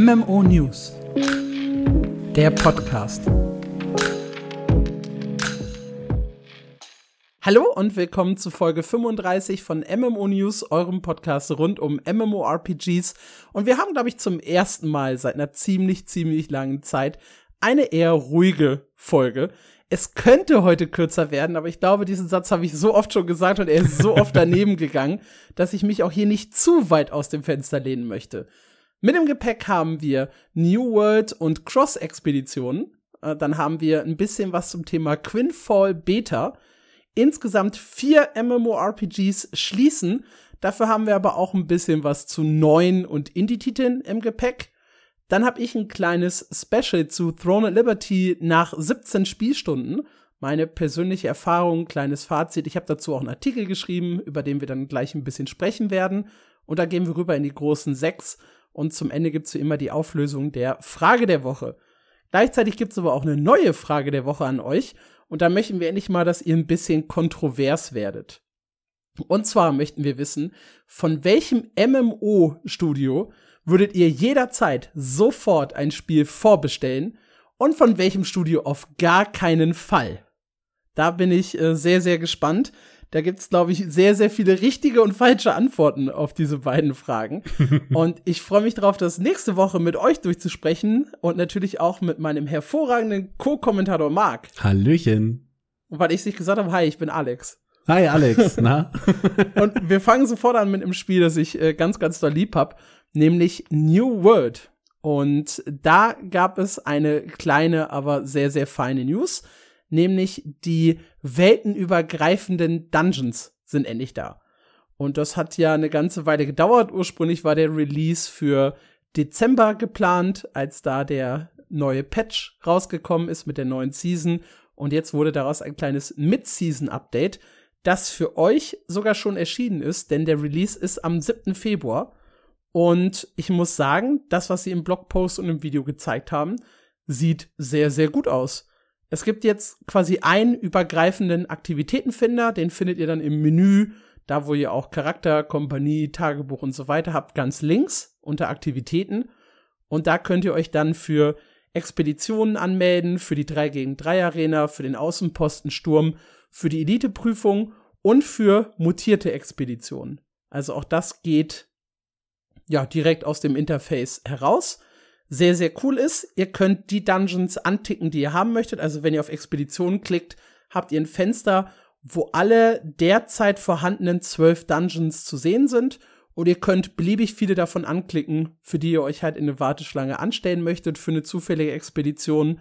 MMO News, der Podcast. Hallo und willkommen zu Folge 35 von MMO News, eurem Podcast rund um MMORPGs. Und wir haben, glaube ich, zum ersten Mal seit einer ziemlich, ziemlich langen Zeit eine eher ruhige Folge. Es könnte heute kürzer werden, aber ich glaube, diesen Satz habe ich so oft schon gesagt und er ist so oft daneben gegangen, dass ich mich auch hier nicht zu weit aus dem Fenster lehnen möchte. Mit dem Gepäck haben wir New World und Cross-Expeditionen. Äh, dann haben wir ein bisschen was zum Thema Quinfall Beta. Insgesamt vier MMORPGs schließen. Dafür haben wir aber auch ein bisschen was zu neuen und Indie-Titeln im Gepäck. Dann habe ich ein kleines Special zu Throne of Liberty nach 17 Spielstunden. Meine persönliche Erfahrung, kleines Fazit. Ich habe dazu auch einen Artikel geschrieben, über den wir dann gleich ein bisschen sprechen werden. Und da gehen wir rüber in die großen sechs. Und zum Ende gibt's wie immer die Auflösung der Frage der Woche. Gleichzeitig gibt's aber auch eine neue Frage der Woche an euch. Und da möchten wir endlich mal, dass ihr ein bisschen kontrovers werdet. Und zwar möchten wir wissen, von welchem MMO-Studio würdet ihr jederzeit sofort ein Spiel vorbestellen und von welchem Studio auf gar keinen Fall? Da bin ich äh, sehr, sehr gespannt. Da gibt's, glaube ich, sehr, sehr viele richtige und falsche Antworten auf diese beiden Fragen. und ich freue mich darauf, das nächste Woche mit euch durchzusprechen und natürlich auch mit meinem hervorragenden Co-Kommentator Marc. Hallöchen. Und weil ich sich gesagt habe, hi, ich bin Alex. Hi Alex, na? und wir fangen sofort an mit einem Spiel, das ich äh, ganz, ganz doll lieb hab nämlich New World. Und da gab es eine kleine, aber sehr, sehr feine News, nämlich die weltenübergreifenden Dungeons sind endlich da. Und das hat ja eine ganze Weile gedauert. Ursprünglich war der Release für Dezember geplant, als da der neue Patch rausgekommen ist mit der neuen Season. Und jetzt wurde daraus ein kleines Mid-Season-Update, das für euch sogar schon erschienen ist, denn der Release ist am 7. Februar. Und ich muss sagen, das, was sie im Blogpost und im Video gezeigt haben, sieht sehr, sehr gut aus. Es gibt jetzt quasi einen übergreifenden Aktivitätenfinder, den findet ihr dann im Menü, da wo ihr auch Charakter, Kompanie, Tagebuch und so weiter habt, ganz links unter Aktivitäten. Und da könnt ihr euch dann für Expeditionen anmelden, für die 3 gegen 3 Arena, für den Außenpostensturm, für die Eliteprüfung und für mutierte Expeditionen. Also auch das geht ja, direkt aus dem Interface heraus. Sehr, sehr cool ist, ihr könnt die Dungeons anticken, die ihr haben möchtet. Also wenn ihr auf Expeditionen klickt, habt ihr ein Fenster, wo alle derzeit vorhandenen zwölf Dungeons zu sehen sind. Und ihr könnt beliebig viele davon anklicken, für die ihr euch halt in eine Warteschlange anstellen möchtet für eine zufällige Expedition.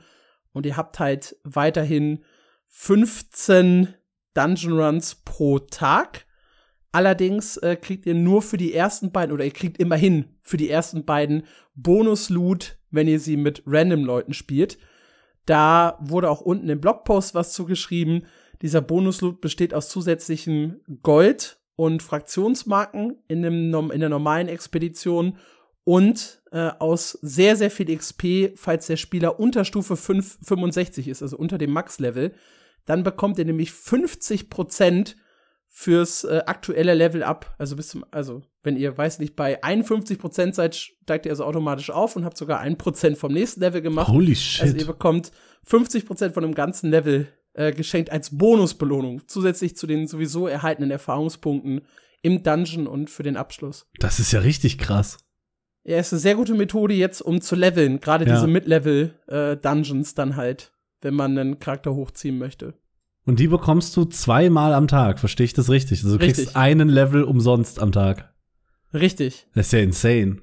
Und ihr habt halt weiterhin 15 Dungeon Runs pro Tag. Allerdings äh, kriegt ihr nur für die ersten beiden, oder ihr kriegt immerhin für die ersten beiden Bonus-Loot, wenn ihr sie mit Random-Leuten spielt. Da wurde auch unten im Blogpost was zugeschrieben. Dieser Bonus-Loot besteht aus zusätzlichem Gold und Fraktionsmarken in, dem, in der normalen Expedition und äh, aus sehr, sehr viel XP, falls der Spieler unter Stufe 5, 65 ist, also unter dem Max-Level. Dann bekommt ihr nämlich 50 Prozent fürs äh, aktuelle Level up. Also bis zum, also wenn ihr, weiß nicht, bei 51% seid, steigt ihr also automatisch auf und habt sogar 1% vom nächsten Level gemacht. Holy shit. Also ihr bekommt 50% von dem ganzen Level äh, geschenkt als Bonusbelohnung, zusätzlich zu den sowieso erhaltenen Erfahrungspunkten im Dungeon und für den Abschluss. Das ist ja richtig krass. Ja, ist eine sehr gute Methode jetzt, um zu leveln. Gerade ja. diese Mid-Level-Dungeons äh, dann halt, wenn man einen Charakter hochziehen möchte. Und die bekommst du zweimal am Tag, verstehe ich das richtig? Also du richtig. kriegst einen Level umsonst am Tag. Richtig. Das ist ja insane.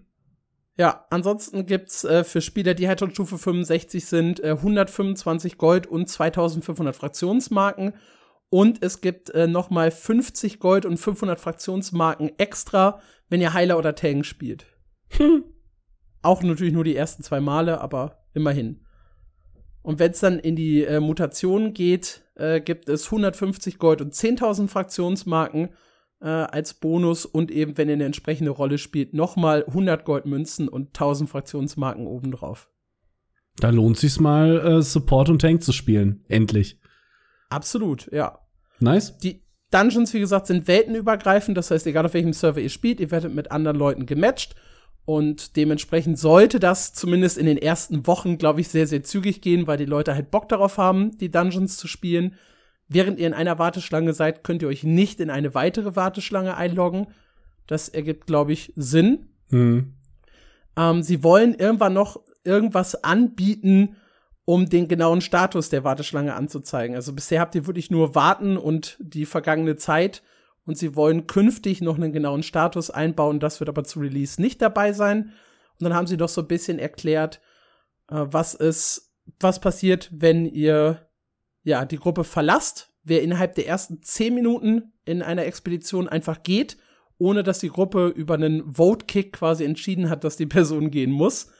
Ja, ansonsten gibt's äh, für Spieler, die halt schon Stufe 65 sind, äh, 125 Gold und 2500 Fraktionsmarken. Und es gibt äh, noch mal 50 Gold und 500 Fraktionsmarken extra, wenn ihr Heiler oder Tank spielt. Hm. Auch natürlich nur die ersten zwei Male, aber immerhin. Und wenn es dann in die äh, Mutation geht, äh, gibt es 150 Gold und 10.000 Fraktionsmarken äh, als Bonus und eben, wenn ihr eine entsprechende Rolle spielt, nochmal 100 Goldmünzen und 1000 Fraktionsmarken obendrauf. Da lohnt sich's mal, äh, Support und Tank zu spielen. Endlich. Absolut, ja. Nice. Die Dungeons, wie gesagt, sind weltenübergreifend. Das heißt, egal auf welchem Server ihr spielt, ihr werdet mit anderen Leuten gematcht Und dementsprechend sollte das zumindest in den ersten Wochen, glaube ich, sehr, sehr zügig gehen, weil die Leute halt Bock darauf haben, die Dungeons zu spielen. Während ihr in einer Warteschlange seid, könnt ihr euch nicht in eine weitere Warteschlange einloggen. Das ergibt, glaube ich, Sinn. Mhm. Ähm, sie wollen irgendwann noch irgendwas anbieten, um den genauen Status der Warteschlange anzuzeigen. Also bisher habt ihr wirklich nur Warten und die vergangene Zeit und sie wollen künftig noch einen genauen Status einbauen. Das wird aber zu Release nicht dabei sein. Und dann haben sie doch so ein bisschen erklärt, äh, was ist, was passiert, wenn ihr ja die Gruppe verlasst. Wer innerhalb der ersten zehn Minuten in einer Expedition einfach geht, ohne dass die Gruppe über einen Vote-Kick quasi entschieden hat, dass die Person gehen muss,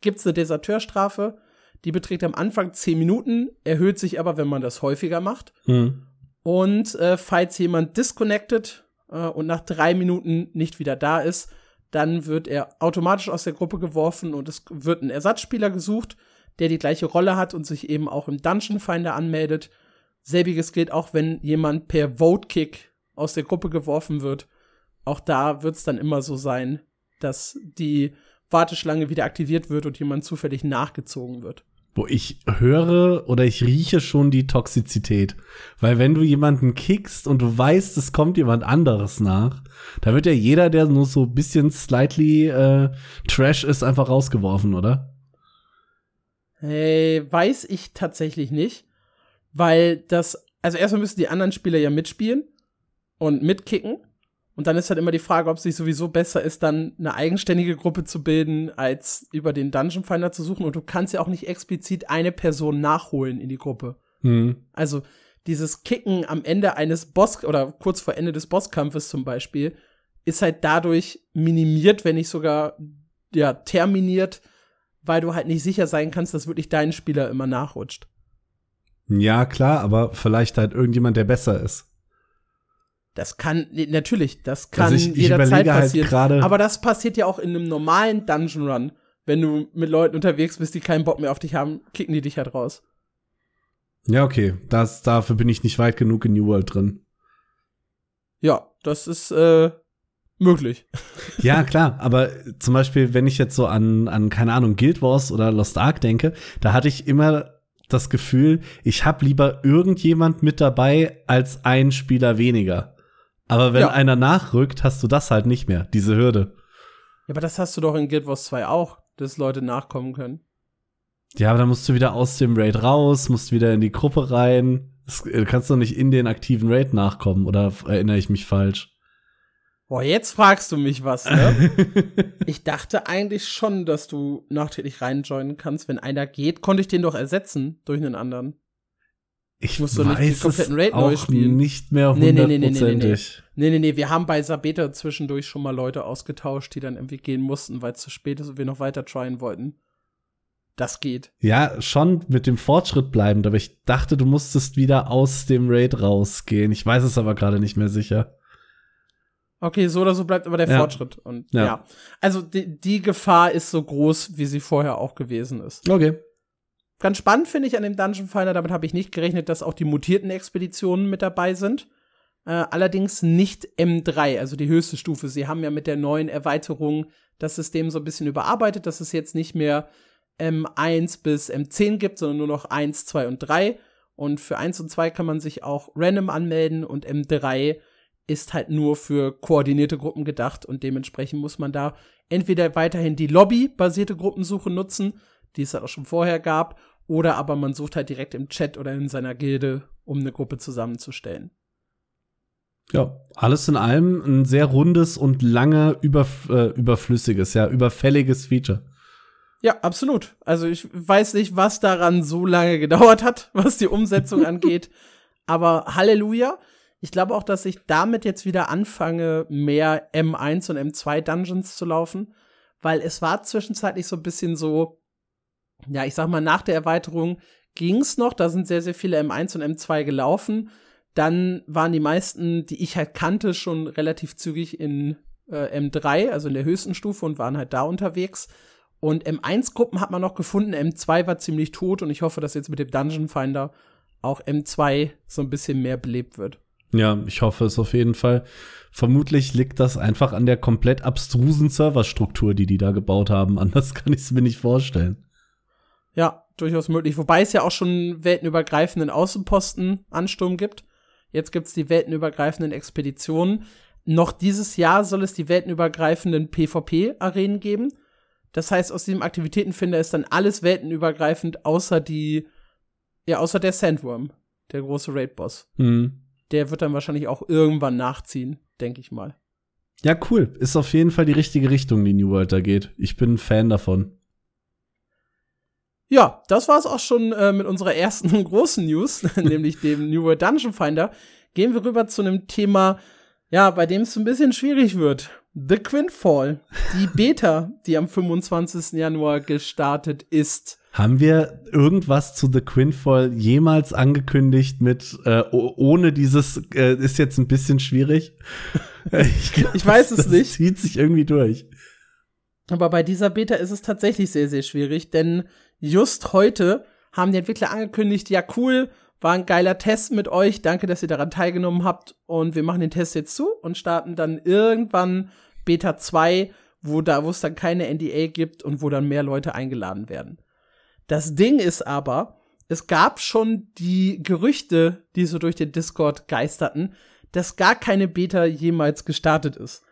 gibt's eine Deserteurstrafe. Die beträgt am Anfang zehn Minuten, erhöht sich aber, wenn man das häufiger macht. Mhm. Und äh, falls jemand disconnected äh, und nach drei Minuten nicht wieder da ist, dann wird er automatisch aus der Gruppe geworfen und es wird ein Ersatzspieler gesucht, der die gleiche Rolle hat und sich eben auch im Dungeon Finder anmeldet. Selbiges gilt auch, wenn jemand per Vote Kick aus der Gruppe geworfen wird. Auch da wird es dann immer so sein, dass die Warteschlange wieder aktiviert wird und jemand zufällig nachgezogen wird. Wo ich höre oder ich rieche schon die Toxizität. Weil wenn du jemanden kickst und du weißt, es kommt jemand anderes nach, da wird ja jeder, der nur so ein bisschen slightly äh, Trash ist, einfach rausgeworfen, oder? Hey, weiß ich tatsächlich nicht. Weil das, also erstmal müssen die anderen Spieler ja mitspielen und mitkicken. Und dann ist halt immer die Frage, ob es nicht sowieso besser ist, dann eine eigenständige Gruppe zu bilden, als über den Dungeon Finder zu suchen. Und du kannst ja auch nicht explizit eine Person nachholen in die Gruppe. Mhm. Also dieses Kicken am Ende eines Boss oder kurz vor Ende des Bosskampfes zum Beispiel ist halt dadurch minimiert, wenn nicht sogar ja terminiert, weil du halt nicht sicher sein kannst, dass wirklich dein Spieler immer nachrutscht. Ja, klar, aber vielleicht halt irgendjemand, der besser ist. Das kann, natürlich, das kann also ich, ich jederzeit halt passieren. Halt aber das passiert ja auch in einem normalen Dungeon Run. Wenn du mit Leuten unterwegs bist, die keinen Bock mehr auf dich haben, kicken die dich halt raus. Ja, okay. Das, dafür bin ich nicht weit genug in New World drin. Ja, das ist äh, möglich. Ja, klar, aber zum Beispiel, wenn ich jetzt so an, an, keine Ahnung, Guild Wars oder Lost Ark denke, da hatte ich immer das Gefühl, ich habe lieber irgendjemand mit dabei als ein Spieler weniger. Aber wenn ja. einer nachrückt, hast du das halt nicht mehr, diese Hürde. Ja, aber das hast du doch in Guild Wars 2 auch, dass Leute nachkommen können. Ja, aber dann musst du wieder aus dem Raid raus, musst wieder in die Gruppe rein. Du äh, kannst doch nicht in den aktiven Raid nachkommen, oder erinnere ich mich falsch? Boah, jetzt fragst du mich was, ne? ich dachte eigentlich schon, dass du nachträglich reinjoinen kannst. Wenn einer geht, konnte ich den doch ersetzen durch einen anderen. Ich muss weiß nicht den kompletten Raid neu spielen. nicht mehr hundertprozentig. Nee nee nee, nee, nee, nee, nee, wir haben bei Sabeta zwischendurch schon mal Leute ausgetauscht, die dann irgendwie gehen mussten, weil es zu spät ist und wir noch weiter tryen wollten. Das geht. Ja, schon mit dem Fortschritt bleibend, aber ich dachte, du musstest wieder aus dem Raid rausgehen. Ich weiß es aber gerade nicht mehr sicher. Okay, so oder so bleibt aber der ja. Fortschritt. Und ja. ja. Also die, die Gefahr ist so groß, wie sie vorher auch gewesen ist. Okay. Ganz spannend finde ich an dem Dungeon Finder, damit habe ich nicht gerechnet, dass auch die mutierten Expeditionen mit dabei sind. Äh, allerdings nicht M3, also die höchste Stufe. Sie haben ja mit der neuen Erweiterung das System so ein bisschen überarbeitet, dass es jetzt nicht mehr M1 bis M10 gibt, sondern nur noch 1, 2 und 3. Und für 1 und 2 kann man sich auch random anmelden und M3 ist halt nur für koordinierte Gruppen gedacht und dementsprechend muss man da entweder weiterhin die Lobby-basierte Gruppensuche nutzen, die es halt auch schon vorher gab, oder aber man sucht halt direkt im Chat oder in seiner Gilde, um eine Gruppe zusammenzustellen. Ja, alles in allem ein sehr rundes und lange überf äh, überflüssiges, ja, überfälliges Feature. Ja, absolut. Also ich weiß nicht, was daran so lange gedauert hat, was die Umsetzung angeht. Aber Halleluja. Ich glaube auch, dass ich damit jetzt wieder anfange, mehr M1 und M2 Dungeons zu laufen, weil es war zwischenzeitlich so ein bisschen so, ja, ich sag mal, nach der Erweiterung ging's noch, da sind sehr, sehr viele M1 und M2 gelaufen. Dann waren die meisten, die ich halt kannte, schon relativ zügig in äh, M3, also in der höchsten Stufe und waren halt da unterwegs. Und M1-Gruppen hat man noch gefunden, M2 war ziemlich tot und ich hoffe, dass jetzt mit dem Dungeon Finder auch M2 so ein bisschen mehr belebt wird. Ja, ich hoffe es auf jeden Fall. Vermutlich liegt das einfach an der komplett abstrusen Serverstruktur, die die da gebaut haben. Anders kann ich es mir nicht vorstellen. Ja, durchaus möglich. Wobei es ja auch schon weltenübergreifenden Außenposten-Ansturm gibt. Jetzt gibt's die weltenübergreifenden Expeditionen. Noch dieses Jahr soll es die weltenübergreifenden PvP-Arenen geben. Das heißt, aus diesem Aktivitätenfinder ist dann alles weltenübergreifend, außer die, ja, außer der Sandworm, der große Raid-Boss. Mhm. Der wird dann wahrscheinlich auch irgendwann nachziehen, denke ich mal. Ja, cool. Ist auf jeden Fall die richtige Richtung, die New World da geht. Ich bin ein Fan davon. Ja, das war's auch schon äh, mit unserer ersten großen News, nämlich dem New World Dungeon Finder. Gehen wir rüber zu einem Thema, ja, bei dem es ein bisschen schwierig wird. The Quinfall, die Beta, die am 25. Januar gestartet ist. Haben wir irgendwas zu The Quinfall jemals angekündigt mit äh, ohne dieses äh, ist jetzt ein bisschen schwierig? ich, glaub, ich weiß es das nicht. Zieht sich irgendwie durch. Aber bei dieser Beta ist es tatsächlich sehr, sehr schwierig, denn just heute haben die Entwickler angekündigt, ja cool, war ein geiler Test mit euch, danke, dass ihr daran teilgenommen habt und wir machen den Test jetzt zu und starten dann irgendwann Beta 2, wo da, wo es dann keine NDA gibt und wo dann mehr Leute eingeladen werden. Das Ding ist aber, es gab schon die Gerüchte, die so durch den Discord geisterten, dass gar keine Beta jemals gestartet ist.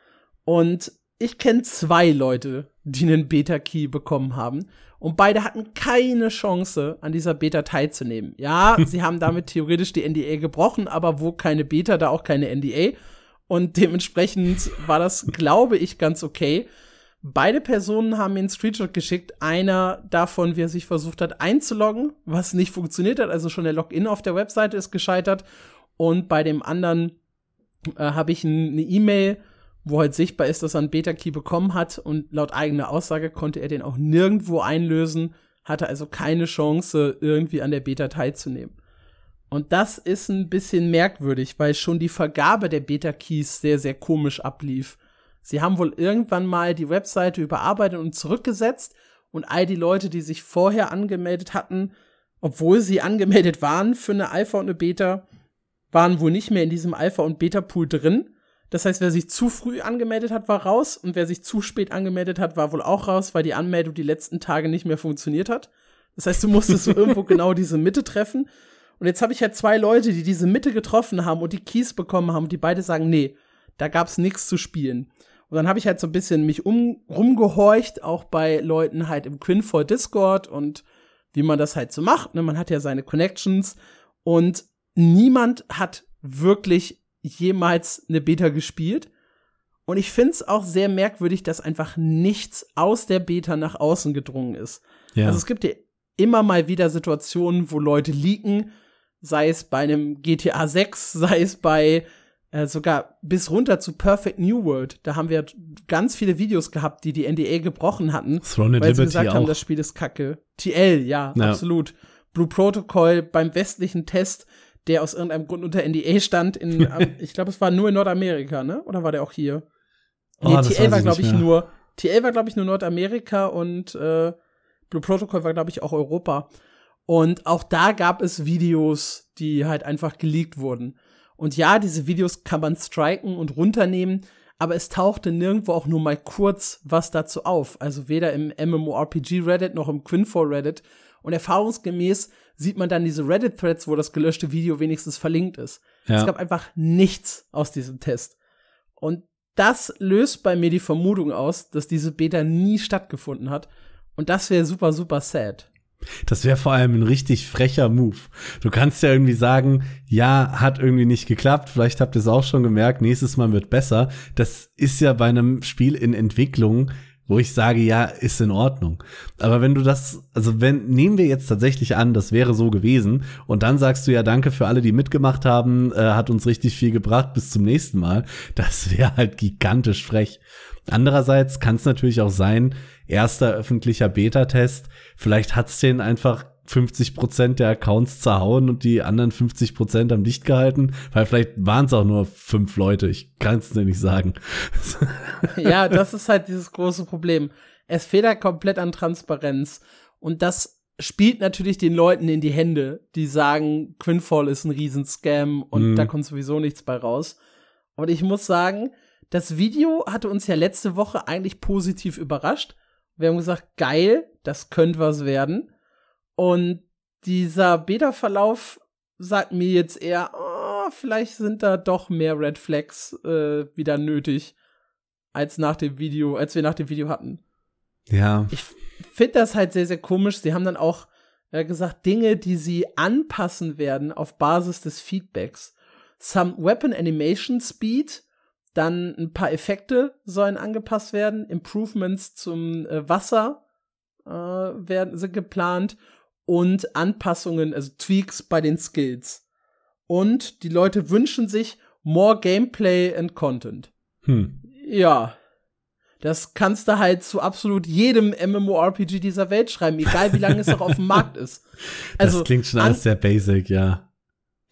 Und ich kenne zwei Leute, die einen Beta-Key bekommen haben. Und beide hatten keine Chance, an dieser Beta teilzunehmen. Ja, sie haben damit theoretisch die NDA gebrochen, aber wo keine Beta, da auch keine NDA. Und dementsprechend war das, glaube ich, ganz okay. Beide Personen haben mir einen Screenshot geschickt. Einer davon, wie er sich versucht hat einzuloggen, was nicht funktioniert hat. Also schon der Login auf der Webseite ist gescheitert. Und bei dem anderen äh, habe ich eine E-Mail wo halt sichtbar ist, dass er einen Beta-Key bekommen hat und laut eigener Aussage konnte er den auch nirgendwo einlösen, hatte also keine Chance, irgendwie an der Beta teilzunehmen. Und das ist ein bisschen merkwürdig, weil schon die Vergabe der Beta-Keys sehr, sehr komisch ablief. Sie haben wohl irgendwann mal die Webseite überarbeitet und zurückgesetzt und all die Leute, die sich vorher angemeldet hatten, obwohl sie angemeldet waren für eine Alpha und eine Beta, waren wohl nicht mehr in diesem Alpha- und Beta-Pool drin das heißt, wer sich zu früh angemeldet hat, war raus und wer sich zu spät angemeldet hat, war wohl auch raus, weil die Anmeldung die letzten Tage nicht mehr funktioniert hat. Das heißt, du musstest so irgendwo genau diese Mitte treffen. Und jetzt habe ich halt zwei Leute, die diese Mitte getroffen haben und die Keys bekommen haben, die beide sagen, nee, da gab's nichts zu spielen. Und dann habe ich halt so ein bisschen mich um, rumgehorcht, auch bei Leuten halt im Quinfall Discord und wie man das halt so macht. Ne? Man hat ja seine Connections und niemand hat wirklich jemals eine Beta gespielt. Und ich finde es auch sehr merkwürdig, dass einfach nichts aus der Beta nach außen gedrungen ist. Ja. Also es gibt ja immer mal wieder Situationen, wo Leute leaken, sei es bei einem GTA 6, sei es bei äh, sogar bis runter zu Perfect New World. Da haben wir ganz viele Videos gehabt, die die NDA gebrochen hatten, weil Liberty sie gesagt auch. haben, das Spiel ist kacke. TL, ja, Ja. absolut. Blue Protocol beim westlichen Test der aus irgendeinem Grund unter NDA stand. In, am- ich glaube, es war nur in Nordamerika, ne? Oder war der auch hier? Oh, Nee, TL war, glaube ich, mehr. nur. TL war, glaube ich, nur Nordamerika und äh, Blue Protocol war, glaube ich, auch Europa. Und auch da gab es Videos, die halt einfach geleakt wurden. Und ja, diese Videos kann man striken und runternehmen, aber es tauchte nirgendwo auch nur mal kurz was dazu auf. Also weder im MMORPG Reddit noch im Quinfall Reddit. Und erfahrungsgemäß sieht man dann diese Reddit-Threads, wo das gelöschte Video wenigstens verlinkt ist. Ja. Es gab einfach nichts aus diesem Test. Und das löst bei mir die Vermutung aus, dass diese Beta nie stattgefunden hat. Und das wäre super, super sad. Das wäre vor allem ein richtig frecher Move. Du kannst ja irgendwie sagen, ja, hat irgendwie nicht geklappt, vielleicht habt ihr es auch schon gemerkt, nächstes Mal wird besser. Das ist ja bei einem Spiel in Entwicklung, wo ich sage, ja, ist in Ordnung. Aber wenn du das, also wenn, nehmen wir jetzt tatsächlich an, das wäre so gewesen, und dann sagst du ja, danke für alle, die mitgemacht haben, äh, hat uns richtig viel gebracht, bis zum nächsten Mal, das wäre halt gigantisch frech. Andererseits kann es natürlich auch sein, erster öffentlicher Beta-Test, vielleicht hat's den einfach 50 Prozent der Accounts zerhauen und die anderen 50 Prozent haben dicht gehalten, weil vielleicht waren es auch nur fünf Leute, ich kann es dir nicht sagen. ja, das ist halt dieses große Problem. Es fehlt halt komplett an Transparenz. Und das spielt natürlich den Leuten in die Hände, die sagen, Quinfall ist ein Riesenscam und Mhm. da kommt sowieso nichts bei raus. Und ich muss sagen, das Video hatte uns ja letzte Woche eigentlich positiv überrascht. Wir haben gesagt, geil, das könnte was werden. Und dieser Beta-Verlauf sagt mir jetzt eher, oh, vielleicht sind da doch mehr Red Flags äh, wieder nötig, als nach dem Video, als wir nach dem Video hatten Ja. ich finde das halt sehr, sehr komisch. Sie haben dann auch äh, gesagt, Dinge, die sie anpassen werden auf Basis des Feedbacks. Some Weapon Animation Speed, dann ein paar Effekte sollen angepasst werden, Improvements zum äh, Wasser äh, werden sind geplant und Anpassungen, also Tweaks bei den Skills. Und die Leute wünschen sich more Gameplay and Content. Hm. Ja. Das kannst du halt zu absolut jedem MMORPG dieser Welt schreiben, egal wie lange es noch auf dem Markt ist. Also das klingt schon alles sehr basic, ja.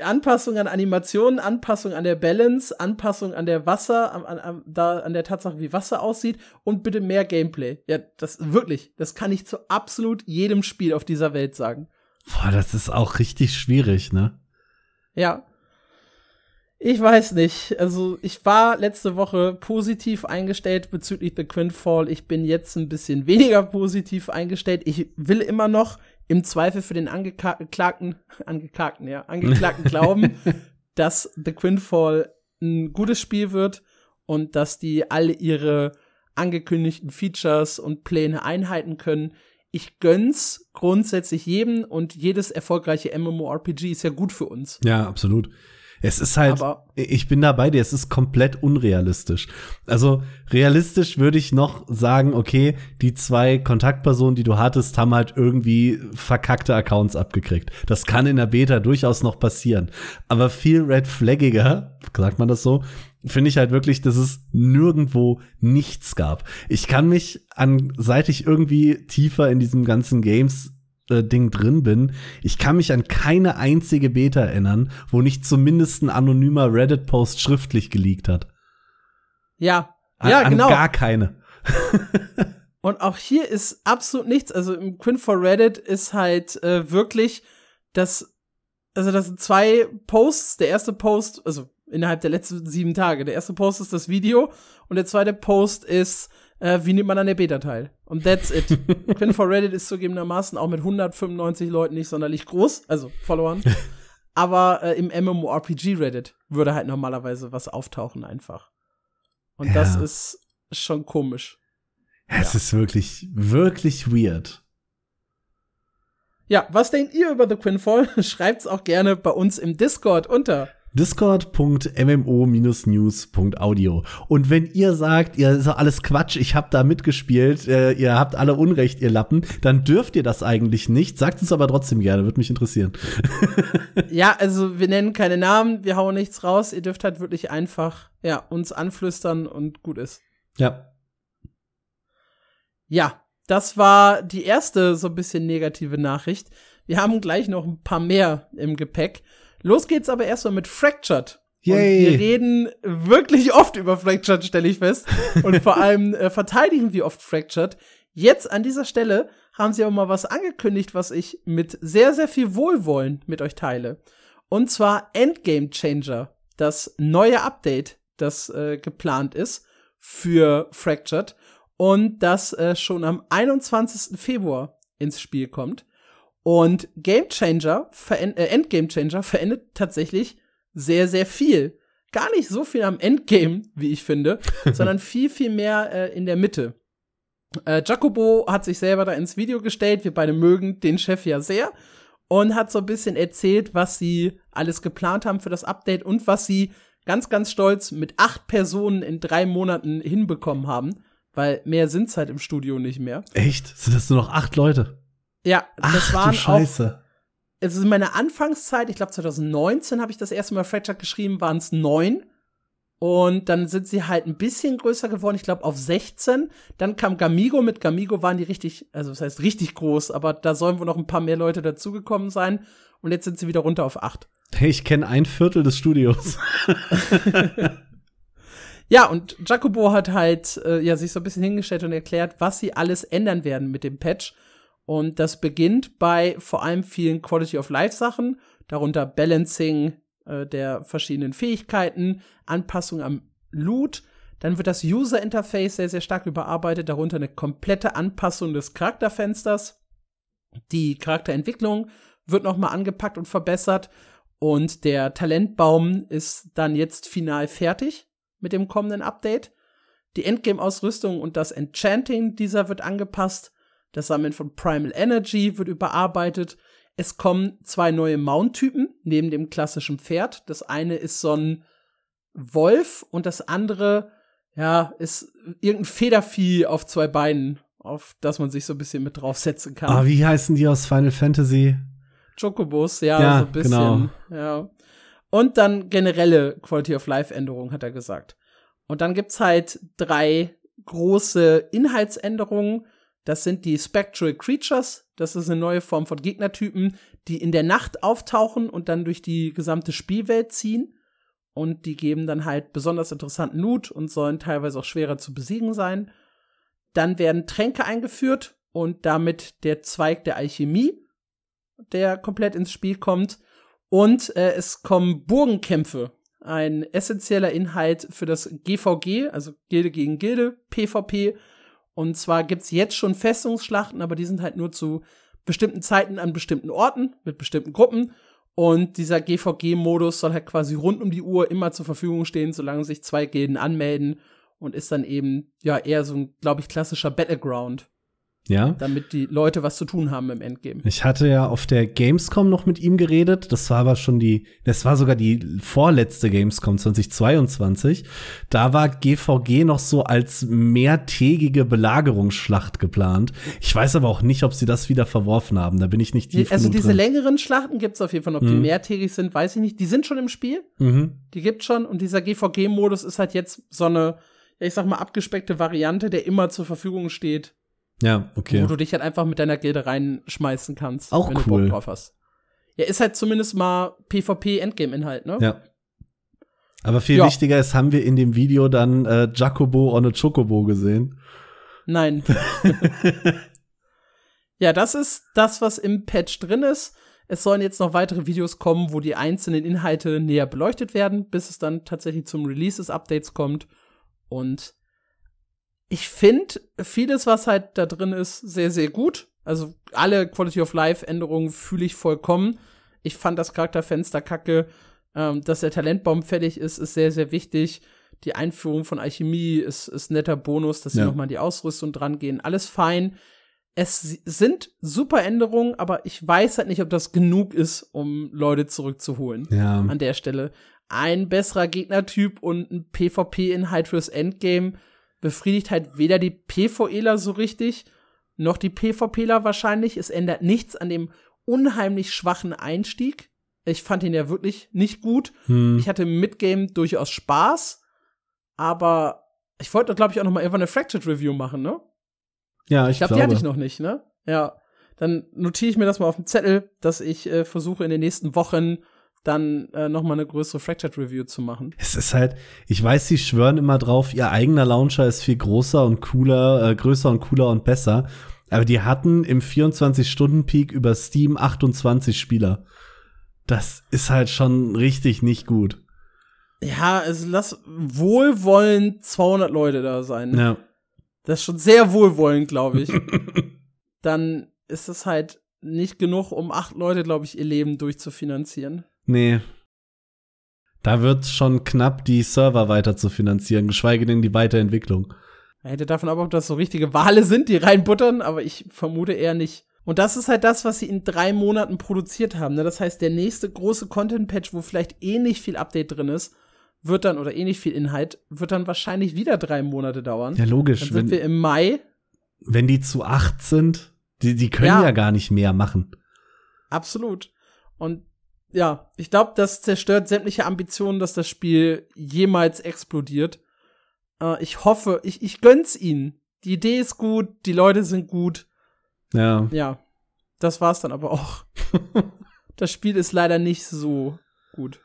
Anpassung an Animationen, Anpassung an der Balance, Anpassung an der Wasser, an, an, an, da, an der Tatsache, wie Wasser aussieht und bitte mehr Gameplay. Ja, das wirklich, das kann ich zu absolut jedem Spiel auf dieser Welt sagen. Boah, das ist auch richtig schwierig, ne? Ja. Ich weiß nicht. Also, ich war letzte Woche positiv eingestellt bezüglich The Quintfall. Ich bin jetzt ein bisschen weniger positiv eingestellt. Ich will immer noch im Zweifel für den Angeklagten, Angeklagten, ja, Angeklagten glauben, dass The Quintfall ein gutes Spiel wird und dass die alle ihre angekündigten Features und Pläne einhalten können. Ich gönn's grundsätzlich jedem und jedes erfolgreiche MMORPG ist ja gut für uns. Ja, absolut. Es ist halt, Aber- ich bin da bei dir, es ist komplett unrealistisch. Also realistisch würde ich noch sagen, okay, die zwei Kontaktpersonen, die du hattest, haben halt irgendwie verkackte Accounts abgekriegt. Das kann in der Beta durchaus noch passieren. Aber viel red flaggiger, sagt man das so, finde ich halt wirklich, dass es nirgendwo nichts gab. Ich kann mich an, seit ich irgendwie tiefer in diesem ganzen Games Ding drin bin, ich kann mich an keine einzige Beta erinnern, wo nicht zumindest ein anonymer Reddit-Post schriftlich geleakt hat. Ja, An, ja, an genau. gar keine. Und auch hier ist absolut nichts. Also im Quinn for Reddit ist halt äh, wirklich das, also das sind zwei Posts. Der erste Post, also innerhalb der letzten sieben Tage. Der erste Post ist das Video und der zweite Post ist, äh, wie nimmt man an der Beta teil? Und that's it. Quinn for Reddit ist zugegebenermaßen auch mit 195 Leuten nicht sonderlich groß, also Followern. Aber äh, im MMORPG Reddit würde halt normalerweise was auftauchen einfach. Und das Ja. ist schon komisch. Es ist wirklich, wirklich weird. Ja, was denkt ihr über The Quinfall? Schreibt's auch gerne bei uns im Discord unter. Discord.mmo-news.audio. Und wenn ihr sagt, ihr ist doch alles Quatsch, ich hab da mitgespielt, äh, ihr habt alle Unrecht, ihr Lappen, dann dürft ihr das eigentlich nicht. Sagt es aber trotzdem gerne, würde mich interessieren. Ja, also wir nennen keine Namen, wir hauen nichts raus. Ihr dürft halt wirklich einfach, ja, uns anflüstern und gut ist. Ja. Ja, das war die erste so ein bisschen negative Nachricht. Wir haben gleich noch ein paar mehr im Gepäck. Los geht's aber erstmal mit Fractured. Und Yay. wir reden wirklich oft über Fractured, stelle ich fest. Und vor allem äh, verteidigen wir oft Fractured. Jetzt an dieser Stelle haben sie aber mal was angekündigt, was ich mit sehr, sehr viel Wohlwollen mit euch teile. Und zwar Endgame Changer, das neue Update, das äh, geplant ist für Fractured und das äh, schon am 21. Februar ins Spiel kommt. Und Game Changer, äh, Endgame Changer verändert tatsächlich sehr, sehr viel. Gar nicht so viel am Endgame, wie ich finde, sondern viel, viel mehr äh, in der Mitte. Äh, Jacobo hat sich selber da ins Video gestellt. Wir beide mögen den Chef ja sehr. Und hat so ein bisschen erzählt, was sie alles geplant haben für das Update und was sie ganz, ganz stolz mit acht Personen in drei Monaten hinbekommen haben. Weil mehr sind's halt im Studio nicht mehr. Echt? Sind das nur noch acht Leute? Ja, das Ach, waren du Scheiße. auch also in meiner Anfangszeit, ich glaube 2019 habe ich das erste Mal Fractured geschrieben, waren es neun. Und dann sind sie halt ein bisschen größer geworden, ich glaube auf 16. Dann kam Gamigo, mit Gamigo waren die richtig, also das heißt richtig groß, aber da sollen wohl noch ein paar mehr Leute dazugekommen sein. Und jetzt sind sie wieder runter auf acht. Ich kenne ein Viertel des Studios. Ja, und Jacobo hat halt äh, ja, sich so ein bisschen hingestellt und erklärt, was sie alles ändern werden mit dem Patch. Und das beginnt bei vor allem vielen Quality of Life Sachen, darunter Balancing äh, der verschiedenen Fähigkeiten, Anpassung am Loot. Dann wird das User Interface sehr, sehr stark überarbeitet, darunter eine komplette Anpassung des Charakterfensters. Die Charakterentwicklung wird nochmal angepackt und verbessert. Und der Talentbaum ist dann jetzt final fertig mit dem kommenden Update. Die Endgame-Ausrüstung und das Enchanting dieser wird angepasst. Das Sammeln von Primal Energy wird überarbeitet. Es kommen zwei neue Mount-Typen neben dem klassischen Pferd. Das eine ist so ein Wolf und das andere, ja, ist irgendein Federvieh auf zwei Beinen, auf das man sich so ein bisschen mit draufsetzen kann. Ah, wie heißen die aus Final Fantasy? Chocobos, ja, ja so ein bisschen. Genau. Ja. Und dann generelle Quality of Life Änderungen, hat er gesagt. Und dann gibt's halt drei große Inhaltsänderungen. Das sind die Spectral Creatures. Das ist eine neue Form von Gegnertypen, die in der Nacht auftauchen und dann durch die gesamte Spielwelt ziehen. Und die geben dann halt besonders interessanten Loot und sollen teilweise auch schwerer zu besiegen sein. Dann werden Tränke eingeführt und damit der Zweig der Alchemie, der komplett ins Spiel kommt. Und äh, es kommen Burgenkämpfe ein essentieller Inhalt für das GVG, also Gilde gegen Gilde, PvP. Und zwar gibt's jetzt schon Festungsschlachten, aber die sind halt nur zu bestimmten Zeiten an bestimmten Orten mit bestimmten Gruppen. Und dieser GVG-Modus soll halt quasi rund um die Uhr immer zur Verfügung stehen, solange sich zwei Gilden anmelden und ist dann eben ja eher so ein, glaube ich, klassischer Battleground. Ja. Damit die Leute was zu tun haben im Endgame. Ich hatte ja auf der Gamescom noch mit ihm geredet. Das war aber schon die, das war sogar die vorletzte Gamescom 2022. Da war GVG noch so als mehrtägige Belagerungsschlacht geplant. Ich weiß aber auch nicht, ob sie das wieder verworfen haben. Da bin ich nicht tief Also diese drin. längeren Schlachten gibt's auf jeden Fall. Ob mhm. die mehrtägig sind, weiß ich nicht. Die sind schon im Spiel. Mhm. Die gibt's schon. Und dieser GVG-Modus ist halt jetzt so eine, ich sag mal, abgespeckte Variante, der immer zur Verfügung steht ja, okay. Wo du dich halt einfach mit deiner Gilde reinschmeißen kannst, Auch wenn cool. du Bock drauf hast. Ja, ist halt zumindest mal PvP-Endgame-Inhalt, ne? Ja. Aber viel ja. wichtiger ist, haben wir in dem Video dann äh, Jacobo on a Chocobo gesehen? Nein. ja, das ist das, was im Patch drin ist. Es sollen jetzt noch weitere Videos kommen, wo die einzelnen Inhalte näher beleuchtet werden, bis es dann tatsächlich zum Release des Updates kommt. Und ich finde vieles, was halt da drin ist, sehr, sehr gut. Also alle Quality of Life Änderungen fühle ich vollkommen. Ich fand das Charakterfenster kacke. Ähm, dass der Talentbaum fertig ist, ist sehr, sehr wichtig. Die Einführung von Alchemie ist, ist netter Bonus, dass sie ja. nochmal an die Ausrüstung dran gehen. Alles fein. Es sind super Änderungen, aber ich weiß halt nicht, ob das genug ist, um Leute zurückzuholen. Ja. An der Stelle. Ein besserer Gegnertyp und ein PvP-Inhalt fürs Endgame befriedigt halt weder die PvEler so richtig, noch die PvPler wahrscheinlich. Es ändert nichts an dem unheimlich schwachen Einstieg. Ich fand ihn ja wirklich nicht gut. Hm. Ich hatte im Midgame durchaus Spaß, aber ich wollte, glaube ich, auch noch mal irgendwann eine Fractured Review machen, ne? Ja, ich, ich glaub, glaube, die hatte ich noch nicht, ne? Ja. Dann notiere ich mir das mal auf dem Zettel, dass ich äh, versuche in den nächsten Wochen dann äh, noch mal eine größere Fractured Review zu machen. Es ist halt, ich weiß, sie schwören immer drauf, ihr eigener Launcher ist viel größer und cooler, äh, größer und cooler und besser. Aber die hatten im 24-Stunden-Peak über Steam 28 Spieler. Das ist halt schon richtig nicht gut. Ja, also lass wohlwollend 200 Leute da sein. Ja. Das ist schon sehr wohlwollend, glaube ich. Dann ist es halt nicht genug, um acht Leute, glaube ich, ihr Leben durchzufinanzieren. Nee. Da wird schon knapp, die Server weiter zu finanzieren, geschweige denn die Weiterentwicklung. Er hätte davon ab, ob das so richtige Wale sind, die reinbuttern, aber ich vermute eher nicht. Und das ist halt das, was sie in drei Monaten produziert haben. Ne? Das heißt, der nächste große Content-Patch, wo vielleicht eh nicht viel Update drin ist, wird dann, oder eh nicht viel Inhalt, wird dann wahrscheinlich wieder drei Monate dauern. Ja, logisch. Dann sind wenn, wir im Mai. Wenn die zu acht sind, die, die können ja. ja gar nicht mehr machen. Absolut. Und ja, ich glaube, das zerstört sämtliche Ambitionen, dass das Spiel jemals explodiert. Äh, ich hoffe, ich, ich gönn's ihnen. Die Idee ist gut, die Leute sind gut. Ja. Ja. Das war's dann aber auch. das Spiel ist leider nicht so gut.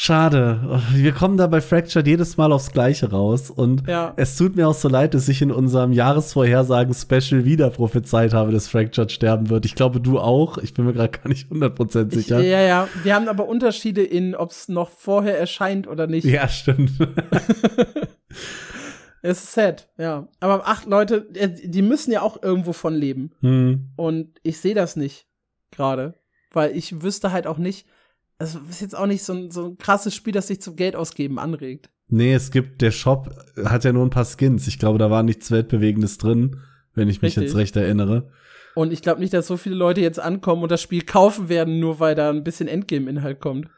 Schade. Wir kommen da bei Fractured jedes Mal aufs Gleiche raus. Und Ja. es tut mir auch so leid, dass ich in unserem Jahresvorhersagen-Special wieder prophezeit habe, dass Fractured sterben wird. Ich glaube, du auch. Ich bin mir gerade gar nicht 100% Ich, sicher. ja, ja. Wir haben aber Unterschiede in, ob es noch vorher erscheint oder nicht. ja, stimmt. Es ist sad, ja. Aber ach, Leute, äh, die müssen ja auch irgendwo von leben. hm. Und ich sehe das nicht gerade. Weil ich wüsste halt auch nicht, es ist jetzt auch nicht so ein, so ein krasses Spiel, das sich zum Geld ausgeben anregt. Nee, es gibt, der Shop hat ja nur ein paar Skins. Ich glaube, da war nichts Weltbewegendes drin, wenn ich mich Richtig. jetzt recht erinnere. Und ich glaube nicht, dass so viele Leute jetzt ankommen und das Spiel kaufen werden, nur weil da ein bisschen Endgame-Inhalt kommt.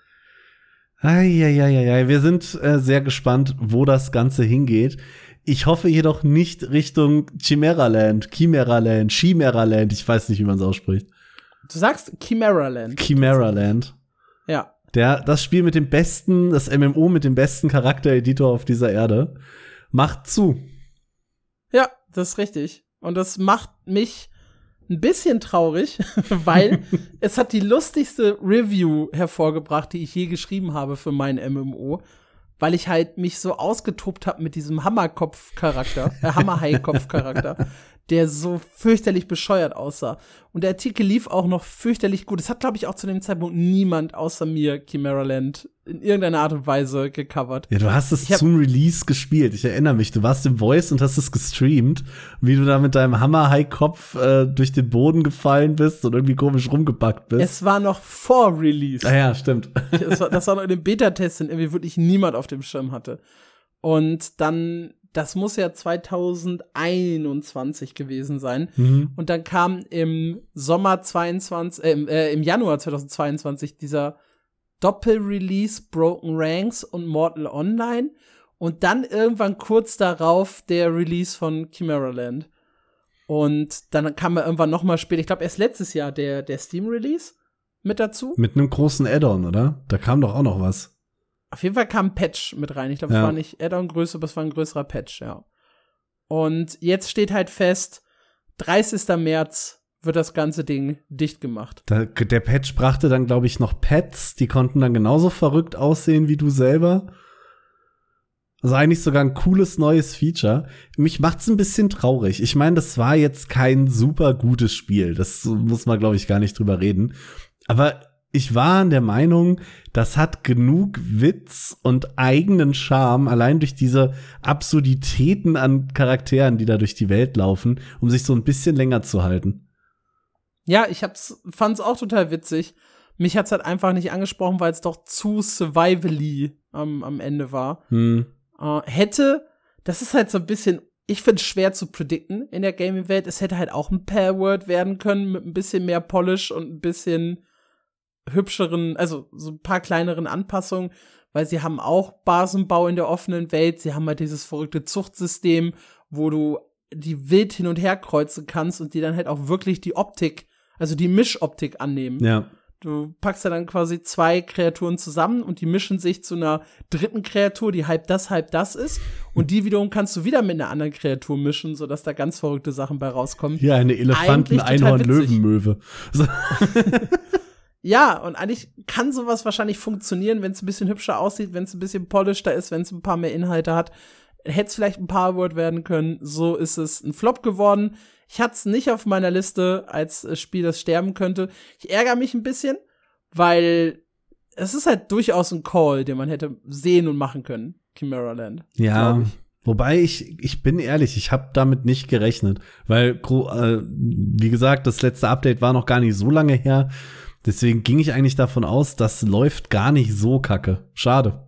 Eieieiei, wir sind äh, sehr gespannt, wo das Ganze hingeht. Ich hoffe jedoch nicht Richtung Chimera Land, Chimera Land, Chimera Land, ich weiß nicht, wie man es ausspricht. Du sagst Chimera Land. Chimera Land. Ja. Der, das Spiel mit dem besten, das MMO mit dem besten Charaktereditor auf dieser Erde, macht zu. Ja, das ist richtig. Und das macht mich ein bisschen traurig, weil es hat die lustigste Review hervorgebracht, die ich je geschrieben habe für mein MMO, weil ich halt mich so ausgetobt habe mit diesem Hammerkopf-Charakter, äh, Hammerhai-Kopf-Charakter, der so fürchterlich bescheuert aussah. Und der Artikel lief auch noch fürchterlich gut. Es hat, glaube ich, auch zu dem Zeitpunkt niemand außer mir Chimera Land in irgendeiner Art und Weise gecovert. Ja, du hast es zum Release gespielt. Ich erinnere mich. Du warst im Voice und hast es gestreamt, wie du da mit deinem Hammer-High-Kopf äh, durch den Boden gefallen bist und irgendwie komisch rumgebackt bist. Es war noch vor Release. ah ja, stimmt. das, war, das war noch in dem Beta-Test, den irgendwie wirklich niemand auf dem Schirm hatte. Und dann, das muss ja 2021 gewesen sein. mhm. Und dann kam im Sommer 22, äh, äh, im Januar 2022 dieser Doppel-Release Broken Ranks und Mortal Online. Und dann irgendwann kurz darauf der Release von Chimera Land. Und dann kam er irgendwann noch mal später, ich glaube erst letztes Jahr der, der Steam-Release mit dazu. Mit einem großen Add-on, oder? Da kam doch auch noch was. Auf jeden Fall kam ein Patch mit rein. Ich glaube, Ja. es war nicht Add-on-Größe, aber es war ein größerer Patch, ja. Und jetzt steht halt fest, 30. März wird das ganze Ding dicht gemacht. Da, der Patch brachte dann, glaube ich, noch Pets, die konnten dann genauso verrückt aussehen wie du selber. Also eigentlich sogar ein cooles neues Feature. Mich macht's ein bisschen traurig. Ich meine, das war jetzt kein super gutes Spiel. Das muss man, glaube ich, gar nicht drüber reden. Aber ich war der Meinung, das hat genug Witz und eigenen Charme, allein durch diese Absurditäten an Charakteren, die da durch die Welt laufen, um sich so ein bisschen länger zu halten. Ja, ich hab's, fand's auch total witzig. Mich hat's halt einfach nicht angesprochen, weil es doch zu survivally am, am Ende war. Hm. Äh, hätte, das ist halt so ein bisschen, ich find's schwer zu predikten in der Gaming-Welt. Es hätte halt auch ein Pair-Word werden können mit ein bisschen mehr Polish und ein bisschen hübscheren, also so ein paar kleineren Anpassungen, weil sie haben auch Basenbau in der offenen Welt. Sie haben halt dieses verrückte Zuchtsystem, wo du die wild hin und her kreuzen kannst und die dann halt auch wirklich die Optik, also die Mischoptik annehmen. Ja. Du packst ja dann quasi zwei Kreaturen zusammen und die mischen sich zu einer dritten Kreatur, die halb das, halb das ist. Und die wiederum kannst du wieder mit einer anderen Kreatur mischen, sodass da ganz verrückte Sachen bei rauskommen. Hier eine Elefanten, Ja, und eigentlich kann sowas wahrscheinlich funktionieren, wenn es ein bisschen hübscher aussieht, wenn es ein bisschen polischter ist, wenn es ein paar mehr Inhalte hat. Hätte es vielleicht ein paar Word werden können. So ist es ein Flop geworden. Ich hatte es nicht auf meiner Liste als äh, Spiel, das sterben könnte. Ich ärgere mich ein bisschen, weil es ist halt durchaus ein Call, den man hätte sehen und machen können. Chimera Land. Ja. Wobei ich, ich bin ehrlich, ich habe damit nicht gerechnet, weil äh, wie gesagt, das letzte Update war noch gar nicht so lange her. Deswegen ging ich eigentlich davon aus, das läuft gar nicht so kacke. Schade.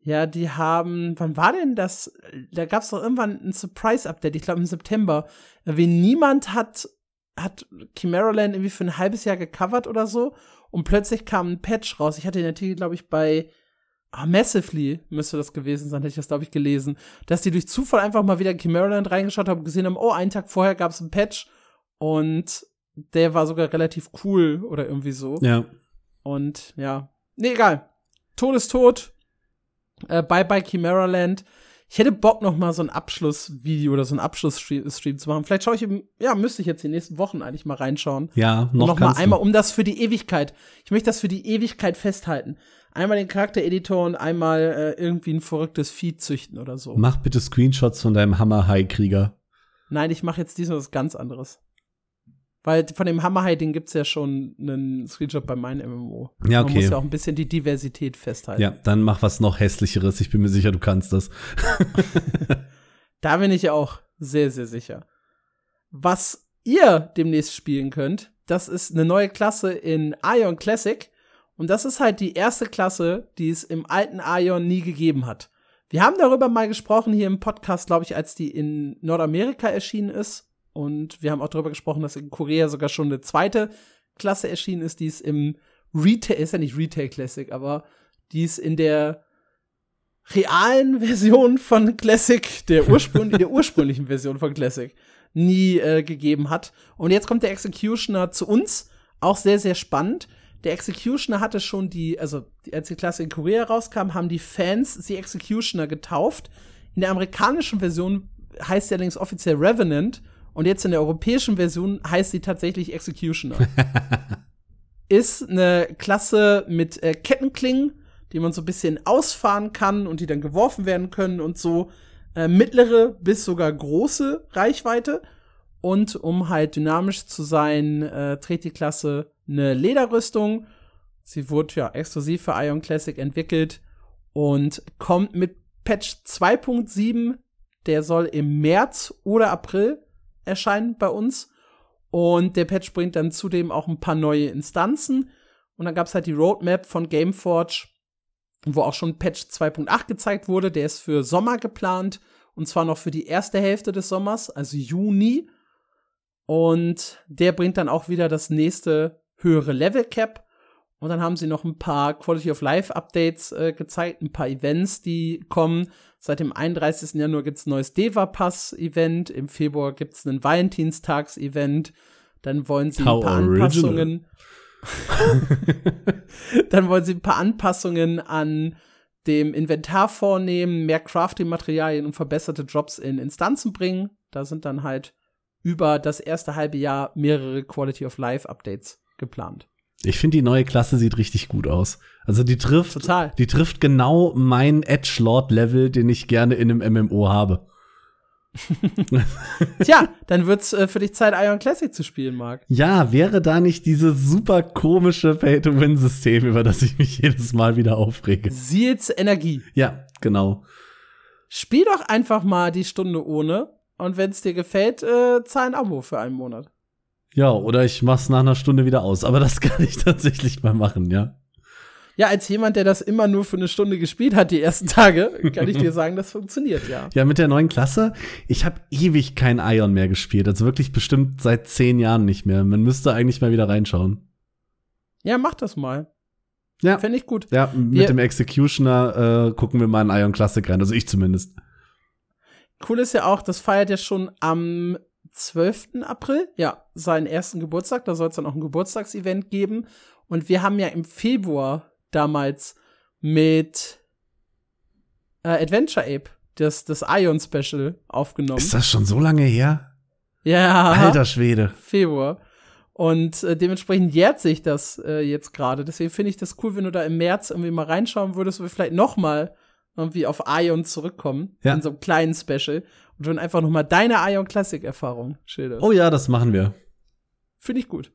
Ja, die haben, wann war denn das? Da gab es doch irgendwann ein Surprise-Update, ich glaube im September. Wie niemand hat, hat Chimera Land irgendwie für ein halbes Jahr gecovert oder so. Und plötzlich kam ein Patch raus. Ich hatte den Artikel, glaube ich, bei ah, Massively müsste das gewesen sein, hätte ich das, glaube ich, gelesen. Dass die durch Zufall einfach mal wieder in Chimera Land reingeschaut haben gesehen haben, oh, einen Tag vorher gab es einen Patch. Und der war sogar relativ cool oder irgendwie so. Ja. Und ja, nee, egal. Tod ist tot. Äh, bye bye Chimera Land. Ich hätte Bock noch mal so ein Abschlussvideo oder so ein Abschlussstream Stream zu machen. Vielleicht schaue ich eben, ja, müsste ich jetzt die nächsten Wochen eigentlich mal reinschauen. Ja, noch, noch mal einmal um das für die Ewigkeit. Ich möchte das für die Ewigkeit festhalten. einmal den Charaktereditor und einmal äh, irgendwie ein verrücktes Vieh züchten oder so. Mach bitte Screenshots von deinem Hammer-High-Krieger. Nein, ich mache jetzt diesmal was ganz anderes. Weil von dem Hammerhai, den gibt's ja schon einen Screenshot bei meinem MMO. Ja, okay. Man muss ja auch ein bisschen die Diversität festhalten. Ja, dann mach was noch hässlicheres. Ich bin mir sicher, du kannst das. da bin ich auch sehr, sehr sicher. Was ihr demnächst spielen könnt, das ist eine neue Klasse in Ion Classic. Und das ist halt die erste Klasse, die es im alten Ion nie gegeben hat. Wir haben darüber mal gesprochen hier im Podcast, glaube ich, als die in Nordamerika erschienen ist. Und wir haben auch darüber gesprochen, dass in Korea sogar schon eine zweite Klasse erschienen ist, die es im Retail, ist ja nicht Retail Classic, aber die es in der realen Version von Classic, der, Ursprung, der ursprünglichen Version von Classic, nie äh, gegeben hat. Und jetzt kommt der Executioner zu uns, auch sehr, sehr spannend. Der Executioner hatte schon die, also als die Klasse in Korea rauskam, haben die Fans sie Executioner getauft. In der amerikanischen Version heißt sie allerdings offiziell Revenant und jetzt in der europäischen Version heißt sie tatsächlich Executioner. ist eine Klasse mit äh, Kettenklingen, die man so ein bisschen ausfahren kann und die dann geworfen werden können und so äh, mittlere bis sogar große Reichweite. Und um halt dynamisch zu sein, äh, trägt die Klasse eine Lederrüstung. Sie wurde ja exklusiv für Ion Classic entwickelt und kommt mit Patch 2.7. Der soll im März oder April erscheinen bei uns. Und der Patch bringt dann zudem auch ein paar neue Instanzen. Und dann gab es halt die Roadmap von Gameforge, wo auch schon Patch 2.8 gezeigt wurde. Der ist für Sommer geplant. Und zwar noch für die erste Hälfte des Sommers, also Juni. Und der bringt dann auch wieder das nächste höhere Level Cap. Und dann haben sie noch ein paar Quality of Life Updates äh, gezeigt, ein paar Events, die kommen. Seit dem 31. Januar gibt es ein neues Deva Pass Event. Im Februar gibt es ein Valentinstags Event. Dann wollen sie How ein paar original. Anpassungen. dann wollen sie ein paar Anpassungen an dem Inventar vornehmen, mehr Crafting-Materialien und verbesserte Drops in Instanzen bringen. Da sind dann halt über das erste halbe Jahr mehrere Quality of Life Updates geplant. Ich finde, die neue Klasse sieht richtig gut aus. Also die trifft, Total. die trifft genau mein Edge-Lord-Level, den ich gerne in einem MMO habe. Tja, dann wird's äh, für dich Zeit, Ion Classic zu spielen, Marc. Ja, wäre da nicht dieses super komische Pay-to-Win-System, über das ich mich jedes Mal wieder aufrege. Seals Energie. Ja, genau. Spiel doch einfach mal die Stunde ohne und wenn es dir gefällt, äh, zahl ein Abo für einen Monat. Ja, oder ich mach's nach einer Stunde wieder aus. Aber das kann ich tatsächlich mal machen, ja. Ja, als jemand, der das immer nur für eine Stunde gespielt hat, die ersten Tage, kann ich dir sagen, das funktioniert, ja. Ja, mit der neuen Klasse. Ich habe ewig kein Ion mehr gespielt. Also wirklich bestimmt seit zehn Jahren nicht mehr. Man müsste eigentlich mal wieder reinschauen. Ja, mach das mal. Ja. Fände ich gut. Ja, mit Wir- dem Executioner äh, gucken wir mal in Ion Classic rein. Also ich zumindest. Cool ist ja auch, das feiert ja schon am 12. April, ja, seinen ersten Geburtstag. Da soll es dann auch ein Geburtstagsevent geben. Und wir haben ja im Februar damals mit äh, Adventure Ape das, das Ion Special aufgenommen. Ist das schon so lange her? ja, Alter Schwede. Februar. Und äh, dementsprechend jährt sich das äh, jetzt gerade. Deswegen finde ich das cool, wenn du da im März irgendwie mal reinschauen würdest, wo wir vielleicht noch mal irgendwie auf Ion zurückkommen. Ja. In so einem kleinen Special. Und dann einfach noch mal deine Ion Classic-Erfahrung schilderst. Oh ja, das machen wir. Finde ich gut.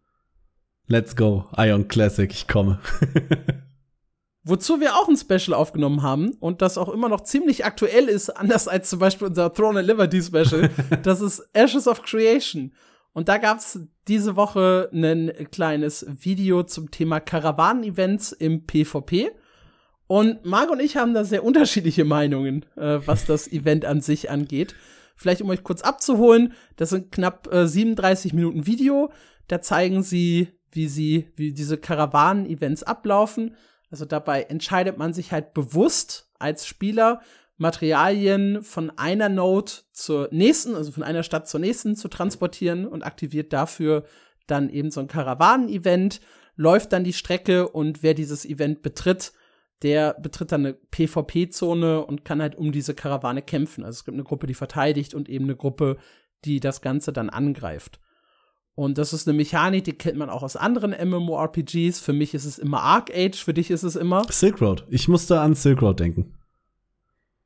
Let's go. Ion Classic, ich komme. Wozu wir auch ein Special aufgenommen haben und das auch immer noch ziemlich aktuell ist, anders als zum Beispiel unser Throne and Liberty Special, das ist Ashes of Creation. Und da gab's diese Woche ein kleines Video zum Thema Karawanen-Events im PvP. Und Marc und ich haben da sehr unterschiedliche Meinungen, äh, was das Event an sich angeht. Vielleicht um euch kurz abzuholen, das sind knapp äh, 37 Minuten Video. Da zeigen sie, wie sie, wie diese Karawanen-Events ablaufen. Also dabei entscheidet man sich halt bewusst als Spieler, Materialien von einer Node zur nächsten, also von einer Stadt zur nächsten zu transportieren und aktiviert dafür dann eben so ein Karawanen-Event, läuft dann die Strecke und wer dieses Event betritt, der betritt dann eine PvP-Zone und kann halt um diese Karawane kämpfen. Also es gibt eine Gruppe, die verteidigt und eben eine Gruppe, die das Ganze dann angreift. Und das ist eine Mechanik, die kennt man auch aus anderen MMORPGs. Für mich ist es immer Arc Age, für dich ist es immer Silk Road. Ich musste an Silk Road denken.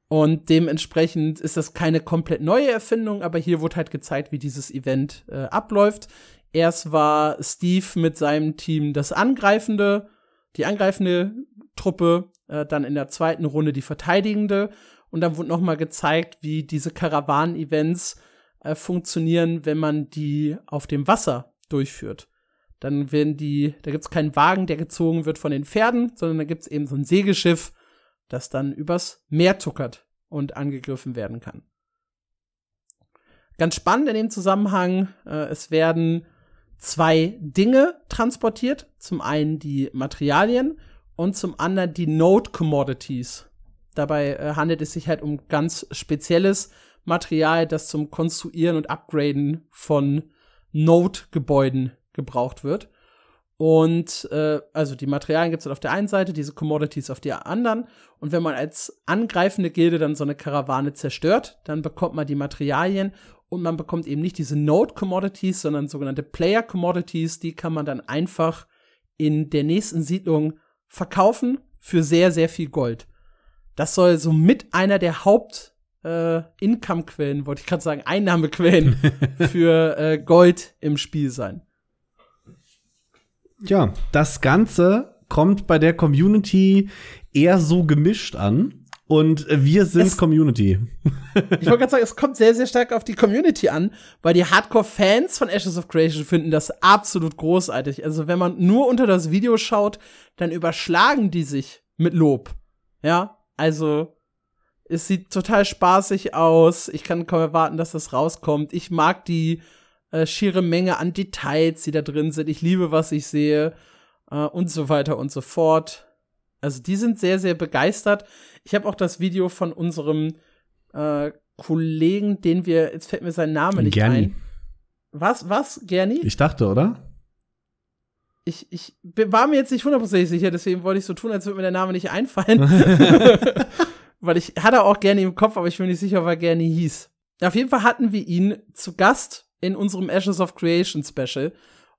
Und dementsprechend ist das keine komplett neue Erfindung, aber hier wurde halt gezeigt, wie dieses Event äh, abläuft. Erst war Steve mit seinem Team das angreifende, die angreifende Truppe, äh, dann in der zweiten Runde die verteidigende und dann wurde noch mal gezeigt, wie diese Karawanen-Events äh, funktionieren, wenn man die auf dem Wasser durchführt. Dann werden die, da gibt's keinen Wagen, der gezogen wird von den Pferden, sondern da gibt's eben so ein Segelschiff, das dann übers Meer tuckert und angegriffen werden kann. Ganz spannend in dem Zusammenhang, äh, es werden zwei Dinge transportiert. Zum einen die Materialien und zum anderen die Node Commodities. Dabei äh, handelt es sich halt um ganz spezielles Material, das zum Konstruieren und Upgraden von Node-Gebäuden gebraucht wird. Und äh, also die Materialien gibt es auf der einen Seite, diese Commodities auf der anderen. Und wenn man als angreifende Gilde dann so eine Karawane zerstört, dann bekommt man die Materialien und man bekommt eben nicht diese Node Commodities, sondern sogenannte Player Commodities. Die kann man dann einfach in der nächsten Siedlung verkaufen für sehr, sehr viel Gold. Das soll so mit einer der Haupt äh, Income-Quellen, wollte ich gerade sagen, Einnahmequellen für äh, Gold im Spiel sein. Ja, das Ganze kommt bei der Community eher so gemischt an. Und wir sind es, Community. ich wollte gerade sagen, es kommt sehr, sehr stark auf die Community an, weil die Hardcore-Fans von Ashes of Creation finden das absolut großartig. Also, wenn man nur unter das Video schaut, dann überschlagen die sich mit Lob. Ja, also, es sieht total spaßig aus. Ich kann kaum erwarten, dass das rauskommt. Ich mag die äh, schiere Menge an Details, die da drin sind. Ich liebe, was ich sehe äh, und so weiter und so fort. Also die sind sehr, sehr begeistert. Ich habe auch das Video von unserem äh, Kollegen, den wir, jetzt fällt mir sein Name nicht Gerni. ein. Was, was, Gerni? Ich dachte, oder? Ich, ich war mir jetzt nicht hundertprozentig sicher, deswegen wollte ich so tun, als würde mir der Name nicht einfallen. Weil ich hatte auch gerne im Kopf, aber ich bin nicht sicher, ob er gerne hieß. Auf jeden Fall hatten wir ihn zu Gast in unserem Ashes of Creation Special.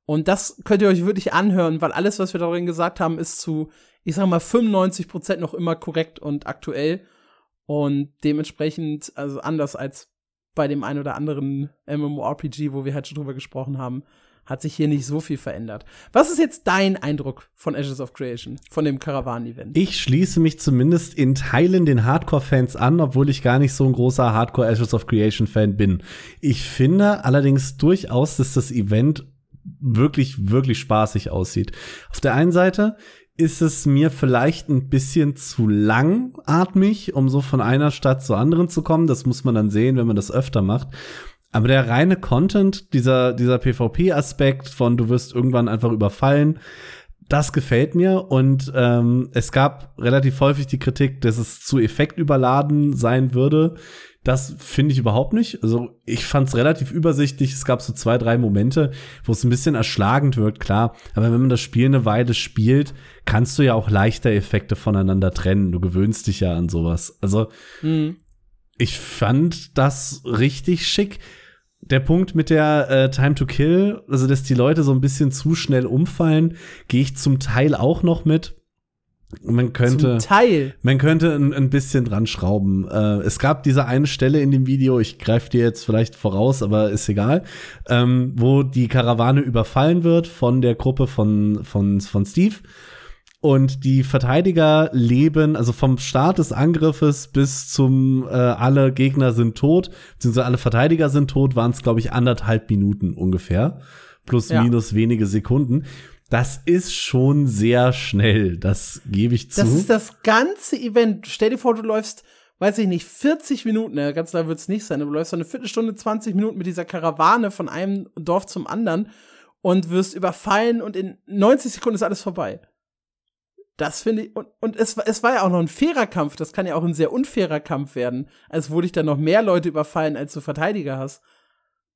Und das könnt ihr euch wirklich anhören, weil alles, was wir darin gesagt haben, ist zu, ich sag mal, 95 Prozent noch immer korrekt und aktuell. Und dementsprechend, also anders als bei dem ein oder anderen MMORPG, wo wir halt schon drüber gesprochen haben, hat sich hier nicht so viel verändert. Was ist jetzt dein Eindruck von Ashes of Creation, von dem Caravan-Event? Ich schließe mich zumindest in Teilen den Hardcore-Fans an, obwohl ich gar nicht so ein großer Hardcore Ashes of Creation-Fan bin. Ich finde allerdings durchaus, dass das Event wirklich, wirklich spaßig aussieht. Auf der einen Seite ist es mir vielleicht ein bisschen zu langatmig, um so von einer Stadt zur anderen zu kommen. Das muss man dann sehen, wenn man das öfter macht. Aber der reine Content, dieser, dieser PvP-Aspekt von du wirst irgendwann einfach überfallen, das gefällt mir. Und ähm, es gab relativ häufig die Kritik, dass es zu effektüberladen sein würde. Das finde ich überhaupt nicht. Also ich fand es relativ übersichtlich. Es gab so zwei, drei Momente, wo es ein bisschen erschlagend wirkt, klar. Aber wenn man das Spiel eine Weile spielt, kannst du ja auch leichter Effekte voneinander trennen. Du gewöhnst dich ja an sowas. Also mhm. ich fand das richtig schick der Punkt mit der äh, Time to Kill, also dass die Leute so ein bisschen zu schnell umfallen, gehe ich zum Teil auch noch mit. Man könnte, zum Teil. man könnte ein, ein bisschen dran schrauben. Äh, es gab diese eine Stelle in dem Video, ich greife dir jetzt vielleicht voraus, aber ist egal, ähm, wo die Karawane überfallen wird von der Gruppe von, von, von Steve und die Verteidiger leben, also vom Start des Angriffes bis zum äh, alle Gegner sind tot, beziehungsweise alle Verteidiger sind tot, waren es, glaube ich, anderthalb Minuten ungefähr. Plus, ja. minus wenige Sekunden. Das ist schon sehr schnell, das gebe ich zu. Das ist das ganze Event. Stell dir vor, du läufst, weiß ich nicht, 40 Minuten, ja, ganz klar wird es nicht sein, aber du läufst so eine Viertelstunde, 20 Minuten mit dieser Karawane von einem Dorf zum anderen und wirst überfallen und in 90 Sekunden ist alles vorbei. Das finde ich, und, und es, es war ja auch noch ein fairer Kampf, das kann ja auch ein sehr unfairer Kampf werden, als wo dich dann noch mehr Leute überfallen, als du Verteidiger hast.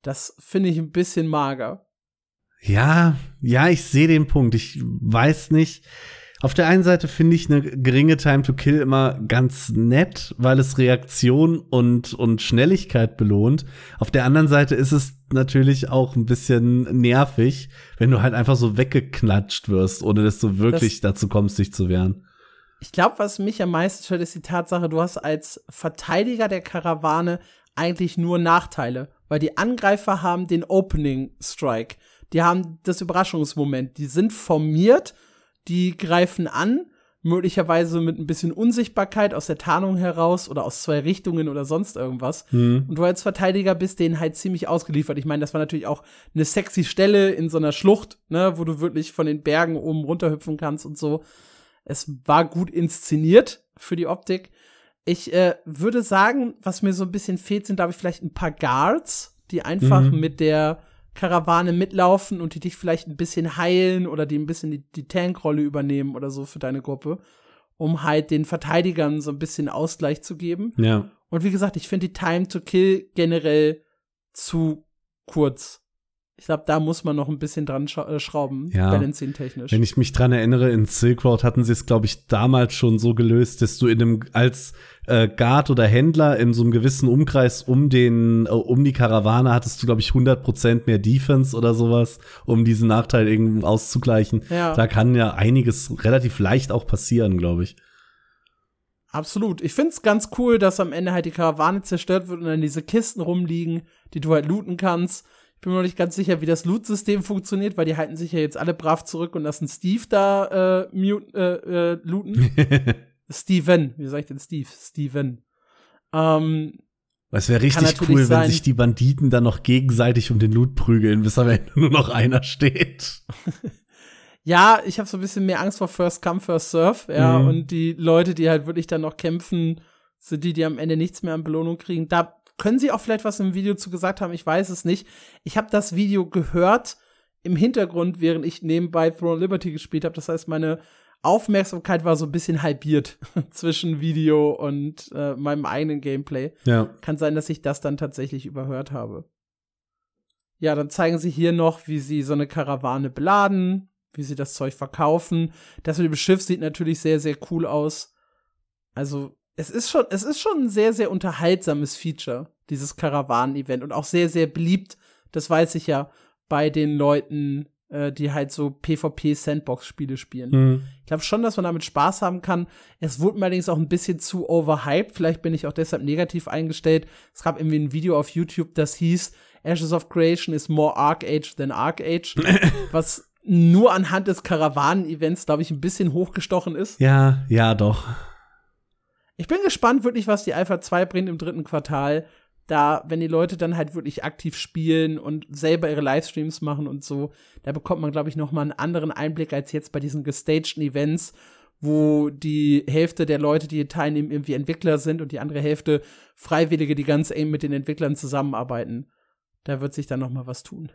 Das finde ich ein bisschen mager. Ja, ja, ich sehe den Punkt. Ich weiß nicht, Auf der einen Seite finde ich eine geringe Time to Kill immer ganz nett, weil es Reaktion und, und Schnelligkeit belohnt. Auf der anderen Seite ist es natürlich auch ein bisschen nervig, wenn du halt einfach so weggeknatscht wirst, ohne dass du wirklich das, dazu kommst, dich zu wehren. Ich glaube, was mich am meisten stört, ist die Tatsache, du hast als Verteidiger der Karawane eigentlich nur Nachteile, weil die Angreifer haben den Opening Strike. Die haben das Überraschungsmoment. Die sind formiert die greifen an, möglicherweise mit ein bisschen Unsichtbarkeit aus der Tarnung heraus oder aus zwei Richtungen oder sonst irgendwas. Mhm. Und du als Verteidiger bist denen halt ziemlich ausgeliefert. Ich meine, das war natürlich auch eine sexy Stelle in so einer Schlucht, ne, wo du wirklich von den Bergen oben runterhüpfen kannst und so. Es war gut inszeniert für die Optik. Ich äh, würde sagen, was mir so ein bisschen fehlt, sind, glaube ich, vielleicht ein paar Guards, die einfach mhm. mit der Karawane mitlaufen und die dich vielleicht ein bisschen heilen oder die ein bisschen die, die Tankrolle übernehmen oder so für deine Gruppe, um halt den Verteidigern so ein bisschen Ausgleich zu geben. Ja. Und wie gesagt, ich finde die Time to Kill generell zu kurz. Ich glaube, da muss man noch ein bisschen dran äh, schrauben, ja. balancing-technisch. Wenn ich mich dran erinnere, in Silk Road hatten sie es, glaube ich, damals schon so gelöst, dass du in einem, als äh, Guard oder Händler in so einem gewissen Umkreis um den, äh, um die Karawane hattest du, glaube ich, 100% mehr Defense oder sowas, um diesen Nachteil irgendwie auszugleichen. Ja. Da kann ja einiges relativ leicht auch passieren, glaube ich. Absolut. Ich find's ganz cool, dass am Ende halt die Karawane zerstört wird und dann diese Kisten rumliegen, die du halt looten kannst. Ich bin mir noch nicht ganz sicher, wie das Loot-System funktioniert, weil die halten sich ja jetzt alle brav zurück und lassen Steve da äh, mute, äh, äh, looten. Steven, wie sag ich denn Steve? Steven. Ähm, es wäre richtig cool, sein, wenn sich die Banditen dann noch gegenseitig um den Loot prügeln, bis am Ende nur noch einer steht. ja, ich habe so ein bisschen mehr Angst vor First Come, First Serve, ja, mhm. und die Leute, die halt wirklich dann noch kämpfen, sind die, die am Ende nichts mehr an Belohnung kriegen. Da können Sie auch vielleicht was im Video zu gesagt haben? Ich weiß es nicht. Ich habe das Video gehört im Hintergrund, während ich nebenbei Throne Liberty gespielt habe. Das heißt, meine Aufmerksamkeit war so ein bisschen halbiert zwischen Video und äh, meinem eigenen Gameplay. Ja. Kann sein, dass ich das dann tatsächlich überhört habe. Ja, dann zeigen sie hier noch, wie sie so eine Karawane beladen, wie sie das Zeug verkaufen. Das mit dem Schiff sieht natürlich sehr, sehr cool aus. Also es ist schon, es ist schon ein sehr, sehr unterhaltsames Feature, dieses Karawanen-Event und auch sehr, sehr beliebt. Das weiß ich ja bei den Leuten, äh, die halt so PvP-Sandbox-Spiele spielen. Mhm. Ich glaube schon, dass man damit Spaß haben kann. Es wurde mir allerdings auch ein bisschen zu overhyped. Vielleicht bin ich auch deshalb negativ eingestellt. Es gab irgendwie ein Video auf YouTube, das hieß Ashes of Creation is more Arc Age than Arc Age, was nur anhand des Karawanen-Events, glaube ich, ein bisschen hochgestochen ist. Ja, ja, doch. Ich bin gespannt wirklich, was die Alpha 2 bringt im dritten Quartal. Da, wenn die Leute dann halt wirklich aktiv spielen und selber ihre Livestreams machen und so, da bekommt man, glaube ich, noch mal einen anderen Einblick als jetzt bei diesen gestagten Events, wo die Hälfte der Leute, die hier teilnehmen, irgendwie Entwickler sind und die andere Hälfte Freiwillige, die ganz eng mit den Entwicklern zusammenarbeiten. Da wird sich dann noch mal was tun.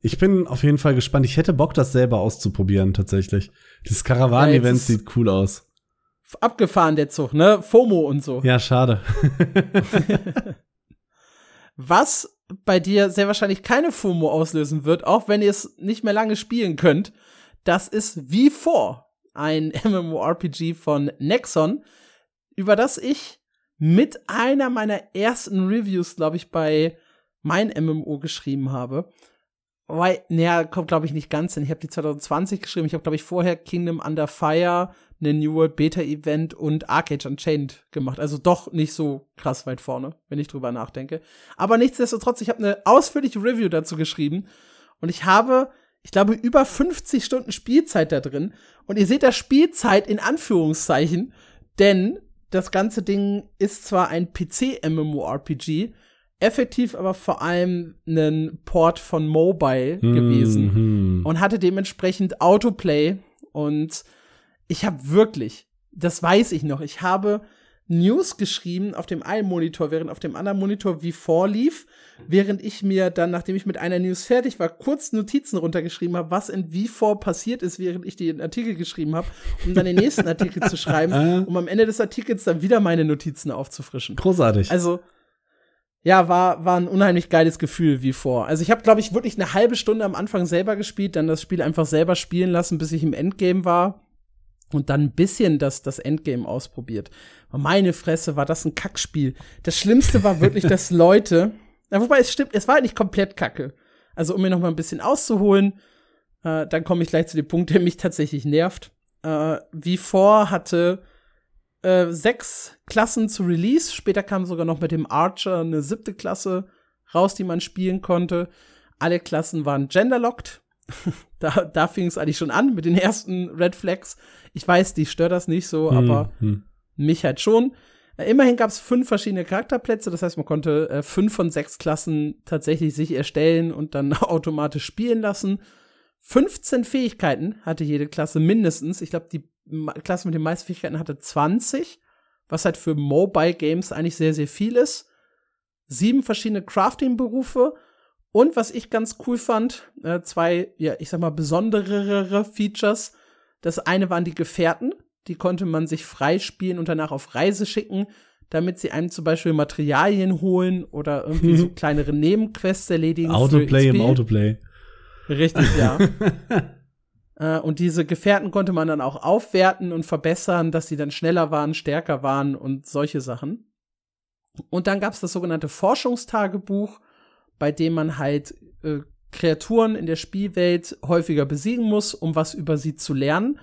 Ich bin auf jeden Fall gespannt. Ich hätte Bock, das selber auszuprobieren, tatsächlich. Dieses Karawan-Event ja, sieht cool aus abgefahren, der Zug, ne? FOMO und so. Ja, schade. Was bei dir sehr wahrscheinlich keine FOMO auslösen wird, auch wenn ihr es nicht mehr lange spielen könnt, das ist V4, ein MMORPG von Nexon, über das ich mit einer meiner ersten Reviews, glaube ich, bei mein MMO geschrieben habe. Weil, naja, kommt, glaube ich, nicht ganz hin. Ich habe die 2020 geschrieben. Ich habe, glaube ich, vorher Kingdom Under Fire ein New World Beta Event und Arcade Unchained gemacht. Also doch nicht so krass weit vorne, wenn ich drüber nachdenke. Aber nichtsdestotrotz, ich habe eine ausführliche Review dazu geschrieben und ich habe, ich glaube, über 50 Stunden Spielzeit da drin. Und ihr seht da Spielzeit in Anführungszeichen, denn das ganze Ding ist zwar ein PC-MMORPG, effektiv aber vor allem ein Port von Mobile mhm. gewesen und hatte dementsprechend Autoplay und ich habe wirklich, das weiß ich noch, ich habe News geschrieben auf dem einen Monitor, während auf dem anderen Monitor wie vorlief, während ich mir dann, nachdem ich mit einer News fertig war, kurz Notizen runtergeschrieben habe, was in V4 passiert ist, während ich den Artikel geschrieben habe, um dann den nächsten Artikel zu schreiben, um am Ende des Artikels dann wieder meine Notizen aufzufrischen. Großartig. Also, ja, war, war ein unheimlich geiles Gefühl wie vor. Also ich habe, glaube ich, wirklich eine halbe Stunde am Anfang selber gespielt, dann das Spiel einfach selber spielen lassen, bis ich im Endgame war und dann ein bisschen das, das Endgame ausprobiert. Meine Fresse, war das ein Kackspiel. Das Schlimmste war wirklich, dass Leute, ja, wobei es stimmt, es war halt nicht komplett kacke. Also um mir noch mal ein bisschen auszuholen, äh, dann komme ich gleich zu dem Punkt, der mich tatsächlich nervt. Äh, wie vor hatte äh, sechs Klassen zu Release. Später kam sogar noch mit dem Archer eine siebte Klasse raus, die man spielen konnte. Alle Klassen waren genderlocked. da da fing es eigentlich schon an mit den ersten Red Flags. Ich weiß, die stört das nicht so, hm, aber hm. mich halt schon. Äh, immerhin gab es fünf verschiedene Charakterplätze, das heißt, man konnte äh, fünf von sechs Klassen tatsächlich sich erstellen und dann automatisch spielen lassen. 15 Fähigkeiten hatte jede Klasse mindestens. Ich glaube, die Klasse mit den meisten Fähigkeiten hatte 20, was halt für Mobile Games eigentlich sehr, sehr viel ist. Sieben verschiedene Crafting-Berufe und was ich ganz cool fand, äh, zwei, ja, ich sag mal, besonderere Features. Das eine waren die Gefährten. Die konnte man sich freispielen und danach auf Reise schicken, damit sie einem zum Beispiel Materialien holen oder irgendwie so kleinere Nebenquests erledigen. Autoplay im Autoplay. Richtig, ja. äh, und diese Gefährten konnte man dann auch aufwerten und verbessern, dass sie dann schneller waren, stärker waren und solche Sachen. Und dann gab es das sogenannte Forschungstagebuch, bei dem man halt äh, Kreaturen in der Spielwelt häufiger besiegen muss, um was über sie zu lernen.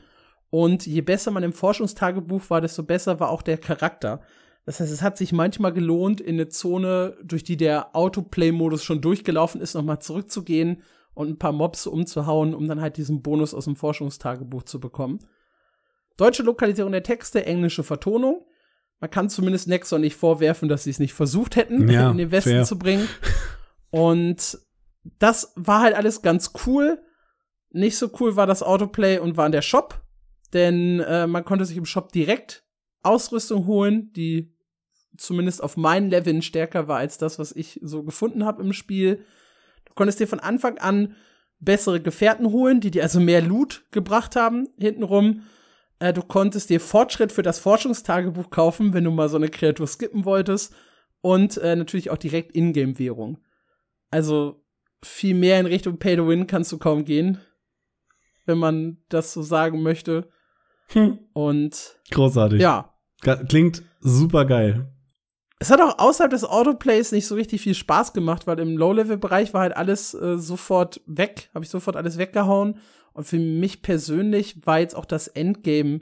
Und je besser man im Forschungstagebuch war, desto besser war auch der Charakter. Das heißt, es hat sich manchmal gelohnt, in eine Zone, durch die der Autoplay-Modus schon durchgelaufen ist, nochmal zurückzugehen und ein paar Mobs umzuhauen, um dann halt diesen Bonus aus dem Forschungstagebuch zu bekommen. Deutsche Lokalisierung der Texte, englische Vertonung. Man kann zumindest Nexon nicht vorwerfen, dass sie es nicht versucht hätten, ja, in den Westen fair. zu bringen. Und das war halt alles ganz cool. Nicht so cool war das Autoplay und war in der Shop, denn äh, man konnte sich im Shop direkt Ausrüstung holen, die zumindest auf meinen Leveln stärker war als das, was ich so gefunden habe im Spiel. Du konntest dir von Anfang an bessere Gefährten holen, die dir also mehr Loot gebracht haben hintenrum. Äh, du konntest dir Fortschritt für das Forschungstagebuch kaufen, wenn du mal so eine Kreatur skippen wolltest. Und äh, natürlich auch direkt Ingame-Währung. Also viel mehr in Richtung Pay to Win kannst du kaum gehen, wenn man das so sagen möchte. Hm. Und großartig. Ja. Klingt super geil. Es hat auch außerhalb des Autoplays nicht so richtig viel Spaß gemacht, weil im Low-Level-Bereich war halt alles äh, sofort weg, habe ich sofort alles weggehauen. Und für mich persönlich war jetzt auch das Endgame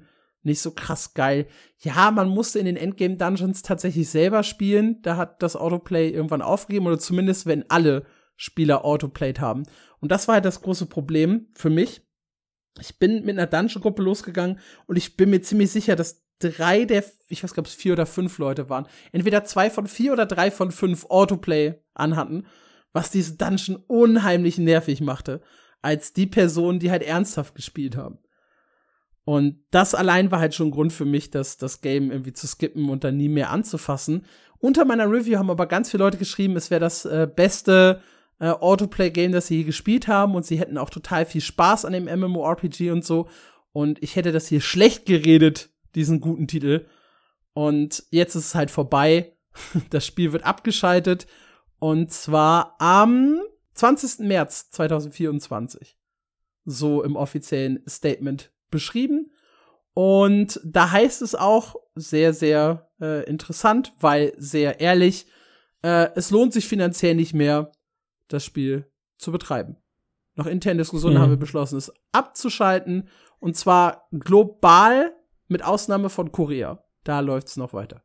nicht so krass geil. Ja, man musste in den Endgame-Dungeons tatsächlich selber spielen. Da hat das Autoplay irgendwann aufgegeben, oder zumindest wenn alle Spieler Autoplayed haben. Und das war halt das große Problem für mich. Ich bin mit einer Dungeon-Gruppe losgegangen und ich bin mir ziemlich sicher, dass drei der, ich weiß gar nicht, vier oder fünf Leute waren, entweder zwei von vier oder drei von fünf Autoplay anhatten, was diese Dungeon unheimlich nervig machte, als die Personen, die halt ernsthaft gespielt haben. Und das allein war halt schon Grund für mich, das, das Game irgendwie zu skippen und dann nie mehr anzufassen. Unter meiner Review haben aber ganz viele Leute geschrieben, es wäre das äh, beste äh, Autoplay-Game, das sie je gespielt haben und sie hätten auch total viel Spaß an dem MMORPG und so. Und ich hätte das hier schlecht geredet, diesen guten Titel. Und jetzt ist es halt vorbei. Das Spiel wird abgeschaltet. Und zwar am 20. März 2024. So im offiziellen Statement beschrieben. Und da heißt es auch sehr, sehr äh, interessant, weil sehr ehrlich, äh, es lohnt sich finanziell nicht mehr, das Spiel zu betreiben. Nach internen Diskussionen mhm. haben wir beschlossen, es abzuschalten. Und zwar global mit Ausnahme von Korea. Da läuft's noch weiter.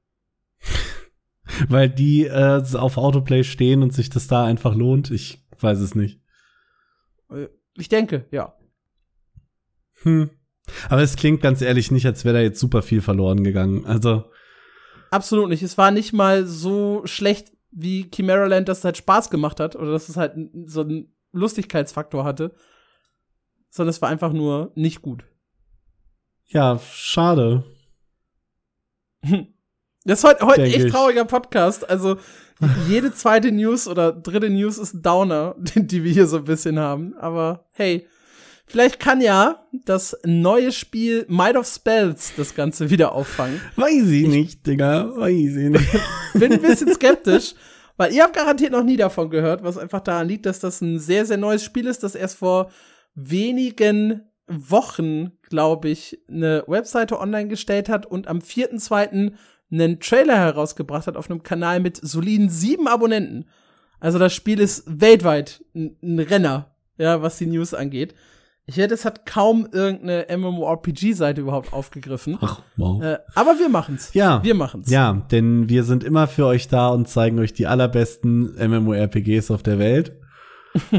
Weil die äh, auf Autoplay stehen und sich das da einfach lohnt. Ich weiß es nicht. Äh, ich denke, ja. Hm. Aber es klingt ganz ehrlich nicht, als wäre da jetzt super viel verloren gegangen. Also. Absolut nicht. Es war nicht mal so schlecht, wie Chimera Land das halt Spaß gemacht hat oder dass es halt so einen Lustigkeitsfaktor hatte. Sondern es war einfach nur nicht gut. Ja, schade. Das ist heute, heute echt trauriger Podcast. Also, jede zweite News oder dritte News ist ein Downer, die wir hier so ein bisschen haben. Aber hey, Vielleicht kann ja das neue Spiel Might of Spells das Ganze wieder auffangen. Weiß ich nicht, Digga. Weiß ich nicht. Bin ein bisschen skeptisch, weil ihr habt garantiert noch nie davon gehört, was einfach daran liegt, dass das ein sehr, sehr neues Spiel ist, das erst vor wenigen Wochen, glaube ich, eine Webseite online gestellt hat und am 4.2. einen Trailer herausgebracht hat auf einem Kanal mit soliden sieben Abonnenten. Also das Spiel ist weltweit ein Renner, ja, was die News angeht. Ich werde, es hat kaum irgendeine MMORPG-Seite überhaupt aufgegriffen. Ach, wow. Äh, aber wir machen's. Ja. Wir machen's. Ja, denn wir sind immer für euch da und zeigen euch die allerbesten MMORPGs auf der Welt.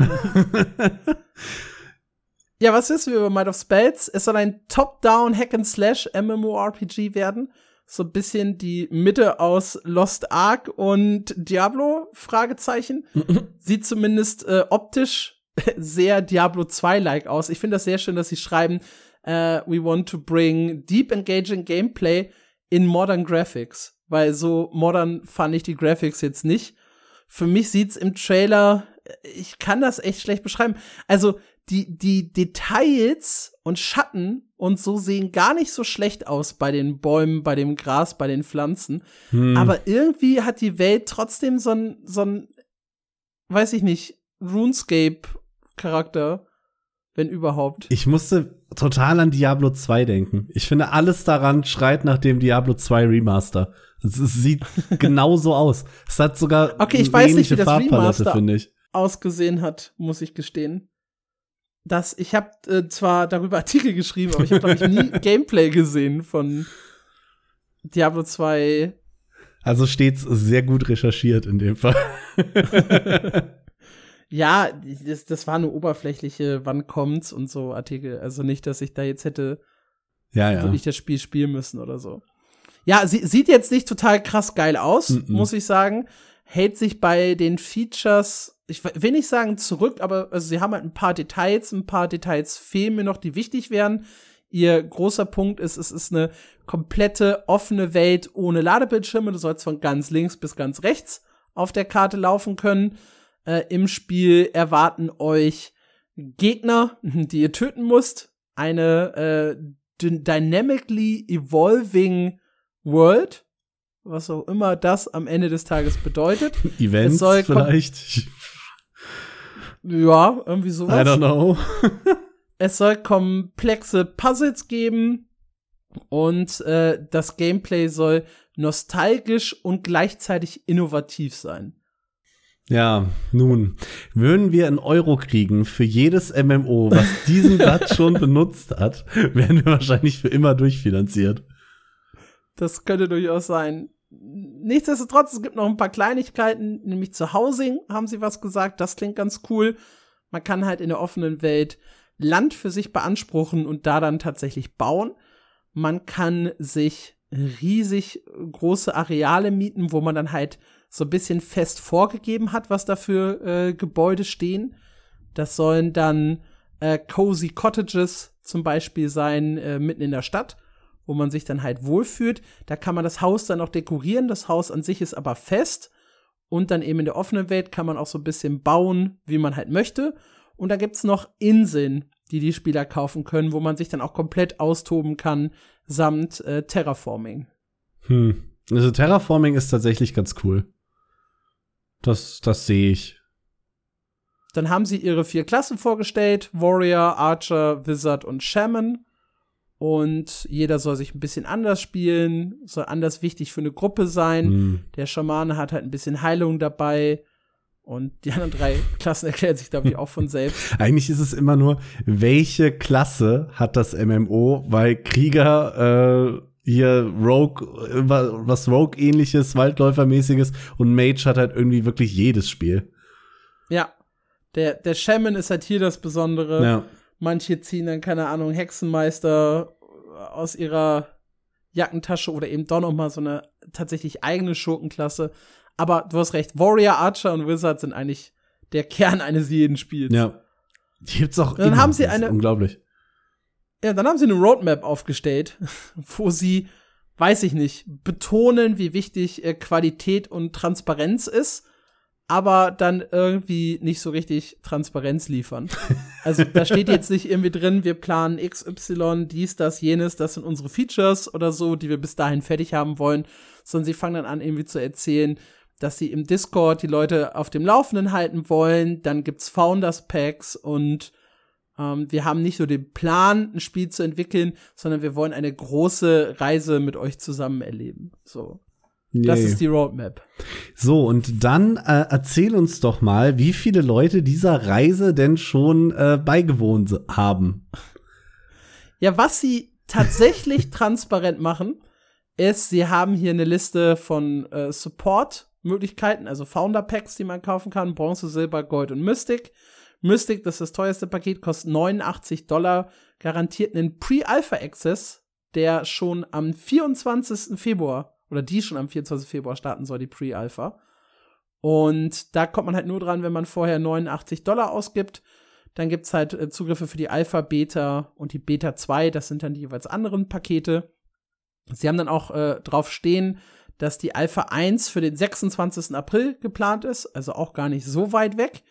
ja, was wissen wir über Might of Spells? Es soll ein Top-Down Hack-and-Slash MMORPG werden. So ein bisschen die Mitte aus Lost Ark und Diablo? Fragezeichen. Sieht zumindest äh, optisch sehr Diablo 2-like aus. Ich finde das sehr schön, dass sie schreiben, uh, we want to bring deep engaging gameplay in modern graphics. Weil so modern fand ich die Graphics jetzt nicht. Für mich sieht's im Trailer, ich kann das echt schlecht beschreiben. Also, die, die Details und Schatten und so sehen gar nicht so schlecht aus bei den Bäumen, bei dem Gras, bei den Pflanzen. Hm. Aber irgendwie hat die Welt trotzdem so ein, so ein, weiß ich nicht, RuneScape Charakter, wenn überhaupt. Ich musste total an Diablo 2 denken. Ich finde, alles daran schreit nach dem Diablo 2 Remaster. Es, sieht genauso aus. Es hat sogar okay, ich weiß nicht, wie das Remaster ausgesehen hat, muss ich gestehen. Das, ich habe äh, zwar darüber Artikel geschrieben, aber ich habe glaube ich nie Gameplay gesehen von Diablo 2. Also stets sehr gut recherchiert in dem Fall. Ja, das, das war eine oberflächliche, wann kommt's und so Artikel. Also nicht, dass ich da jetzt hätte ja, ja. wirklich das Spiel spielen müssen oder so. Ja, sie, sieht jetzt nicht total krass geil aus, mm -mm. muss ich sagen. Hält sich bei den Features, ich will nicht sagen zurück, aber also sie haben halt ein paar Details, ein paar Details fehlen mir noch, die wichtig wären. Ihr großer Punkt ist, es ist eine komplette offene Welt ohne Ladebildschirme. Du sollst von ganz links bis ganz rechts auf der Karte laufen können äh, im Spiel erwarten euch Gegner, die ihr töten müsst. Eine äh, dynamically evolving world, was auch immer das am Ende des Tages bedeutet. Events vielleicht. Ja, irgendwie sowas. I don't know. es soll komplexe Puzzles geben und äh, das Gameplay soll nostalgisch und gleichzeitig innovativ sein. Ja, nun, würden wir einen Euro kriegen für jedes MMO, was diesen Satz schon benutzt hat, wären wir wahrscheinlich für immer durchfinanziert. Das könnte durchaus sein. Nichtsdestotrotz, es gibt noch ein paar Kleinigkeiten, nämlich zu Housing haben sie was gesagt, das klingt ganz cool. Man kann halt in der offenen Welt Land für sich beanspruchen und da dann tatsächlich bauen. Man kann sich riesig große Areale mieten, wo man dann halt so ein bisschen fest vorgegeben hat, was da für äh, Gebäude stehen. Das sollen dann äh, cozy Cottages zum Beispiel sein, äh, mitten in der Stadt, wo man sich dann halt wohlfühlt. Da kann man das Haus dann auch dekorieren. Das Haus an sich ist aber fest. Und dann eben in der offenen Welt kann man auch so ein bisschen bauen, wie man halt möchte. Und da gibt's noch Inseln, die die Spieler kaufen können, wo man sich dann auch komplett austoben kann, samt äh, Terraforming. Hm. Also Terraforming ist tatsächlich ganz cool. Das, das sehe ich. Dann haben sie ihre vier Klassen vorgestellt: Warrior, Archer, Wizard und Shaman. Und jeder soll sich ein bisschen anders spielen, soll anders wichtig für eine Gruppe sein. Mhm. Der Schamane hat halt ein bisschen Heilung dabei. Und die anderen drei Klassen erklären sich, glaube ich, auch von selbst. Eigentlich ist es immer nur, welche Klasse hat das MMO, weil Krieger äh, hier Rogue, was Rogue-ähnliches, Waldläufermäßiges und Mage hat halt irgendwie wirklich jedes Spiel. Ja. Der, der Shaman ist halt hier das Besondere. Ja. Manche ziehen dann, keine Ahnung, Hexenmeister aus ihrer Jackentasche oder eben doch noch mal so eine tatsächlich eigene Schurkenklasse. Aber du hast recht, Warrior, Archer und Wizard sind eigentlich der Kern eines jeden Spiels. Ja. Die gibt's auch. dann haben sie eine. Unglaublich. Ja, dann haben sie eine Roadmap aufgestellt, wo sie, weiß ich nicht, betonen, wie wichtig äh, Qualität und Transparenz ist, aber dann irgendwie nicht so richtig Transparenz liefern. Also da steht jetzt nicht irgendwie drin, wir planen XY, dies, das, jenes, das sind unsere Features oder so, die wir bis dahin fertig haben wollen, sondern sie fangen dann an, irgendwie zu erzählen, dass sie im Discord die Leute auf dem Laufenden halten wollen, dann gibt's Founders Packs und Ähm, wir haben nicht nur den Plan, ein Spiel zu entwickeln, sondern wir wollen eine große Reise mit euch zusammen erleben. So. Das Yay. ist die Roadmap. So, und dann äh, erzähl uns doch mal, wie viele Leute dieser Reise denn schon äh, beigewohnt haben. Ja, was sie tatsächlich transparent machen, ist, sie haben hier eine Liste von äh, Support-Möglichkeiten, also Founder-Packs, die man kaufen kann, Bronze, Silber, Gold und Mystic. Mystic, das ist das teuerste Paket, kostet 89 Dollar, garantiert einen Pre-Alpha-Access, der schon am 24. Februar, oder die schon am 24. Februar starten soll, die Pre-Alpha. Und da kommt man halt nur dran, wenn man vorher 89 Dollar ausgibt. Dann gibt's halt äh, Zugriffe für die Alpha, Beta und die Beta 2. Das sind dann die jeweils anderen Pakete. Sie haben dann auch äh, drauf stehen, dass die Alpha 1 für den 26. April geplant ist, also auch gar nicht so weit weg.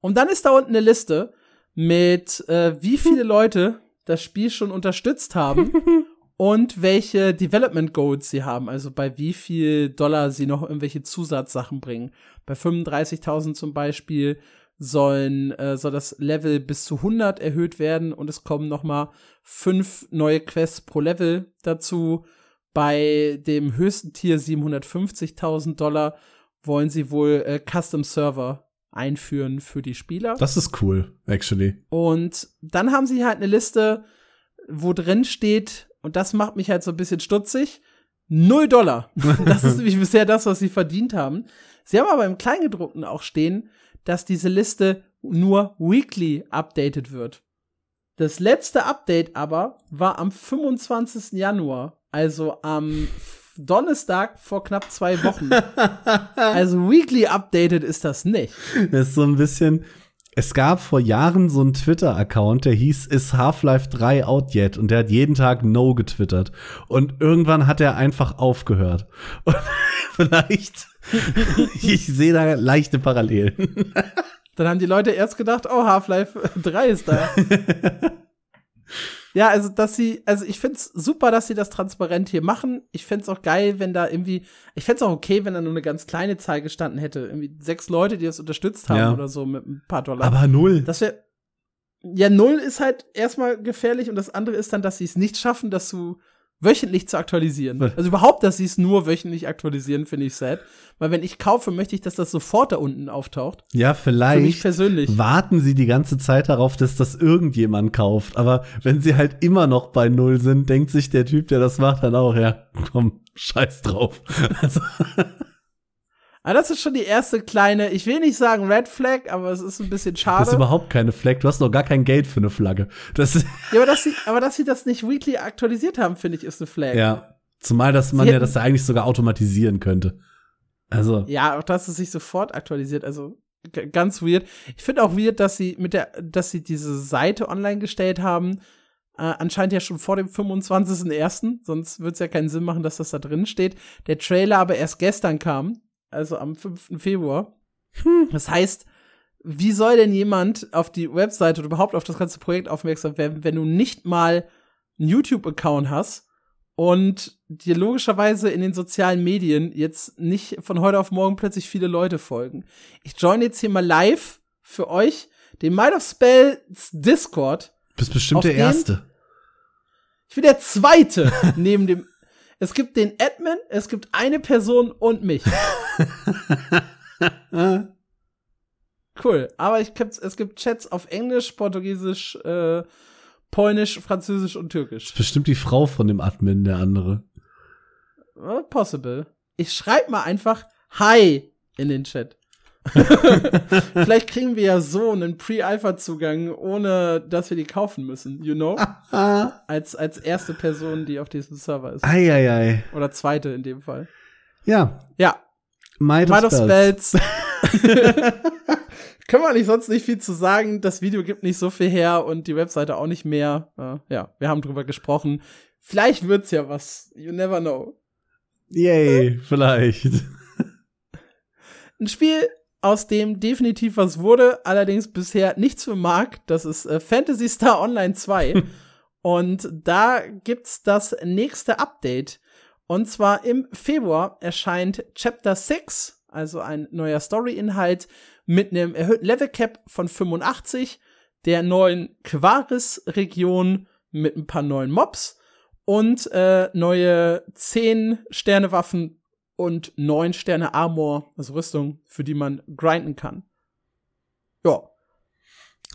Und dann ist da unten eine Liste mit, äh, wie viele Leute das Spiel schon unterstützt haben und welche Development Goals sie haben, also bei wie viel Dollar sie noch irgendwelche Zusatzsachen bringen. Bei 35.000 zum Beispiel sollen äh, soll das Level bis zu 100 erhöht werden und es kommen noch mal fünf neue Quests pro Level dazu. Bei dem höchsten Tier 750.000 Dollar wollen sie wohl äh, Custom Server einführen für die Spieler. Das ist cool, actually. Und dann haben sie halt eine Liste, wo drin steht, und das macht mich halt so ein bisschen stutzig, 0 Dollar. Das ist nämlich bisher das, was sie verdient haben. Sie haben aber im Kleingedruckten auch stehen, dass diese Liste nur weekly updated wird. Das letzte Update aber war am 25. Januar, also am Donnerstag vor knapp zwei Wochen. also weekly updated ist das nicht. Das ist so ein bisschen. Es gab vor Jahren so einen Twitter-Account, der hieß Is Half-Life 3 out yet? Und der hat jeden Tag No getwittert. Und irgendwann hat er einfach aufgehört. Und vielleicht, ich sehe da leichte Parallelen. Dann haben die Leute erst gedacht, oh, Half-Life 3 ist da. ja, also, dass sie, also ich find's super, dass sie das transparent hier machen. Ich find's auch geil, wenn da irgendwie, ich find's auch okay, wenn da nur eine ganz kleine Zahl gestanden hätte. Irgendwie sechs Leute, die das unterstützt haben Ja. oder so mit ein paar Dollar. Aber null. Das wäre, ja, null ist halt erstmal gefährlich und das andere ist dann, dass sie es nicht schaffen, das zu wöchentlich zu aktualisieren. Also überhaupt, dass sie es nur wöchentlich aktualisieren, finde ich sad. Weil wenn ich kaufe, möchte ich, dass das sofort da unten auftaucht. Ja, Für mich vielleicht persönlich. warten sie die ganze Zeit darauf, dass das irgendjemand kauft. Aber wenn sie halt immer noch bei null sind, denkt sich der Typ, der das macht, dann auch, ja, komm, scheiß drauf. Also, Aber das ist schon die erste kleine, ich will nicht sagen Red Flag, aber es ist ein bisschen das ist schade. überhaupt keine Flag. Du hast noch gar kein Geld für eine Flagge. Das ist, Ja, aber dass sie, aber dass sie das nicht weekly aktualisiert haben, finde ich, ist eine Flag. ja. Zumal, dass man Sie ja das ja eigentlich sogar automatisieren könnte. Also, Ja, auch dass es sich sofort aktualisiert, also ganz weird. Ich finde auch weird, dass sie mit der, dass sie diese Seite online gestellt haben, äh, anscheinend ja schon vor dem 25.01., sonst würde es ja keinen Sinn machen, dass das da drin steht. Der Trailer aber erst gestern kam, also am 5. Februar. Das heißt, wie soll denn jemand auf die Webseite oder überhaupt auf das ganze Projekt aufmerksam werden, wenn du nicht mal einen YouTube-Account hast und dir logischerweise in den sozialen Medien jetzt nicht von heute auf morgen plötzlich viele Leute folgen. Ich join jetzt hier mal live für euch den Might of Spells Discord. bist bestimmt der Erste. Ich bin der Zweite neben dem. Es gibt den Admin, es gibt eine Person und mich. Cool. Aber ich es gibt Chats auf Englisch, Portugiesisch, äh, Polnisch, Französisch und Türkisch. ist bestimmt die Frau von dem Admin, der andere. Äh, Possible. Ich schreib mal einfach Hi in den Chat. Vielleicht kriegen wir ja so einen Pre-Alpha-Zugang, ohne dass wir die kaufen müssen, you know? Als, als erste Person, die auf diesem Server ist. Eieiei. Oder zweite in dem Fall. Ja, Ja, Might, Might of. Spells. Können wir nicht sonst nicht viel zu sagen. Das Video gibt nicht so viel her und die Webseite auch nicht mehr. Äh, ja, wir haben drüber gesprochen. Vielleicht wird's ja was. You never know. Yay, vielleicht. Ein Spiel, aus dem definitiv was wurde, allerdings bisher nichts für Mark. Das ist äh, Phantasy Star Online 2. und da gibt's das nächste Update. Und zwar im Februar erscheint Chapter 6, also ein neuer Story-Inhalt mit einem erhöhten Level Cap von 85. der neuen Quaris-Region mit ein paar neuen Mobs und äh, neue 10 Sterne Waffen und 9 Sterne Armor, also Rüstung, für die man grinden kann. Ja.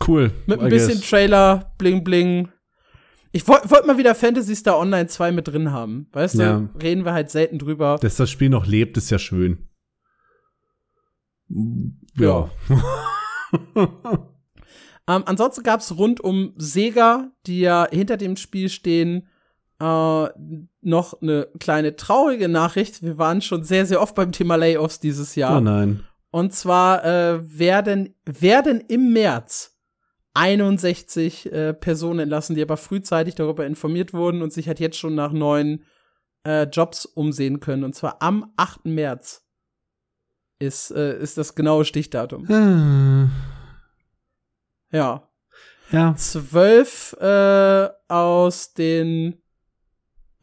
Cool. Mit ein bisschen guess. Trailer, bling bling. Ich wollte wollt mal wieder Fantasy Star Online 2 mit drin haben. Weißt Ja. du, reden wir halt selten drüber. Dass das Spiel noch lebt, ist ja schön. Ja. Ähm, ansonsten gab es rund um Sega, die ja hinter dem Spiel stehen, äh, noch eine kleine traurige Nachricht. Wir waren schon sehr, sehr oft beim Thema Layoffs dieses Jahr. Oh nein. Und zwar äh, werden, werden im März 61 äh, Personen entlassen, die aber frühzeitig darüber informiert wurden und sich halt jetzt schon nach neuen äh, Jobs umsehen können. Und zwar am 8. März ist, äh, ist das genaue Stichdatum. Äh, Ja. Ja. zwölf äh, aus den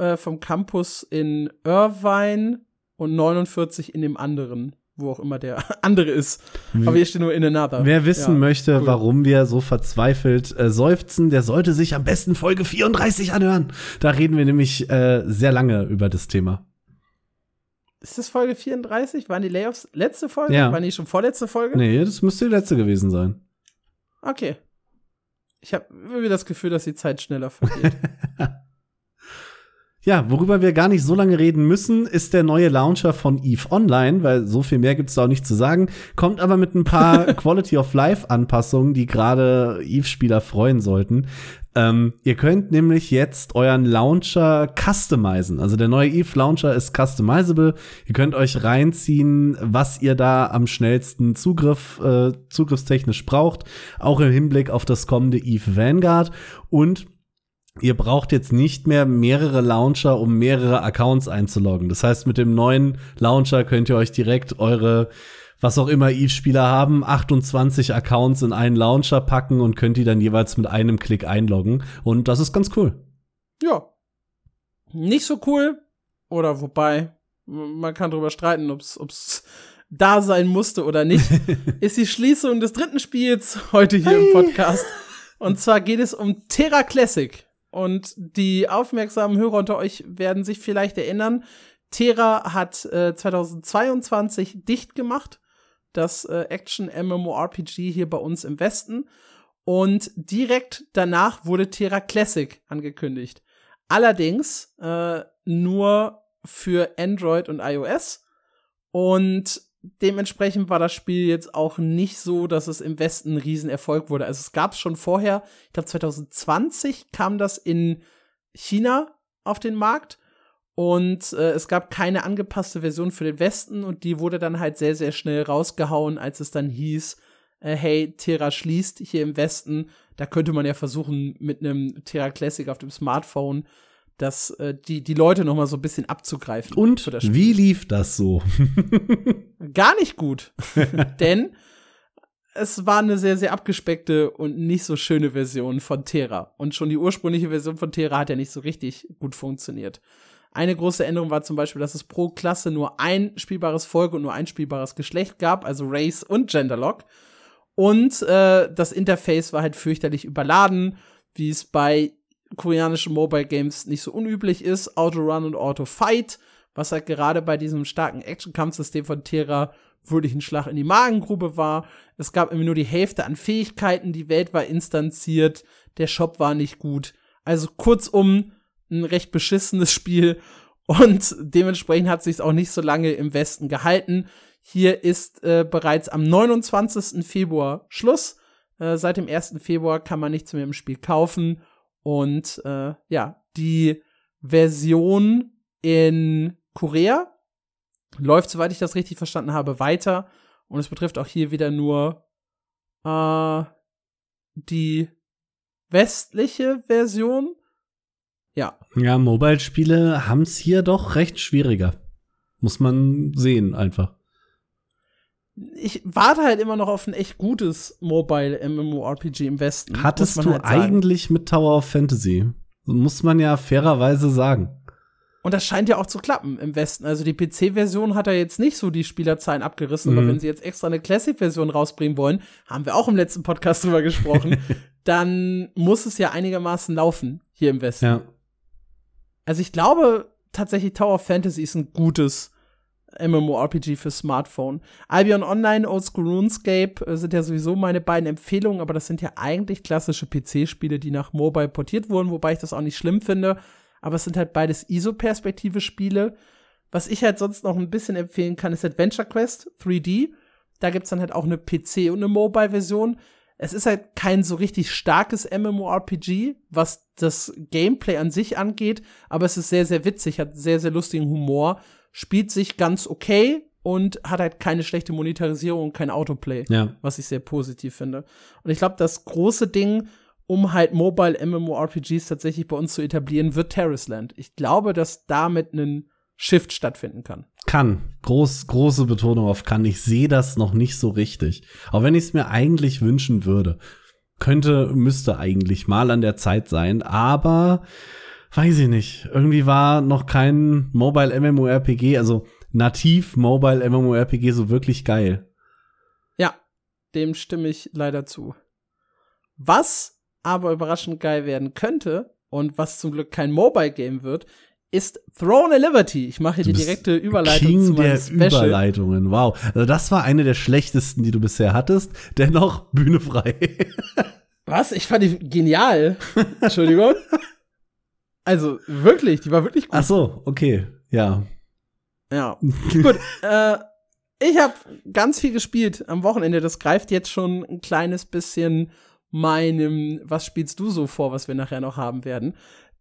äh, vom Campus in Irvine und 49 in dem anderen, wo auch immer der andere ist. Aber hier steht nur in another. Wer wissen Ja, möchte, cool. warum wir so verzweifelt äh, seufzen, der sollte sich am besten Folge 34 anhören. Da reden wir nämlich äh, sehr lange über das Thema. Ist das Folge 34? Waren die Layoffs letzte Folge? Ja. Waren die schon vorletzte Folge? Nee, das müsste die letzte gewesen sein. Okay. Ich habe irgendwie das Gefühl, dass die Zeit schneller vergeht. Ja, worüber wir gar nicht so lange reden müssen, ist der neue Launcher von EVE Online, weil so viel mehr gibt's da auch nicht zu sagen, kommt aber mit ein paar Quality of Life Anpassungen, die gerade EVE-Spieler freuen sollten. Ähm, ihr könnt nämlich jetzt euren Launcher customizen. Also der neue EVE Launcher ist customizable. Ihr könnt euch reinziehen, was ihr da am schnellsten Zugriff, äh, zugriffstechnisch braucht, auch im Hinblick auf das kommende EVE Vanguard und Ihr braucht jetzt nicht mehr mehrere Launcher, um mehrere Accounts einzuloggen. Das heißt, mit dem neuen Launcher könnt ihr euch direkt eure, was auch immer Eve-Spieler haben, 28 Accounts in einen Launcher packen und könnt die dann jeweils mit einem Klick einloggen. Und das ist ganz cool. ja. Nicht so cool. Oder wobei, man kann drüber streiten, ob's, ob's da sein musste oder nicht, ist die Schließung des dritten Spiels heute hier im Podcast. Und zwar geht es um Terra Classic. Und die aufmerksamen Hörer unter euch werden sich vielleicht erinnern, Terra hat äh, 2022 dicht gemacht, das äh, Action-MMORPG hier bei uns im Westen. Und direkt danach wurde Terra Classic angekündigt. Allerdings äh, nur für Android und iOS. Und dementsprechend war das Spiel jetzt auch nicht so, dass es im Westen ein Riesenerfolg wurde. Also es gab es schon vorher, ich glaube 2020 kam das in China auf den Markt und äh, es gab keine angepasste Version für den Westen und die wurde dann halt sehr, sehr schnell rausgehauen, als es dann hieß, äh, hey, Terra schließt hier im Westen. Da könnte man ja versuchen, mit einem Terra Classic auf dem Smartphone das, äh, die, die Leute noch mal so ein bisschen abzugreifen. Und wie lief das so? Gar nicht gut. Denn es war eine sehr, sehr abgespeckte und nicht so schöne Version von Terra. Und schon die ursprüngliche Version von Terra hat ja nicht so richtig gut funktioniert. Eine große Änderung war zum Beispiel, dass es pro Klasse nur ein spielbares Volk und nur ein spielbares Geschlecht gab, also Race und Genderlock. Und äh, das Interface war halt fürchterlich überladen, wie es bei koreanischen Mobile Games nicht so unüblich ist. Auto Run und Auto Fight, was halt gerade bei diesem starken Action-Kampfsystem von Terra wirklich ein Schlag in die Magengrube war. Es gab irgendwie nur die Hälfte an Fähigkeiten, die Welt war instanziert, der Shop war nicht gut. Also kurzum, ein recht beschissenes Spiel und dementsprechend hat sich auch nicht so lange im Westen gehalten. Hier ist äh, bereits am 29. Februar Schluss. Äh, seit dem 1. Februar kann man nichts mehr im Spiel kaufen. Und äh, ja, die Version in Korea läuft, soweit ich das richtig verstanden habe, weiter. Und es betrifft auch hier wieder nur äh, die westliche Version. Ja, Ja, Mobile-Spiele haben's hier doch recht schwieriger. Muss man sehen, einfach. Ich warte halt immer noch auf ein echt gutes Mobile MMORPG im Westen. Hattest du halt eigentlich mit Tower of Fantasy? Muss man ja fairerweise sagen. Und das scheint ja auch zu klappen im Westen. Also die PC-Version hat ja jetzt nicht so die Spielerzahlen abgerissen, mhm. aber wenn sie jetzt extra eine Classic-Version rausbringen wollen, haben wir auch im letzten Podcast drüber gesprochen, dann muss es ja einigermaßen laufen hier im Westen. Ja. Also ich glaube tatsächlich Tower of Fantasy ist ein gutes MMORPG für Smartphone. Albion Online, Oldschool RuneScape äh, sind ja sowieso meine beiden Empfehlungen, aber das sind ja eigentlich klassische PC-Spiele, die nach Mobile portiert wurden, wobei ich das auch nicht schlimm finde aber es sind halt beides ISO-Perspektive-Spiele. Was ich halt sonst noch ein bisschen empfehlen kann, ist Adventure Quest 3D. Da gibt's dann halt auch eine PC- und eine Mobile-Version. Es ist halt kein so richtig starkes MMORPG, was das Gameplay an sich angeht, aber es ist sehr, sehr witzig, hat sehr, sehr lustigen Humor, spielt sich ganz okay und hat halt keine schlechte Monetarisierung und kein Autoplay, ja. was ich sehr positiv finde. Und ich glaube, das große Ding, um halt Mobile MMORPGs tatsächlich bei uns zu etablieren, wird Terraceland. Ich glaube, dass damit ein Shift stattfinden kann. Kann. Groß, große Betonung auf kann. Ich sehe das noch nicht so richtig. Auch wenn ich es mir eigentlich wünschen würde. Könnte, müsste eigentlich mal an der Zeit sein. Aber weiß ich nicht. Irgendwie war noch kein Mobile MMORPG, also nativ Mobile MMORPG so wirklich geil. Ja, dem stimme ich leider zu. Was aber überraschend geil werden könnte und was zum Glück kein Mobile Game wird, ist Throne a Liberty. Ich mache hier die direkte Überleitung King zu meinem der Special. Überleitungen. Wow, also das war eine der schlechtesten, die du bisher hattest. Dennoch Bühne frei. was? Ich fand die genial. Entschuldigung. Also wirklich, die war wirklich gut. Ach so, okay, ja. Ja. gut. Äh, ich habe ganz viel gespielt am Wochenende. Das greift jetzt schon ein kleines bisschen meinem, was spielst du so vor, was wir nachher noch haben werden.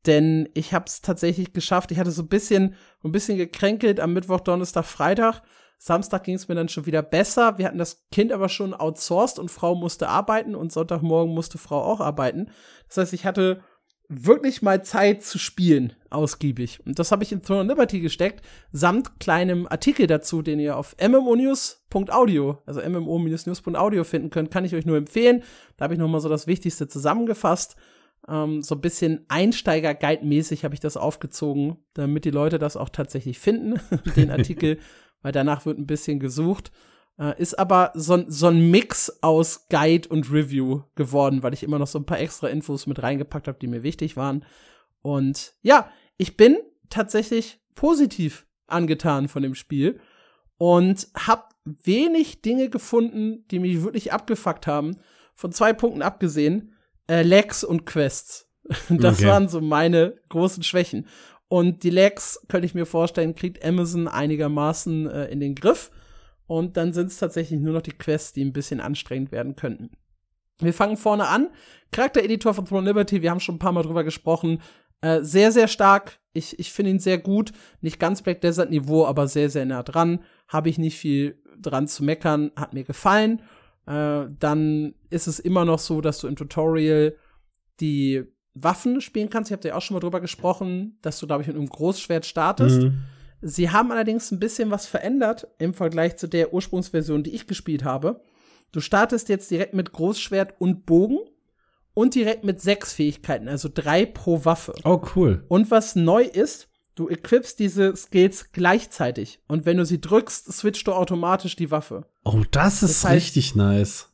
Denn ich habe es tatsächlich geschafft. Ich hatte so ein bisschen, ein bisschen gekränkelt am Mittwoch, Donnerstag, Freitag. Samstag ging es mir dann schon wieder besser. Wir hatten das Kind aber schon outsourced und Frau musste arbeiten und Sonntagmorgen musste Frau auch arbeiten. Das heißt, ich hatte wirklich mal Zeit zu spielen, ausgiebig. Und das habe ich in Throne Liberty gesteckt, samt kleinem Artikel dazu, den ihr auf mmonews.audio, also mmo-news.audio finden könnt, kann ich euch nur empfehlen. Da habe ich noch mal so das Wichtigste zusammengefasst. Ähm, so ein bisschen Einsteiger-Guide-mäßig habe ich das aufgezogen, damit die Leute das auch tatsächlich finden, den Artikel, weil danach wird ein bisschen gesucht. Äh, ist aber so, so ein Mix aus Guide und Review geworden, weil ich immer noch so ein paar extra Infos mit reingepackt habe, die mir wichtig waren. Und ja, ich bin tatsächlich positiv angetan von dem Spiel und habe wenig Dinge gefunden, die mich wirklich abgefuckt haben. Von zwei Punkten abgesehen, äh, Lags und Quests. Das okay. waren so meine großen Schwächen. Und die Lags, könnte ich mir vorstellen, kriegt Amazon einigermaßen äh, in den Griff. Und dann sind es tatsächlich nur noch die Quests, die ein bisschen anstrengend werden könnten. Wir fangen vorne an. Charaktereditor von Throne Liberty, wir haben schon ein paar Mal drüber gesprochen. Äh, sehr, sehr stark. Ich, ich finde ihn sehr gut. Nicht ganz Black Desert Niveau, aber sehr, sehr nah dran. Habe ich nicht viel dran zu meckern. Hat mir gefallen. Äh, dann ist es immer noch so, dass du im Tutorial die Waffen spielen kannst. Ich habe ja auch schon mal drüber gesprochen, dass du, glaube ich, mit einem Großschwert startest. Mhm. Sie haben allerdings ein bisschen was verändert im Vergleich zu der Ursprungsversion, die ich gespielt habe. Du startest jetzt direkt mit Großschwert und Bogen und direkt mit sechs Fähigkeiten, also drei pro Waffe. Oh, cool. Und was neu ist, du equipst diese Skills gleichzeitig. Und wenn du sie drückst, switcht du automatisch die Waffe. Oh, das ist das heißt, richtig nice.